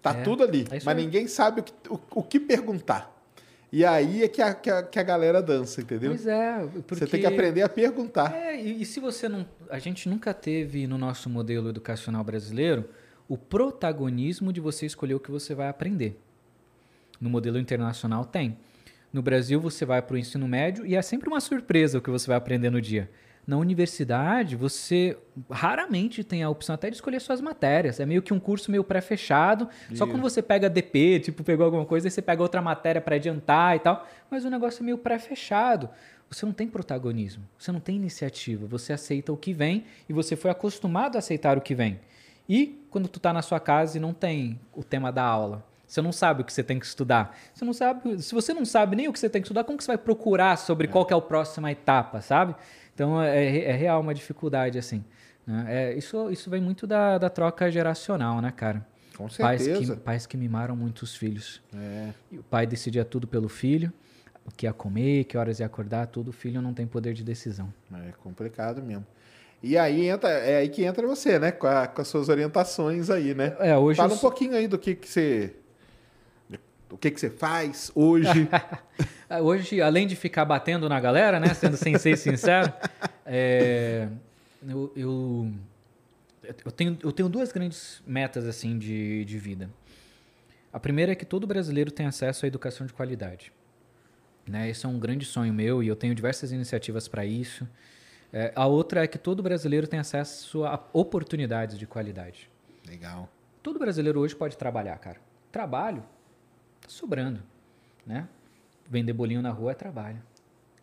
Tá É, tudo ali, é mas ninguém sabe o que, o, o que perguntar. E aí é que a, que a, que a galera dança, entendeu? Pois é, porque... Você tem que aprender a perguntar. É, e, e se você não... A gente nunca teve no nosso modelo educacional brasileiro o protagonismo de você escolher o que você vai aprender. No modelo internacional tem. No Brasil você vai para o ensino médio e é sempre uma surpresa o que você vai aprender no dia. Na universidade, você raramente tem a opção até de escolher suas matérias. É meio que um curso meio pré-fechado. Só quando você pega DP, tipo, pegou alguma coisa, aí você pega outra matéria para adiantar e tal. Mas o negócio é meio pré-fechado. Você não tem protagonismo, você não tem iniciativa. Você aceita o que vem e você foi acostumado a aceitar o que vem. E quando tu tá na sua casa e não tem o tema da aula, você não sabe o que você tem que estudar. Você não sabe, se você não sabe nem o que você tem que estudar, como que você vai procurar sobre qual que é a próxima etapa, sabe? Então é, é real uma dificuldade assim. né? É, isso, isso vem muito da, da troca geracional, né, cara? Com Pais certeza. que, pais que mimaram muito os filhos. É. E o pai decidia tudo pelo filho, o que ia comer, que horas ia acordar, tudo. O filho não tem poder de decisão. É complicado mesmo. E aí entra, é aí que entra você, né? Com, a- com as suas orientações aí, né? É, hoje Fala eu um pouquinho aí do que, que você. Do que, que você faz hoje. Hoje, além de ficar batendo na galera, né? Sendo sem ser sincero, é, eu, eu, eu, tenho, eu tenho duas grandes metas assim de, de vida. A primeira é que todo brasileiro tem acesso à educação de qualidade. Né? Esse é um grande sonho meu e eu tenho diversas iniciativas para isso. É, a outra é que todo brasileiro tem acesso a oportunidades de qualidade. Legal. Todo brasileiro hoje pode trabalhar, cara. Trabalho tá sobrando, né? Vender bolinho na rua é trabalho.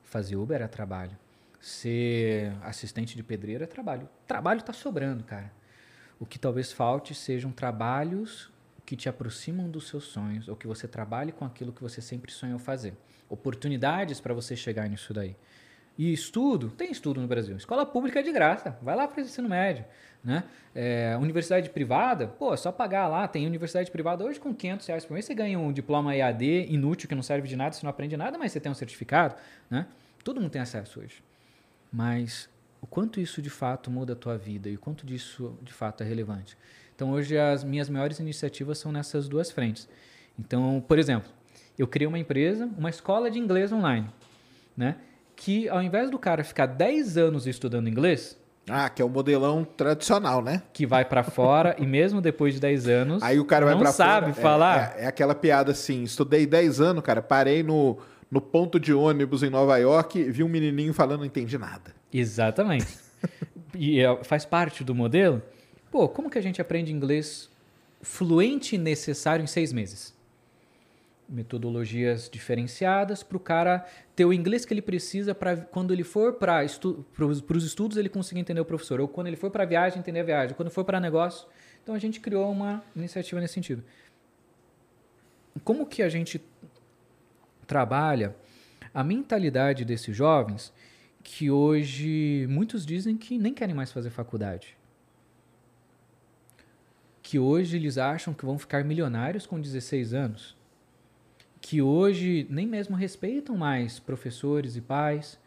Fazer Uber é trabalho. Ser assistente de pedreiro é trabalho. Trabalho tá sobrando, cara. O que talvez falte sejam trabalhos que te aproximam dos seus sonhos ou que você trabalhe com aquilo que você sempre sonhou fazer. Oportunidades para você chegar nisso daí. E estudo, tem estudo no Brasil. Escola pública é de graça, vai lá para o ensino médio. Né? É, universidade privada, pô, é só pagar lá. Tem universidade privada hoje com 500 reais por mês. Você ganha um diploma EAD inútil que não serve de nada, você não aprende nada, mas você tem um certificado. Né? Todo mundo tem acesso hoje. Mas o quanto isso de fato muda a tua vida e o quanto disso de fato é relevante. Então hoje as minhas maiores iniciativas são nessas duas frentes. Então, por exemplo, eu criei uma empresa, uma escola de inglês online, né? Que ao invés do cara ficar 10 anos estudando inglês, Ah, que é o modelão tradicional, né? que vai para fora e mesmo depois de 10 anos Aí o cara vai não pra sabe fora, é- falar. É, é aquela piada assim: estudei 10 anos, cara, parei no, no ponto de ônibus em Nova York, vi um menininho falando, não entendi nada. Exatamente. e faz parte do modelo. Pô, como que a gente aprende inglês fluente e necessário em seis meses? Metodologias diferenciadas para o cara ter o inglês que ele precisa para quando ele for para estu os estudos ele conseguir entender o professor, ou quando ele for para a viagem entender a viagem, quando for para negócio. Então a gente criou uma iniciativa nesse sentido. Como que a gente trabalha a mentalidade desses jovens que hoje muitos dizem que nem querem mais fazer faculdade? que hoje eles acham que vão ficar milionários com 16 anos, que hoje nem mesmo respeitam mais professores e pais,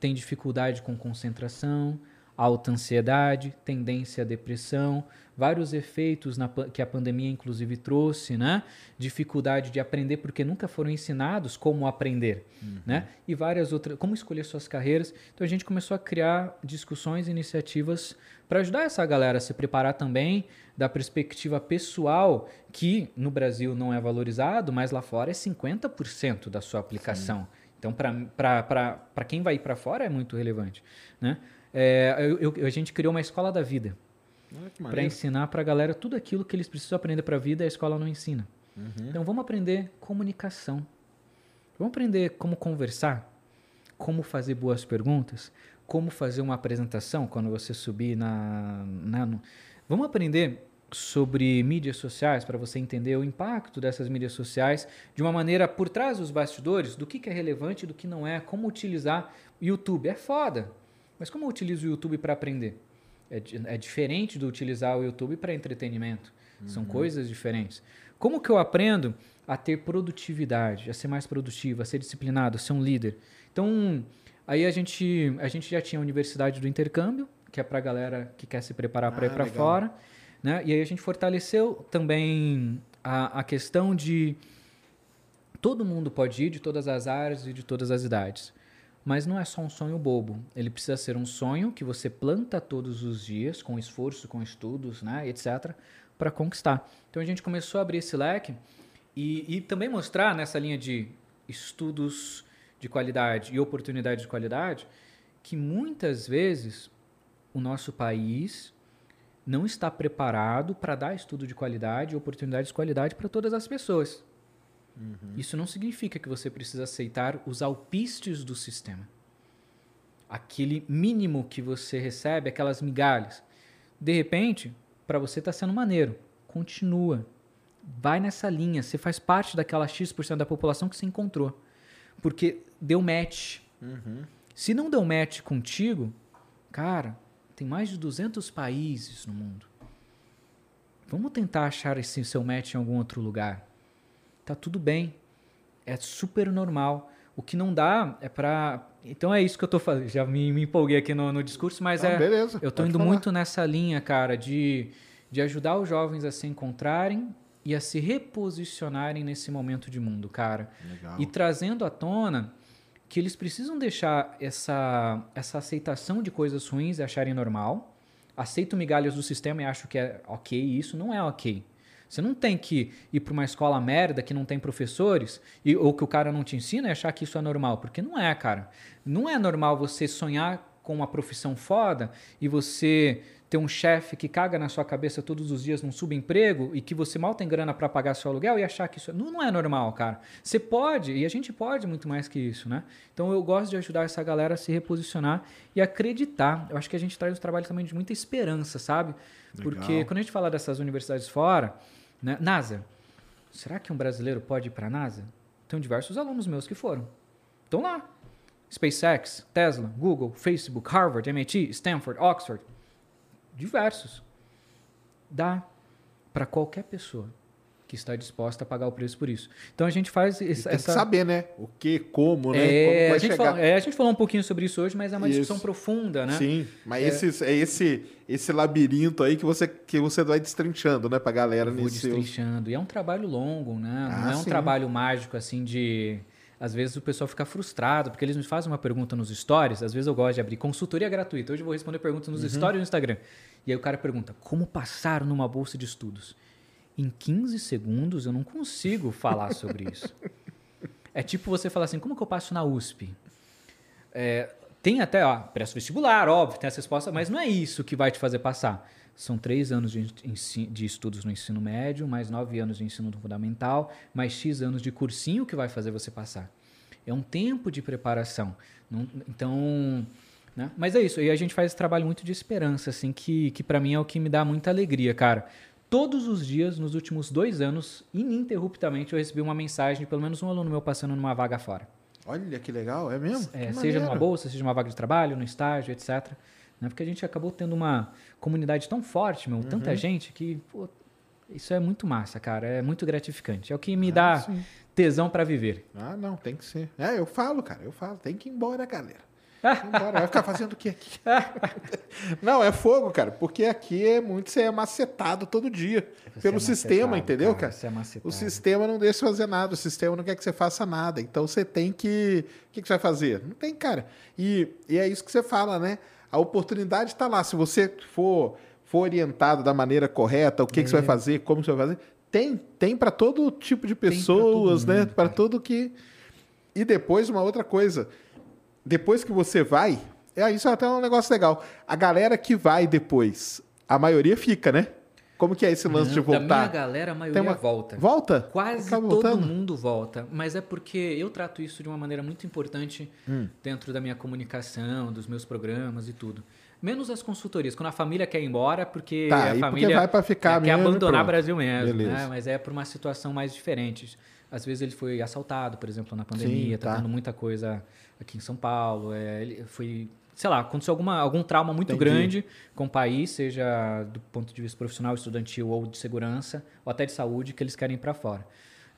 têm dificuldade com concentração, alta ansiedade, tendência à depressão, vários efeitos na, que a pandemia inclusive trouxe, né? Dificuldade de aprender porque nunca foram ensinados como aprender, uhum. né? E várias outras, como escolher suas carreiras. Então a gente começou a criar discussões e iniciativas para ajudar essa galera a se preparar também da perspectiva pessoal, que no Brasil não é valorizado, mas lá fora é 50% da sua aplicação. Sim. Então, para quem vai ir para fora é muito relevante, né? é, eu, eu, a gente criou uma escola da vida para ensinar para a galera tudo aquilo que eles precisam aprender para a vida e a escola não ensina. Uhum. Então vamos aprender comunicação. Vamos aprender como conversar, como fazer boas perguntas, como fazer uma apresentação quando você subir na, na no... vamos aprender sobre mídias sociais para você entender o impacto dessas mídias sociais de uma maneira por trás dos bastidores do que, que é relevante e do que não é, como utilizar o YouTube. É foda. Mas como eu utilizo o YouTube para aprender? É, é, diferente do utilizar o YouTube para entretenimento. Uhum. São coisas diferentes. Como que eu aprendo a ter produtividade, a ser mais produtivo, a ser disciplinado, a ser um líder? Então, aí a gente, a gente já tinha a Universidade do Intercâmbio, que é para a galera que quer se preparar para ah, ir para fora. Né? E aí a gente fortaleceu também a, a questão de todo mundo pode ir de todas as áreas e de todas as idades. Mas não é só um sonho bobo. Ele precisa ser um sonho que você planta todos os dias, com esforço, com estudos, né, etc., para conquistar. Então a gente começou a abrir esse leque e, e também mostrar nessa linha de estudos de qualidade e oportunidade de qualidade que muitas vezes o nosso país não está preparado para dar estudo de qualidade e oportunidade de qualidade para todas as pessoas. Uhum. Isso não significa que você precisa aceitar os alpistes do sistema. Aquele mínimo que você recebe, aquelas migalhas. De repente, para você está sendo maneiro. Continua. Vai nessa linha. Você faz parte daquela X% da população que se encontrou. Porque deu match. Uhum. Se não deu match contigo, cara, tem mais de 200 países no mundo. Vamos tentar achar esse seu match em algum outro lugar tá tudo bem. É super normal. O que não dá é para. Então é isso que eu tô fazendo. Já me, me empolguei aqui no, no discurso, mas ah, é. Beleza, eu tô indo falar. muito nessa linha, cara, de, de ajudar os jovens a se encontrarem e a se reposicionarem nesse momento de mundo, cara. Legal. E trazendo à tona que eles precisam deixar essa, essa aceitação de coisas ruins e acharem normal. Aceito migalhas do sistema e acho que é ok. Isso não é ok. Você não tem que ir para uma escola merda que não tem professores e, ou que o cara não te ensina e achar que isso é normal, porque não é, cara. Não é normal você sonhar com uma profissão foda e você ter um chefe que caga na sua cabeça todos os dias num subemprego e que você mal tem grana para pagar seu aluguel e achar que isso não, não é normal, cara. Você pode, e a gente pode muito mais que isso, né? Então eu gosto de ajudar essa galera a se reposicionar e acreditar. Eu acho que a gente traz um trabalho também de muita esperança, sabe? Legal. Porque quando a gente fala dessas universidades fora, né? NASA. Será que um brasileiro pode ir para a NASA? Tem diversos alunos meus que foram. Estão lá. SpaceX, Tesla, Google, Facebook, Harvard, MIT, Stanford, Oxford. Diversos. Dá para qualquer pessoa que está disposta a pagar o preço por isso. Então a gente faz esse, tem essa... que saber, né? O que, como, né? É, como a, gente falou, é, a gente falou um pouquinho sobre isso hoje, mas é uma isso. discussão profunda, né? Sim, mas é... Esse, é esse, esse labirinto aí que você, que você vai destrinchando, né, pra galera. Nesse destrinchando. Seus... E é um trabalho longo, né? Ah, Não é um sim. trabalho mágico, assim, de... Às vezes o pessoal fica frustrado, porque eles me fazem uma pergunta nos stories. Às vezes eu gosto de abrir consultoria gratuita. Hoje eu vou responder perguntas nos uhum. stories no Instagram. E aí o cara pergunta, como passar numa bolsa de estudos? Em 15 segundos eu não consigo falar sobre isso. É tipo você falar assim, como que eu passo na USP? É, Tem até, ó, presta vestibular, óbvio, tem essa resposta, mas não é isso que vai te fazer passar. São três anos de, de estudos no ensino médio, mais nove anos de ensino fundamental, mais X anos de cursinho que vai fazer você passar. É um tempo de preparação. Não- então, né? Mas é isso. E a gente faz esse trabalho muito de esperança, assim, que, que para mim é o que me dá muita alegria, cara. Todos os dias, nos últimos dois anos, ininterruptamente, eu recebi uma mensagem de pelo menos um aluno meu passando numa vaga fora. Olha que legal, é mesmo? É, seja numa bolsa, seja numa vaga de trabalho, no estágio, etc. Né? Porque a gente acabou tendo uma comunidade tão forte, meu, Uhum. tanta gente, que pô, isso é muito massa, cara. É muito gratificante. É o que me dá sim. tesão para viver. Ah, não, tem que ser. É, eu falo, cara, eu falo, tem que ir embora, galera. Embora. Vai ficar fazendo o que aqui? não, é fogo, cara, porque aqui é muito, você é macetado todo dia pelo é sistema, entendeu, cara, cara? você é macetado. o sistema não deixa você fazer nada, o sistema não quer que você faça nada. Então você tem que. O que, que você vai fazer? Não tem, cara. E, e é isso que você fala, né? A oportunidade está lá. Se você for, for orientado da maneira correta, o que, que você vai fazer, como você vai fazer, tem, tem para todo tipo de É. pra pessoas, né? mundo, Para cara. todo que. E depois, uma outra coisa. Depois que você vai, é isso é até um negócio legal. A galera que vai depois, a maioria fica, né? Como que é esse lance de Da minha voltar? galera, a maioria uma- volta. Volta? Quase Acaba todo voltando? mundo volta, mas é porque eu trato isso de uma maneira muito importante Hum. dentro da minha comunicação, dos meus programas e tudo. Menos as consultorias, quando a família quer ir embora, porque Tá, a aí porque família vai ficar quer mesmo e abandonar o. Brasil mesmo, né? mas é por uma situação mais diferente. Às vezes ele foi assaltado, por exemplo, na pandemia, Sim, tá, tá. tendo muita coisa aqui em São Paulo, é, ele foi, sei lá, aconteceu alguma, algum trauma muito Entendi. grande com o país, seja do ponto de vista profissional, estudantil ou de segurança, ou até de saúde, que eles querem ir para fora.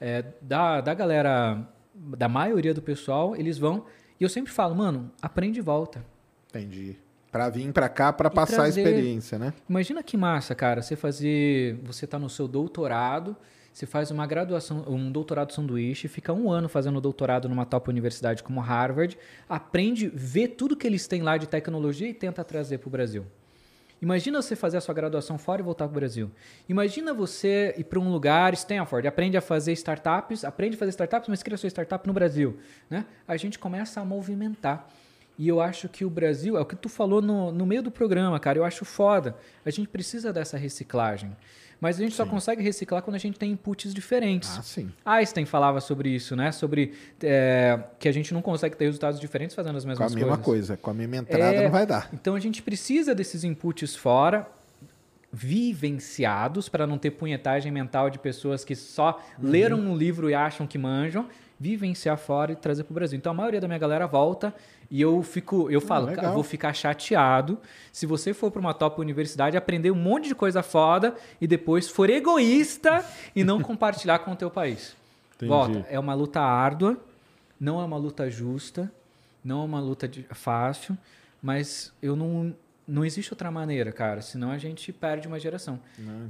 É, da, da galera, da maioria do pessoal, eles vão. E eu sempre falo, mano, aprende e volta. Entendi. Pra vir pra cá, pra E passar trazer- a experiência, né? Imagina que massa, cara, você fazer. Você tá no seu doutorado, você faz uma graduação, um doutorado sanduíche, fica um ano fazendo doutorado numa top universidade como Harvard, aprende, vê tudo que eles têm lá de tecnologia e tenta trazer para o Brasil. Imagina você fazer a sua graduação fora e voltar para o Brasil. Imagina você ir para um lugar, Stanford, aprende a fazer startups, aprende a fazer startups, mas cria sua startup no Brasil. Né? A gente começa a movimentar. E eu acho que o Brasil, é o que tu falou no, no meio do programa, cara, eu acho foda. A gente precisa dessa reciclagem. Mas a gente só consegue reciclar quando a gente tem inputs diferentes. Ah, sim. Einstein falava sobre isso, né? Sobre é, que a gente não consegue ter resultados diferentes fazendo as Com a mesmas mesma coisas. coisa. Com a mesma entrada É, não vai dar. Então a gente precisa desses inputs fora, vivenciados, para não ter punhetagem mental de pessoas que só Uhum. leram um livro e acham que manjam, vivenciar fora e trazer para o Brasil. Então a maioria da minha galera volta e eu fico, eu falo, cara, legal. vou ficar chateado se você for para uma top universidade, aprender um monte de coisa foda e depois for egoísta e não compartilhar com o teu país. Entendi. Volta, é uma luta árdua, não é uma luta justa, não é uma luta fácil, mas eu não não existe outra maneira, cara, senão a gente perde uma geração.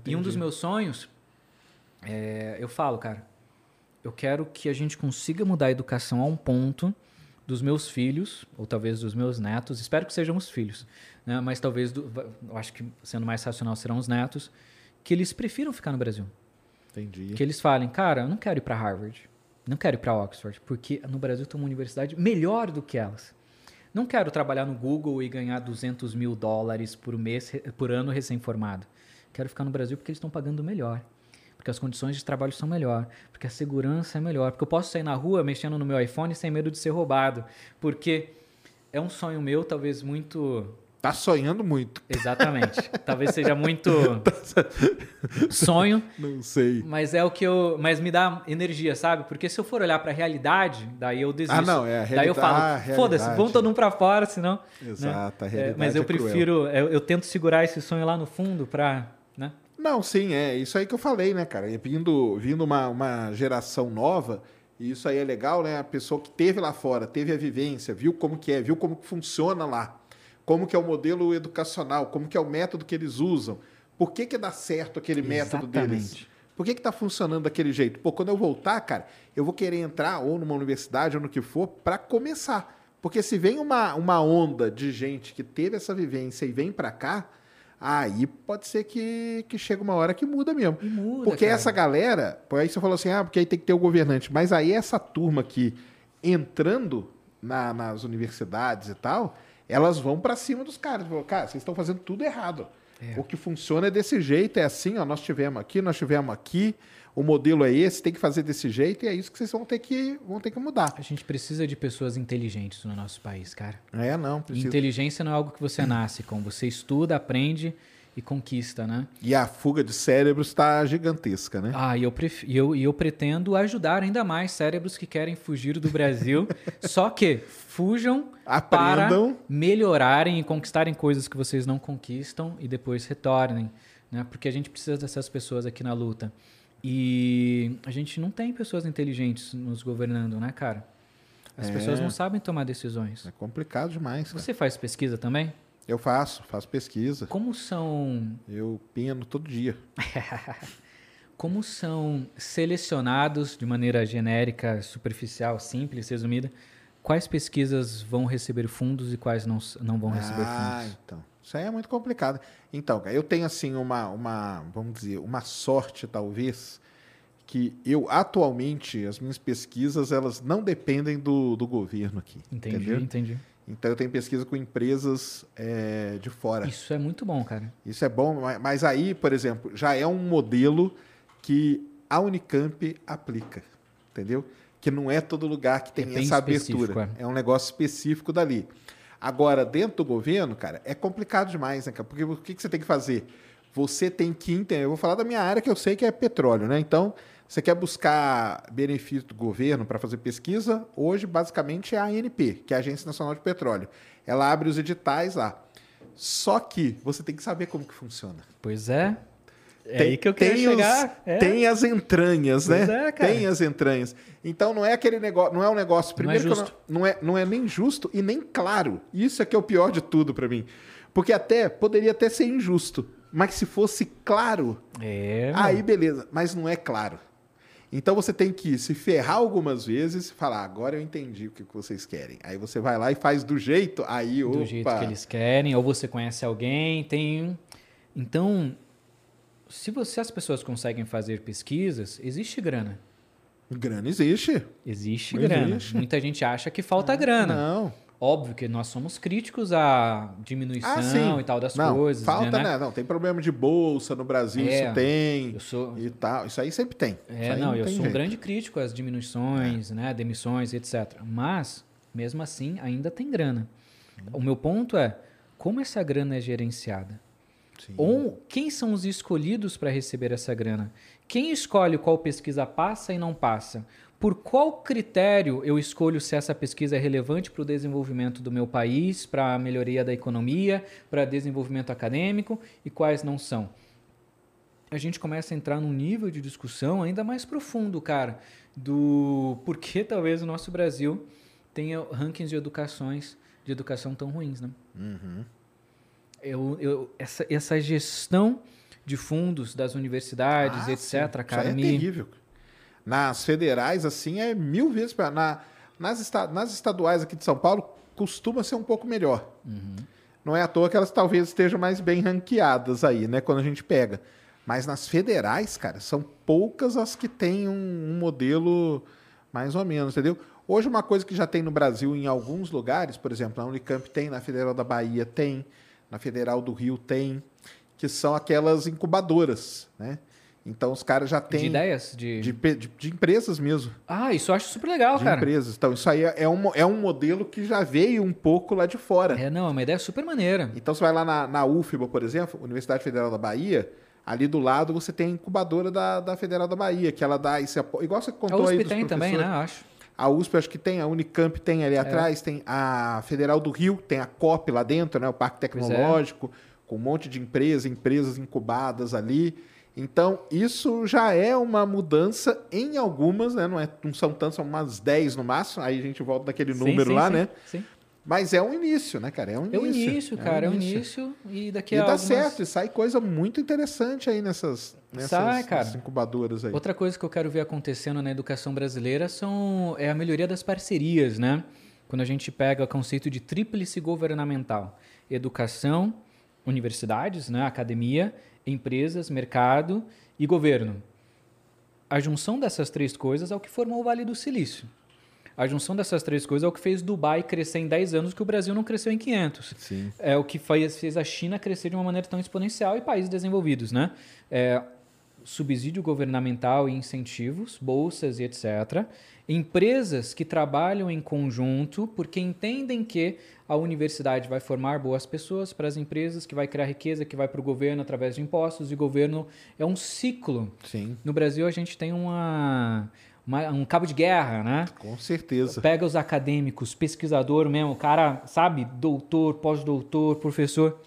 e um dos meus sonhos é, eu falo, cara, eu quero que a gente consiga mudar a educação a um ponto dos meus filhos, ou talvez dos meus netos, espero que sejam os filhos, né? mas talvez, do, eu acho que sendo mais racional serão os netos, que eles prefiram ficar no Brasil. Entendi. Que eles falem, cara, eu não quero ir para Harvard, não quero ir para Oxford, porque no Brasil tem uma universidade melhor do que elas. Não quero trabalhar no Google e ganhar 200 mil dólares por mês, por ano recém-formado. Quero ficar no Brasil porque eles estão pagando melhor. Porque as condições de trabalho são melhor. Porque a segurança é melhor. Porque eu posso sair na rua mexendo no meu iPhone sem medo de ser roubado. Porque é um sonho meu, talvez muito Tá sonhando muito. Exatamente. Talvez seja muito sonho, Não sei. mas é o que eu. Mas me dá energia, sabe? Porque se eu for olhar pra realidade, daí eu desisto. Ah, não, é a Daí eu realidade- falo, a foda-se, realidade. vamos todo mundo pra fora, senão. né? Exato, a É, realidade mas eu é prefiro. Eu, eu tento segurar esse sonho lá no fundo pra. Não, sim, é isso aí que eu falei, né, cara? E Vindo, vindo uma, uma geração nova, e isso aí é legal, né? A pessoa que teve lá fora, teve a vivência, viu como que é, viu como que funciona lá, como que é o modelo educacional, como que é o método que eles usam, por que que dá certo aquele método deles? Exatamente. Por que que tá funcionando daquele jeito? Pô, quando eu voltar, cara, eu vou querer entrar ou numa universidade ou no que for para começar. Porque se vem uma, uma onda de gente que teve essa vivência e vem para cá, aí pode ser que, que chega uma hora que muda mesmo. E muda, porque cara. essa galera, aí você falou assim, ah, porque aí tem que ter o governante. Mas aí essa turma aqui entrando, na- nas universidades e tal, elas vão para cima dos caras. Falam, Cara, vocês estão fazendo tudo errado. O que funciona é desse jeito, é assim, ó, nós tivemos aqui, nós tivemos aqui, o modelo é esse, tem que fazer desse jeito, e é isso que vocês vão ter que, vão ter que mudar. A gente precisa de pessoas inteligentes no nosso país, cara. É, não, precisa. inteligência não é algo que você nasce com. Você estuda, aprende e conquista, né? E a fuga de cérebros está gigantesca, né? Ah, e eu, pref... eu, eu pretendo ajudar ainda mais cérebros que querem fugir do Brasil. só que fujam Aprendam. para melhorarem e conquistarem coisas que vocês não conquistam e depois retornem. Né? Porque a gente precisa dessas pessoas aqui na luta. E a gente não tem pessoas inteligentes nos governando, né, cara? As É. pessoas não sabem tomar decisões. É complicado demais. cara. Você faz pesquisa também? Eu faço, faço pesquisa. Como são Eu pino todo dia. Como são selecionados de maneira genérica, superficial, simples, resumida, quais pesquisas vão receber fundos e quais não, não vão receber Ah, fundos? então. Isso aí é muito complicado. Então, eu tenho assim uma, uma, vamos dizer, uma sorte talvez que eu atualmente as minhas pesquisas elas não dependem do, do governo aqui. Entendi, entendeu? entendi. Então eu tenho pesquisa com empresas é, de fora. Isso. Isso é muito bom, cara. é bom, ma- mas aí, por exemplo, já é um modelo que a Unicamp aplica, entendeu? Que não é todo lugar que tem bem essa abertura. É. um negócio específico dali. Agora, dentro do governo, cara, é complicado demais, né? Porque o que, que você tem que fazer? Você tem que entender. Eu vou falar da minha área que eu sei que é petróleo, né? Então, você quer buscar benefício do governo para fazer pesquisa? Hoje, basicamente, é a ANP, que é a Agência Nacional de Petróleo. Ela abre os editais lá. Só que você tem que saber como que funciona. Pois é. É Tem- aí que eu quero tem os- chegar. É. Tem as entranhas, Pois né? é. Tem as entranhas. Então não é aquele negócio, não é um negócio Não é primeiro que eu justo. não, não é não é nem justo e nem claro. Isso é que é o pior de tudo para mim. Porque até poderia até ser injusto, mas se fosse claro, É. aí beleza, mas não é claro. Então você tem que se ferrar algumas vezes e falar, agora eu entendi o que vocês querem. Aí você vai lá e faz do jeito, aí do opa, jeito que eles querem, ou você conhece alguém, tem. Então, se você as pessoas conseguem fazer pesquisas, existe grana. grana existe. Existe Não grana. existe. Muita gente acha que falta grana. Não. Óbvio que nós somos críticos à diminuição Ah, e tal das não, coisas. Falta, né? né? Não, tem problema de bolsa no Brasil, É, isso tem. eu sou- E tal. Isso aí sempre tem. É, aí não, eu sou um jeito. grande crítico às diminuições, né, demissões, etc. Mas, mesmo assim, ainda tem grana. O meu ponto é, como essa grana é gerenciada? Sim. Ou quem são os escolhidos para receber essa grana? Quem escolhe qual pesquisa passa e não passa? Por qual critério eu escolho se essa pesquisa é relevante para o desenvolvimento do meu país, para a melhoria da economia, para desenvolvimento acadêmico e quais não são? a gente começa a entrar num nível de discussão ainda mais profundo, cara, do porquê talvez o nosso Brasil tenha rankings de educações de educação tão ruins, né? Eu, eu, essa, essa gestão de fundos das universidades, Ah, etc, sim. cara, Isso é terrível. Nas federais, assim, é mil vezes pior. Na, nas, esta- nas estaduais aqui de São Paulo, costuma ser um pouco melhor. Uhum. Não é à toa que elas talvez estejam mais bem ranqueadas aí, né? Quando a gente pega. Mas nas federais, cara, são poucas as que têm um, um modelo mais ou menos, entendeu? Hoje, uma coisa que já tem no Brasil em alguns lugares, por exemplo, na Unicamp tem, na Federal da Bahia tem, na Federal do Rio tem, que são aquelas incubadoras, né? Então os caras já têm. de ideias, de... De, de- de empresas mesmo. Ah, isso eu acho super legal, de cara. empresas. Então, isso aí é, é um, é um modelo que já veio um pouco lá de fora. É, não, é uma ideia super maneira. Então, você vai lá na, na UFBA, por exemplo, Universidade Federal da Bahia, ali do lado você tem a incubadora da, da Federal da Bahia, que ela dá esse apoio. Igual você A contou aí USP dos tem também, né? Acho. A USP acho que tem, a Unicamp tem É. ali atrás, tem a Federal do Rio, tem a COP lá dentro, né? O Parque é. Tecnológico, com um monte de empresas, empresas incubadas ali. Então, isso já é uma mudança em algumas, né? Não, é, não são tantas, são umas 10 no máximo, aí a gente volta daquele Sim, número sim, lá, sim, né? Sim. Mas é um início, né, cara? É um É o início. início, cara, é o início. E daqui E a dá algumas... certo, e sai coisa muito interessante aí nessas, nessas, Sai, cara. nessas incubadoras aí. Outra coisa que eu quero ver acontecendo na educação brasileira são, é a melhoria das parcerias, né? Quando a gente pega o conceito de tríplice governamental: educação, universidades, né? academia, empresas, mercado e governo. A junção dessas três coisas é o que formou o Vale do Silício. A junção dessas três coisas é o que fez Dubai crescer em 10 anos que o Brasil não cresceu em 500. Sim. É o que fez, a China crescer de uma maneira tão exponencial e países desenvolvidos, né? É, subsídio governamental e incentivos, bolsas e etc. Empresas que trabalham em conjunto porque entendem que a universidade vai formar boas pessoas para as empresas, que vai criar riqueza, que vai para o governo através de impostos, e o governo é um ciclo. Sim, No Brasil, a gente tem uma, uma- um cabo de guerra, né? com certeza. Pega os acadêmicos, pesquisador mesmo, o cara, sabe, doutor, pós-doutor, professor.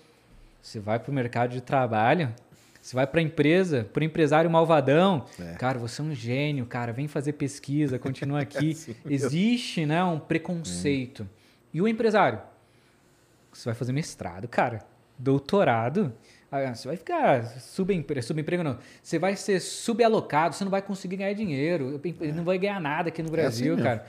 Você vai para o mercado de trabalho, você vai para a empresa, para o empresário malvadão. Cara, você é um gênio, cara, vem fazer pesquisa, continua aqui. assim mesmo. Existe né, um preconceito. E o empresário? Você vai fazer mestrado, cara, doutorado. Ah, Você vai ficar subempre... subemprego, não. Você vai ser subalocado, você não vai conseguir ganhar dinheiro, não vai ganhar nada aqui no Brasil, assim cara.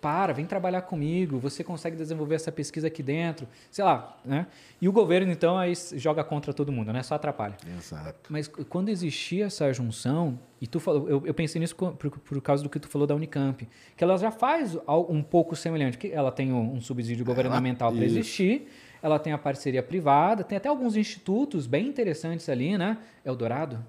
Para, vem trabalhar comigo, você consegue desenvolver essa pesquisa aqui dentro, sei lá, né? E o governo, então, aí joga contra todo mundo, né? Só atrapalha. Exato. Mas quando existia essa junção, e tu falou, eu, eu pensei nisso por, por causa do que tu falou da Unicamp, que ela já faz um pouco semelhante, que ela tem um, um subsídio governamental para existir, ela tem a parceria privada, tem até alguns institutos bem interessantes ali, né? Eldorado.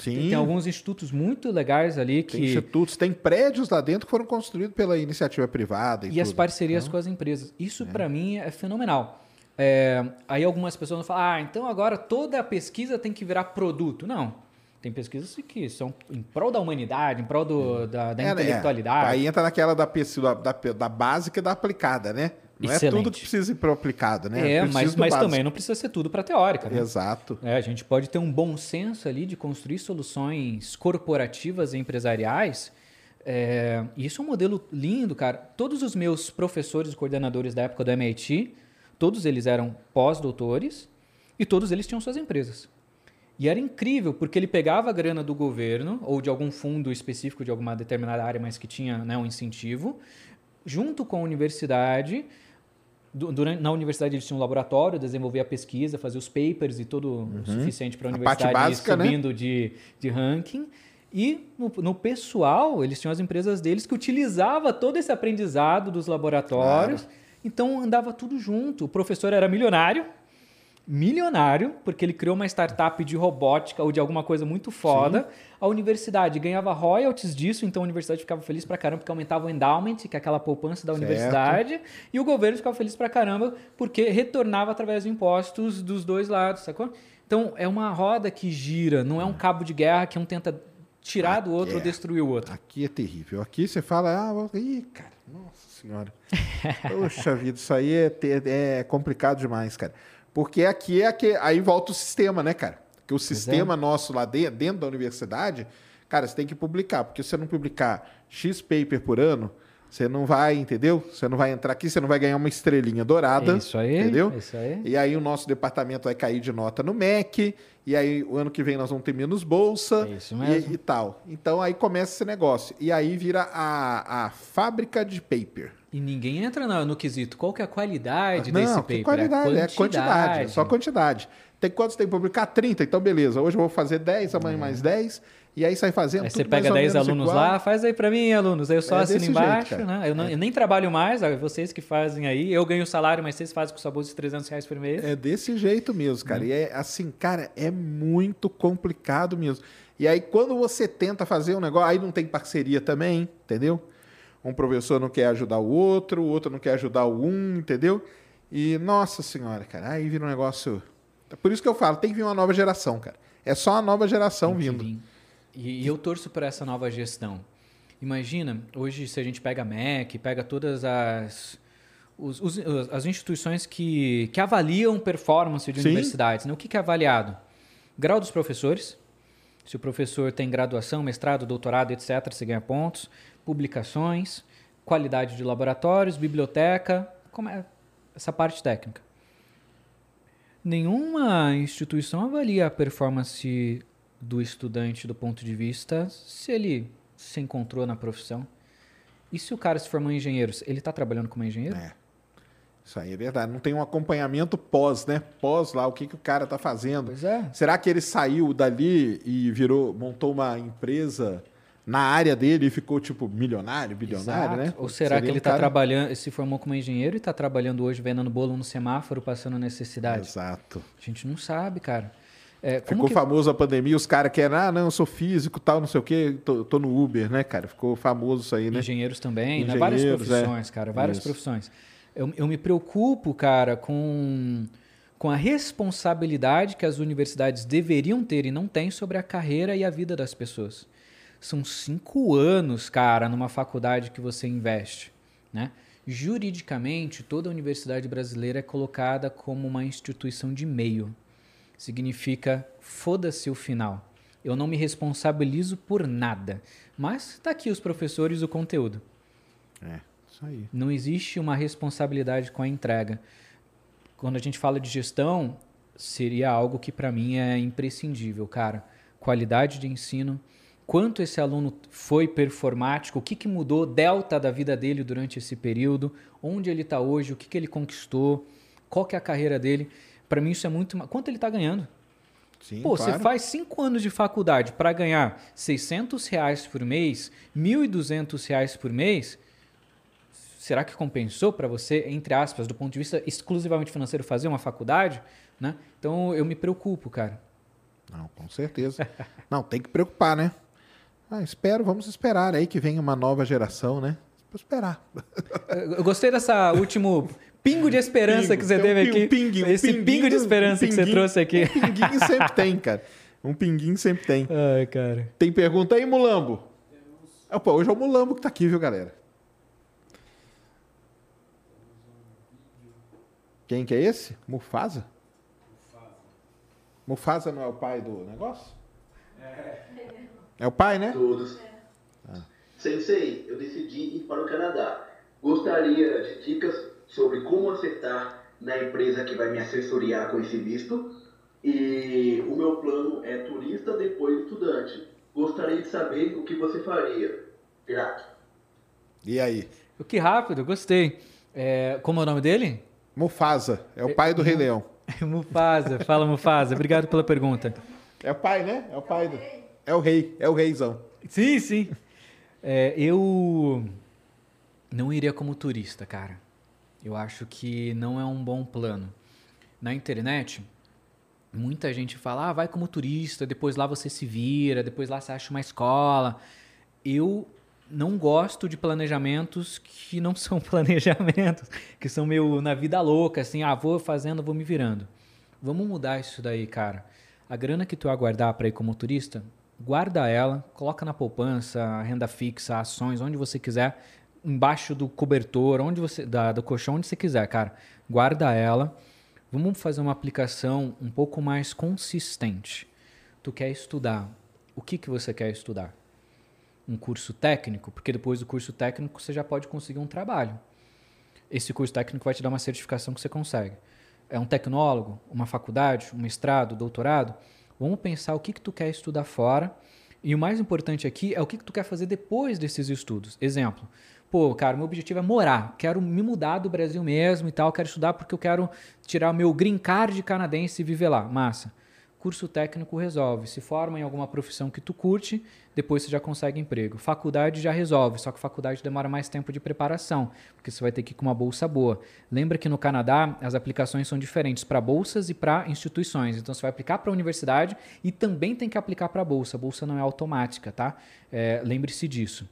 Sim. Tem alguns institutos muito legais ali Tem que institutos, tem prédios lá dentro que foram construídos pela iniciativa privada. E, e as parcerias com as empresas. Isso para mim é fenomenal. É, aí algumas pessoas vão falar, ah, então agora toda a pesquisa tem que virar produto. Não. Tem pesquisas que são em prol da humanidade, em prol do- da, da É, né? intelectualidade. Aí entra naquela da, pesquisa, da, da básica e da aplicada, né? Não é Excelente. tudo que precisa ir para aplicado, né? é, mas, mas também não precisa ser tudo para teórica. Né? Exato. É, a gente pode ter um bom senso ali de construir soluções corporativas e empresariais. É, e isso é um modelo lindo, cara. Todos os meus professores e coordenadores da época do MIT, todos eles eram pós-doutores e todos eles tinham suas empresas. E era incrível, porque ele pegava a grana do governo ou de algum fundo específico de alguma determinada área, mas que tinha né, um incentivo, junto com a universidade. Du- Durante, na universidade eles tinham um laboratório, desenvolvia a pesquisa, fazia os papers e todo o suficiente para a Uhum. Universidade básica, né? subindo de, de ranking. E no, no pessoal, eles tinham as empresas deles que utilizava todo esse aprendizado dos laboratórios. Então andava tudo junto. O professor era milionário, milionário, porque ele criou uma startup de robótica ou de alguma coisa muito foda. A universidade ganhava royalties disso, então a universidade ficava feliz pra caramba porque aumentava o endowment, que é aquela poupança da Certo. universidade, e o governo ficava feliz pra caramba porque retornava através de impostos dos dois lados, sacou? Então é uma roda que gira, não é um cabo de guerra que um tenta tirar do outro ou é. destruir o outro. Aqui é terrível. Aqui você fala, ah, ih, cara, nossa senhora. Poxa vida, isso aí é, é complicado demais, cara. Porque aqui é aqui, aí volta o sistema, né, cara? Porque o sistema nosso lá de- dentro da universidade, cara, você tem que publicar. Porque se você não publicar X paper por ano, você não vai, entendeu? Você não vai entrar aqui, você não vai ganhar uma estrelinha dourada. É isso aí, Entendeu? é isso aí. E aí o nosso departamento vai cair de nota no MEC, e aí o ano que vem nós vamos ter menos bolsa É isso e- mesmo. E, tal. Então aí começa esse negócio. E aí vira a, a fábrica de paper. E ninguém entra no, no quesito. Qual que é a qualidade Não, desse que paper? qualidade, é quantidade, é só quantidade. Tem quantos tem que publicar? 30, então beleza. Hoje eu vou fazer 10, amanhã mais 10, e aí sai fazendo Aí você pega mais ou 10 menos alunos igual. lá, faz aí pra mim, alunos. Aí eu só É assino embaixo, jeito, né? Eu, não- eu nem trabalho mais, vocês que fazem aí. Eu ganho salário, mas vocês fazem com sua bolsa de 300 reais por mês. É desse jeito mesmo, cara. Uhum. E é assim, cara, é muito complicado mesmo. E aí, quando você tenta fazer um negócio, aí não tem parceria também, entendeu? Um professor não quer ajudar o outro, o outro não quer ajudar o um, entendeu? E, nossa senhora, cara, aí vira um negócio. Por isso que eu falo, tem que vir uma nova geração, cara. É só a nova geração Tem vindo. vir. E, e eu torço por essa nova gestão. Imagina, hoje, se a gente pega a MEC, pega todas as, os- os- as instituições que, que avaliam performance de Sim. universidades. Né? O que, que é avaliado? Grau dos professores. Se o professor tem graduação, mestrado, doutorado, etc., você ganha pontos. Publicações, qualidade de laboratórios, biblioteca, como é essa parte técnica. Nenhuma instituição avalia a performance do estudante do ponto de vista se ele se encontrou na profissão. E se o cara se formou em engenheiro, ele está trabalhando como engenheiro? É. Isso aí é verdade. Não tem um acompanhamento pós, né? Pós lá, o que, que o cara tá fazendo. Pois é. Será que ele saiu dali e virou, montou uma empresa na área dele e ficou, tipo, milionário, bilionário, Exato. né? Ou será Seria que ele um está cara- trabalhando, se formou como engenheiro e está trabalhando hoje vendendo bolo no semáforo, passando necessidade? Exato. A gente não sabe, cara. É, Ficou que- famoso a pandemia, os caras que eram, ah, não, eu sou físico, tal, não sei o quê, tô, tô no Uber, né, cara? Ficou famoso isso aí, né? Engenheiros também, né? Várias Engenheiros, profissões, é. cara, várias Isso. profissões. Eu, eu me preocupo, cara, com, com a responsabilidade que as universidades deveriam ter e não têm sobre a carreira e a vida das pessoas. São cinco anos, cara, numa faculdade que você investe, né? Juridicamente, toda universidade brasileira é colocada como uma instituição de meio. Significa foda-se o final. Eu não me responsabilizo por nada. Mas tá aqui os professores o conteúdo. É, isso aí. Não existe uma responsabilidade com a entrega. Quando a gente fala de gestão, seria algo que para mim é imprescindível, cara. Qualidade de ensino, quanto esse aluno foi performático, o que, que mudou, delta da vida dele durante esse período, onde ele está hoje, o que, que ele conquistou, qual que é a carreira dele. Para mim isso é muito... Quanto ele está ganhando? Sim, Pô, claro. você faz cinco anos de faculdade para ganhar 600 reais por mês, 1.200 reais por mês, será que compensou para você, entre aspas, do ponto de vista exclusivamente financeiro, fazer uma faculdade? Né? Então eu me preocupo, cara. Não, com certeza. Não, tem que preocupar, né? Ah, espero, vamos esperar aí que venha uma nova geração, né? Vou esperar. Eu gostei dessa último pingo de esperança Pingo, que você um teve pin- aqui. um pinguinho, um Esse pingo de esperança um que você trouxe aqui. Um pinguinho sempre tem, cara. Um pinguinho sempre tem. Ai, cara. Tem pergunta aí, Mulambo? Opa, hoje é o Mulambo que tá aqui, viu, galera? Quem que é esse? Mufasa? Mufasa não é o pai do negócio? É o pai, né? Todos. Sensei, eu decidi ir para o Canadá. Gostaria de dicas sobre como acertar na empresa que vai me assessoriar com esse visto. E o meu plano é turista, depois estudante. Gostaria de saber o que você faria. Grato. E aí? Que rápido, gostei. É, como é o nome dele? Mufasa, é o pai do Rei Leão. Mufasa. Fala, Mufasa. Obrigado pela pergunta. É o pai, né? É o pai do... É o rei, é o reizão. Sim, sim. É, eu não iria como turista, cara. Eu acho que não é um bom plano. Na internet, muita gente fala, ah, vai como turista, depois lá você se vira, depois lá você acha uma escola. Eu não gosto de planejamentos que não são planejamentos, que são meio na vida louca, assim, ah, vou fazendo, vou me virando. Vamos mudar isso daí, cara. A grana que tu aguardar para ir como turista, guarda ela, coloca na poupança, renda fixa, ações, onde você quiser, embaixo do cobertor, onde você, da, do colchão, onde você quiser, cara. Guarda ela. Vamos fazer uma aplicação um pouco mais consistente. Tu quer estudar? O que que você quer estudar? Um curso técnico, porque depois do curso técnico você já pode conseguir um trabalho. Esse curso técnico vai te dar uma certificação que você consegue. É um tecnólogo, uma faculdade, um mestrado, doutorado? Vamos pensar o que, que tu quer estudar fora. E o mais importante aqui é o que, que tu quer fazer depois desses estudos. Exemplo. Pô, cara, meu objetivo é morar. Quero me mudar do Brasil mesmo e tal. Quero estudar porque eu quero tirar o meu green card canadense e viver lá. Massa. Curso técnico resolve. Se forma em alguma profissão que tu curte, depois você já consegue emprego. Faculdade já resolve, só que faculdade demora mais tempo de preparação, porque você vai ter que ir com uma bolsa boa. Lembra que no Canadá as aplicações são diferentes para bolsas e para instituições. Então você vai aplicar para a universidade e também tem que aplicar para a bolsa. Bolsa não é automática, tá? É, Lembre-se disso.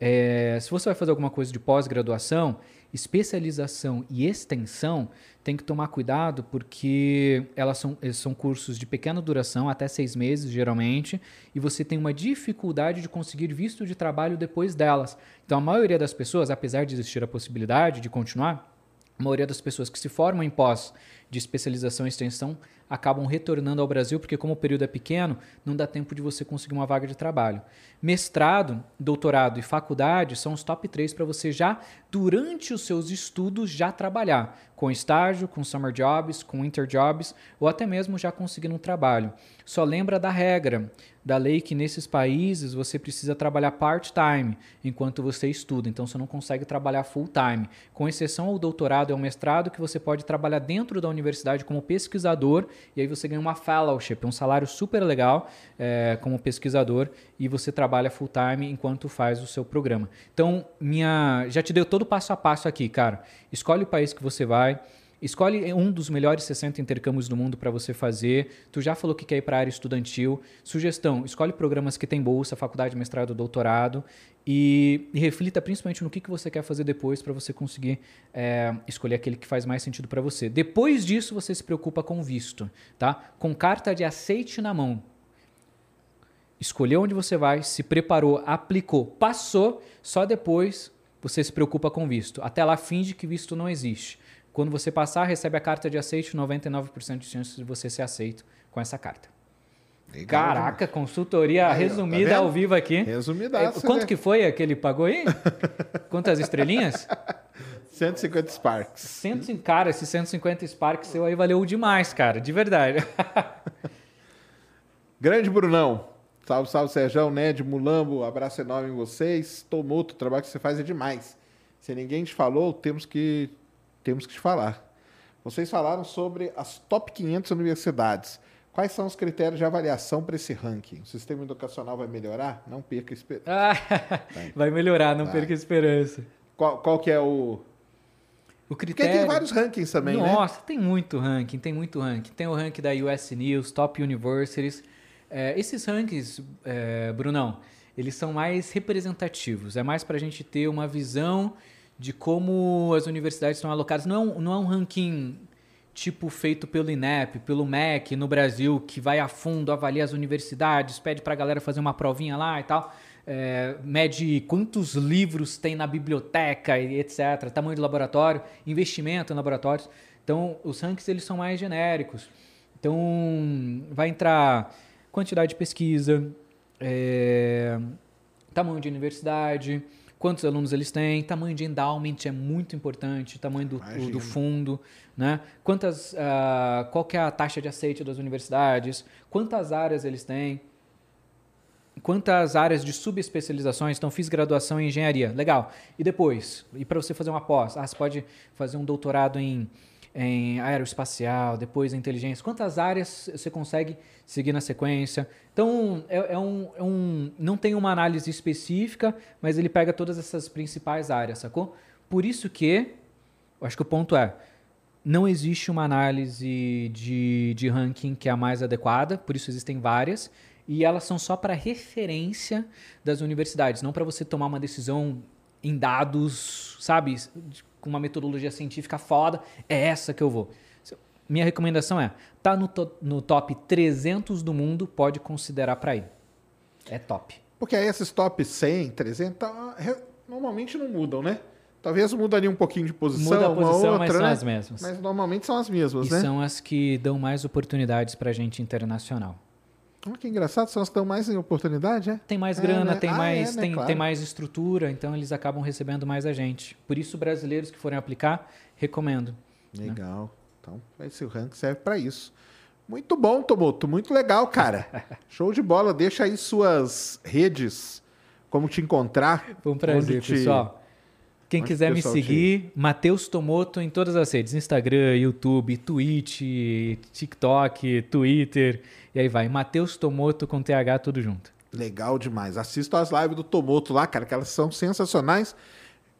É, se você vai fazer alguma coisa de pós-graduação, especialização e extensão, tem que tomar cuidado porque elas são, são cursos de pequena duração, até seis meses geralmente, e você tem uma dificuldade de conseguir visto de trabalho depois delas. Então a maioria das pessoas, apesar de existir a possibilidade de continuar, a maioria das pessoas que se formam em pós de especialização e extensão acabam retornando ao Brasil porque como o período é pequeno, não dá tempo de você conseguir uma vaga de trabalho. Mestrado, doutorado e faculdade são os top 3 para você já durante os seus estudos já trabalhar com estágio, com summer jobs, com winter jobs ou até mesmo já conseguindo um trabalho. Só lembra da regra da lei que nesses países você precisa trabalhar part-time enquanto você estuda, então você não consegue trabalhar full-time. Com exceção ao doutorado e ao mestrado que você pode trabalhar dentro da universidade como pesquisador e aí você ganha uma fellowship, um salário super legal é, como pesquisador e você trabalha full time enquanto faz o seu programa. Então, minha já te deu todo o passo a passo aqui, cara. Escolhe o país que você vai. Escolhe um dos melhores 60 intercâmbios do mundo para você fazer. Tu já falou que quer ir para a área estudantil. Sugestão: escolhe programas que tem bolsa, faculdade, mestrado, doutorado. E, e reflita principalmente no que, que você quer fazer depois para você conseguir é, escolher aquele que faz mais sentido para você. Depois disso, você se preocupa com visto, tá? Com carta de aceite na mão. Escolheu onde você vai, se preparou, aplicou, passou, só depois você se preocupa com visto. Até lá, finge que visto não existe. Quando você passar, recebe a carta de aceite, 99% de chance de você ser aceito com essa carta. Legal, Caraca, né? consultoria aí, resumida tá ao vivo aqui. Resumida. É, quanto né? que foi que ele pagou aí? Quantas estrelinhas? 150 Sparks. 150, cara, esse 150 Sparks seu aí valeu demais, cara, de verdade. Grande Brunão. Salve, salve, Sérgio, Ned, Mulambo, abraço enorme em vocês. Tomoto, o trabalho que você faz é demais. Se ninguém te falou, temos que temos que te falar. Vocês falaram sobre as top 500 universidades. Quais são os critérios de avaliação para esse ranking? O sistema educacional vai melhorar? Não perca a esperança. Ah, vai melhorar, não vai. perca a esperança. Qual, qual que é o... O critério... Porque tem vários rankings também, Nossa, né? Nossa, tem muito ranking, tem muito ranking. Tem o ranking da US News, Top Universities. É, esses rankings, é, Brunão, eles são mais representativos. É mais para a gente ter uma visão de como as universidades estão alocadas. Não é um, não é um ranking tipo feito pelo INEP, pelo MEC no Brasil, que vai a fundo, avalia as universidades, pede para a galera fazer uma provinha lá e tal. É, mede quantos livros tem na biblioteca e etc. Tamanho do laboratório, investimento em laboratórios. Então, os rankings eles são mais genéricos. Então, vai entrar quantidade de pesquisa, é, tamanho de universidade, quantos alunos eles têm, tamanho de endowment é muito importante, tamanho do, do fundo, né? Quantas, uh, qual é a taxa de aceite das universidades, quantas áreas eles têm, quantas áreas de subespecializações, então fiz graduação em engenharia, legal. E depois, e para você fazer uma pós, ah, você pode fazer um doutorado em em aeroespacial, depois inteligência. Quantas áreas você consegue seguir na sequência? Então, é, é, um, é um, não tem uma análise específica, mas ele pega todas essas principais áreas, sacou? Por isso que, eu acho que o ponto é, não existe uma análise de, de ranking que é a mais adequada, por isso existem várias, e elas são só para referência das universidades, não para você tomar uma decisão em dados, sabe? Com uma metodologia científica foda, é essa que eu vou. Minha recomendação é, tá no, to no top 300 do mundo, pode considerar para ir. É top. Porque aí esses top 100, 300, tá, normalmente não mudam, né? Talvez mudaria um pouquinho de posição, Muda a posição, outra, mas são né? as mesmas. Mas normalmente são as mesmas, e né? são as que dão mais oportunidades para gente internacional. Oh, que engraçado, são as que dão mais oportunidade, é? Tem mais é, grana, né? tem, ah, mais, é, né? tem, claro. tem mais estrutura, então eles acabam recebendo mais a gente. Por isso, brasileiros que forem aplicar, recomendo. Né? Legal. Né? Então, esse ranking serve para isso. Muito bom, Tomoto. Muito legal, cara. Show de bola. Deixa aí suas redes, como te encontrar. Foi um prazer, te... pessoal. Quem Onde quiser me seguir, te... Matheus Tomoto em todas as redes: Instagram, YouTube, Twitch, TikTok, Twitter. E aí vai. Matheus Tomoto com TH tudo junto. Legal demais. Assista as lives do Tomoto lá, cara, que elas são sensacionais.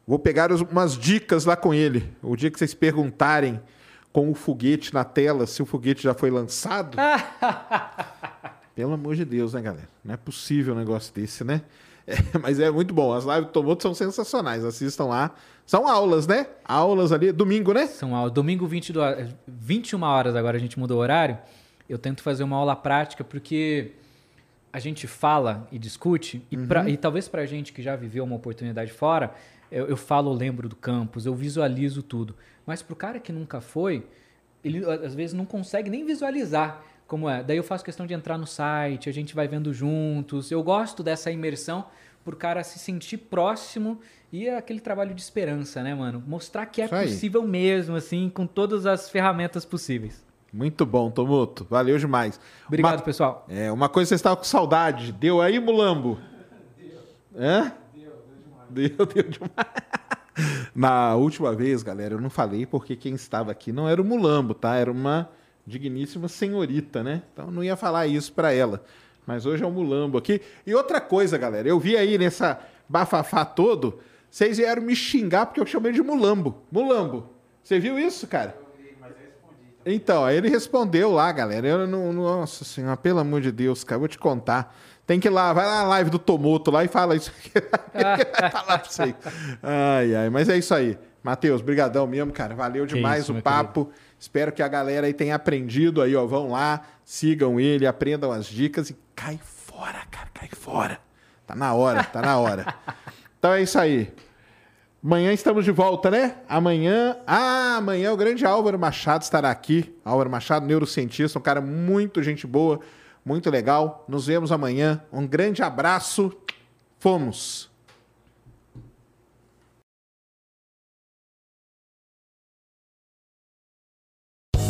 Vou pegar umas dicas lá com ele. O dia que vocês perguntarem com o foguete na tela se o foguete já foi lançado. Pelo amor de Deus, né, galera? Não é possível um negócio desse, né? É, mas é muito bom. As lives do Tomoto são sensacionais. Assistam lá. São aulas, né? Aulas ali. Domingo, né? São aulas. Domingo, 20 do... 21 horas agora a gente mudou o horário. Eu tento fazer uma aula prática porque a gente fala e discute. E, pra, uhum. e talvez pra gente que já viveu uma oportunidade fora, eu, eu falo, eu lembro do campus, eu visualizo tudo. Mas pro cara que nunca foi, ele às vezes não consegue nem visualizar como é. Daí eu faço questão de entrar no site, a gente vai vendo juntos. Eu gosto dessa imersão por cara se sentir próximo e é aquele trabalho de esperança, né, mano? Mostrar que é possível mesmo, assim, com todas as ferramentas possíveis. Muito bom, Tomoto. Valeu demais. Obrigado, uma, pessoal. É, uma coisa que você estava com saudade. Deu aí, Mulambo? Deu. Hã? Deu, deu demais. Deu, deu demais. Na última vez, galera, eu não falei porque quem estava aqui não era o Mulambo, tá? Era uma digníssima senhorita, né? Então eu não ia falar isso para ela. Mas hoje é o Mulambo aqui. E outra coisa, galera, eu vi aí nessa bafafá todo, vocês vieram me xingar porque eu chamei de Mulambo. Mulambo. Você viu isso, cara? Então, aí ele respondeu lá, galera. Eu não, nossa senhora, pelo amor de Deus, cara, vou te contar. Tem que ir lá, vai lá na live do Tomoto lá e fala isso aqui. vai falar pra você. Ai, ai, mas é isso aí. Matheus, brigadão mesmo, cara. Valeu demais isso, o papo. querido. Espero que a galera aí tenha aprendido aí, ó. Vão lá, sigam ele, aprendam as dicas e cai fora, cara, cai fora. Tá na hora, tá na hora. Então é isso aí. Amanhã estamos de volta, né? Amanhã. Ah, amanhã o grande Álvaro Machado estará aqui. Álvaro Machado, neurocientista, um cara muito gente boa, muito legal. Nos vemos amanhã. Um grande abraço. Fomos.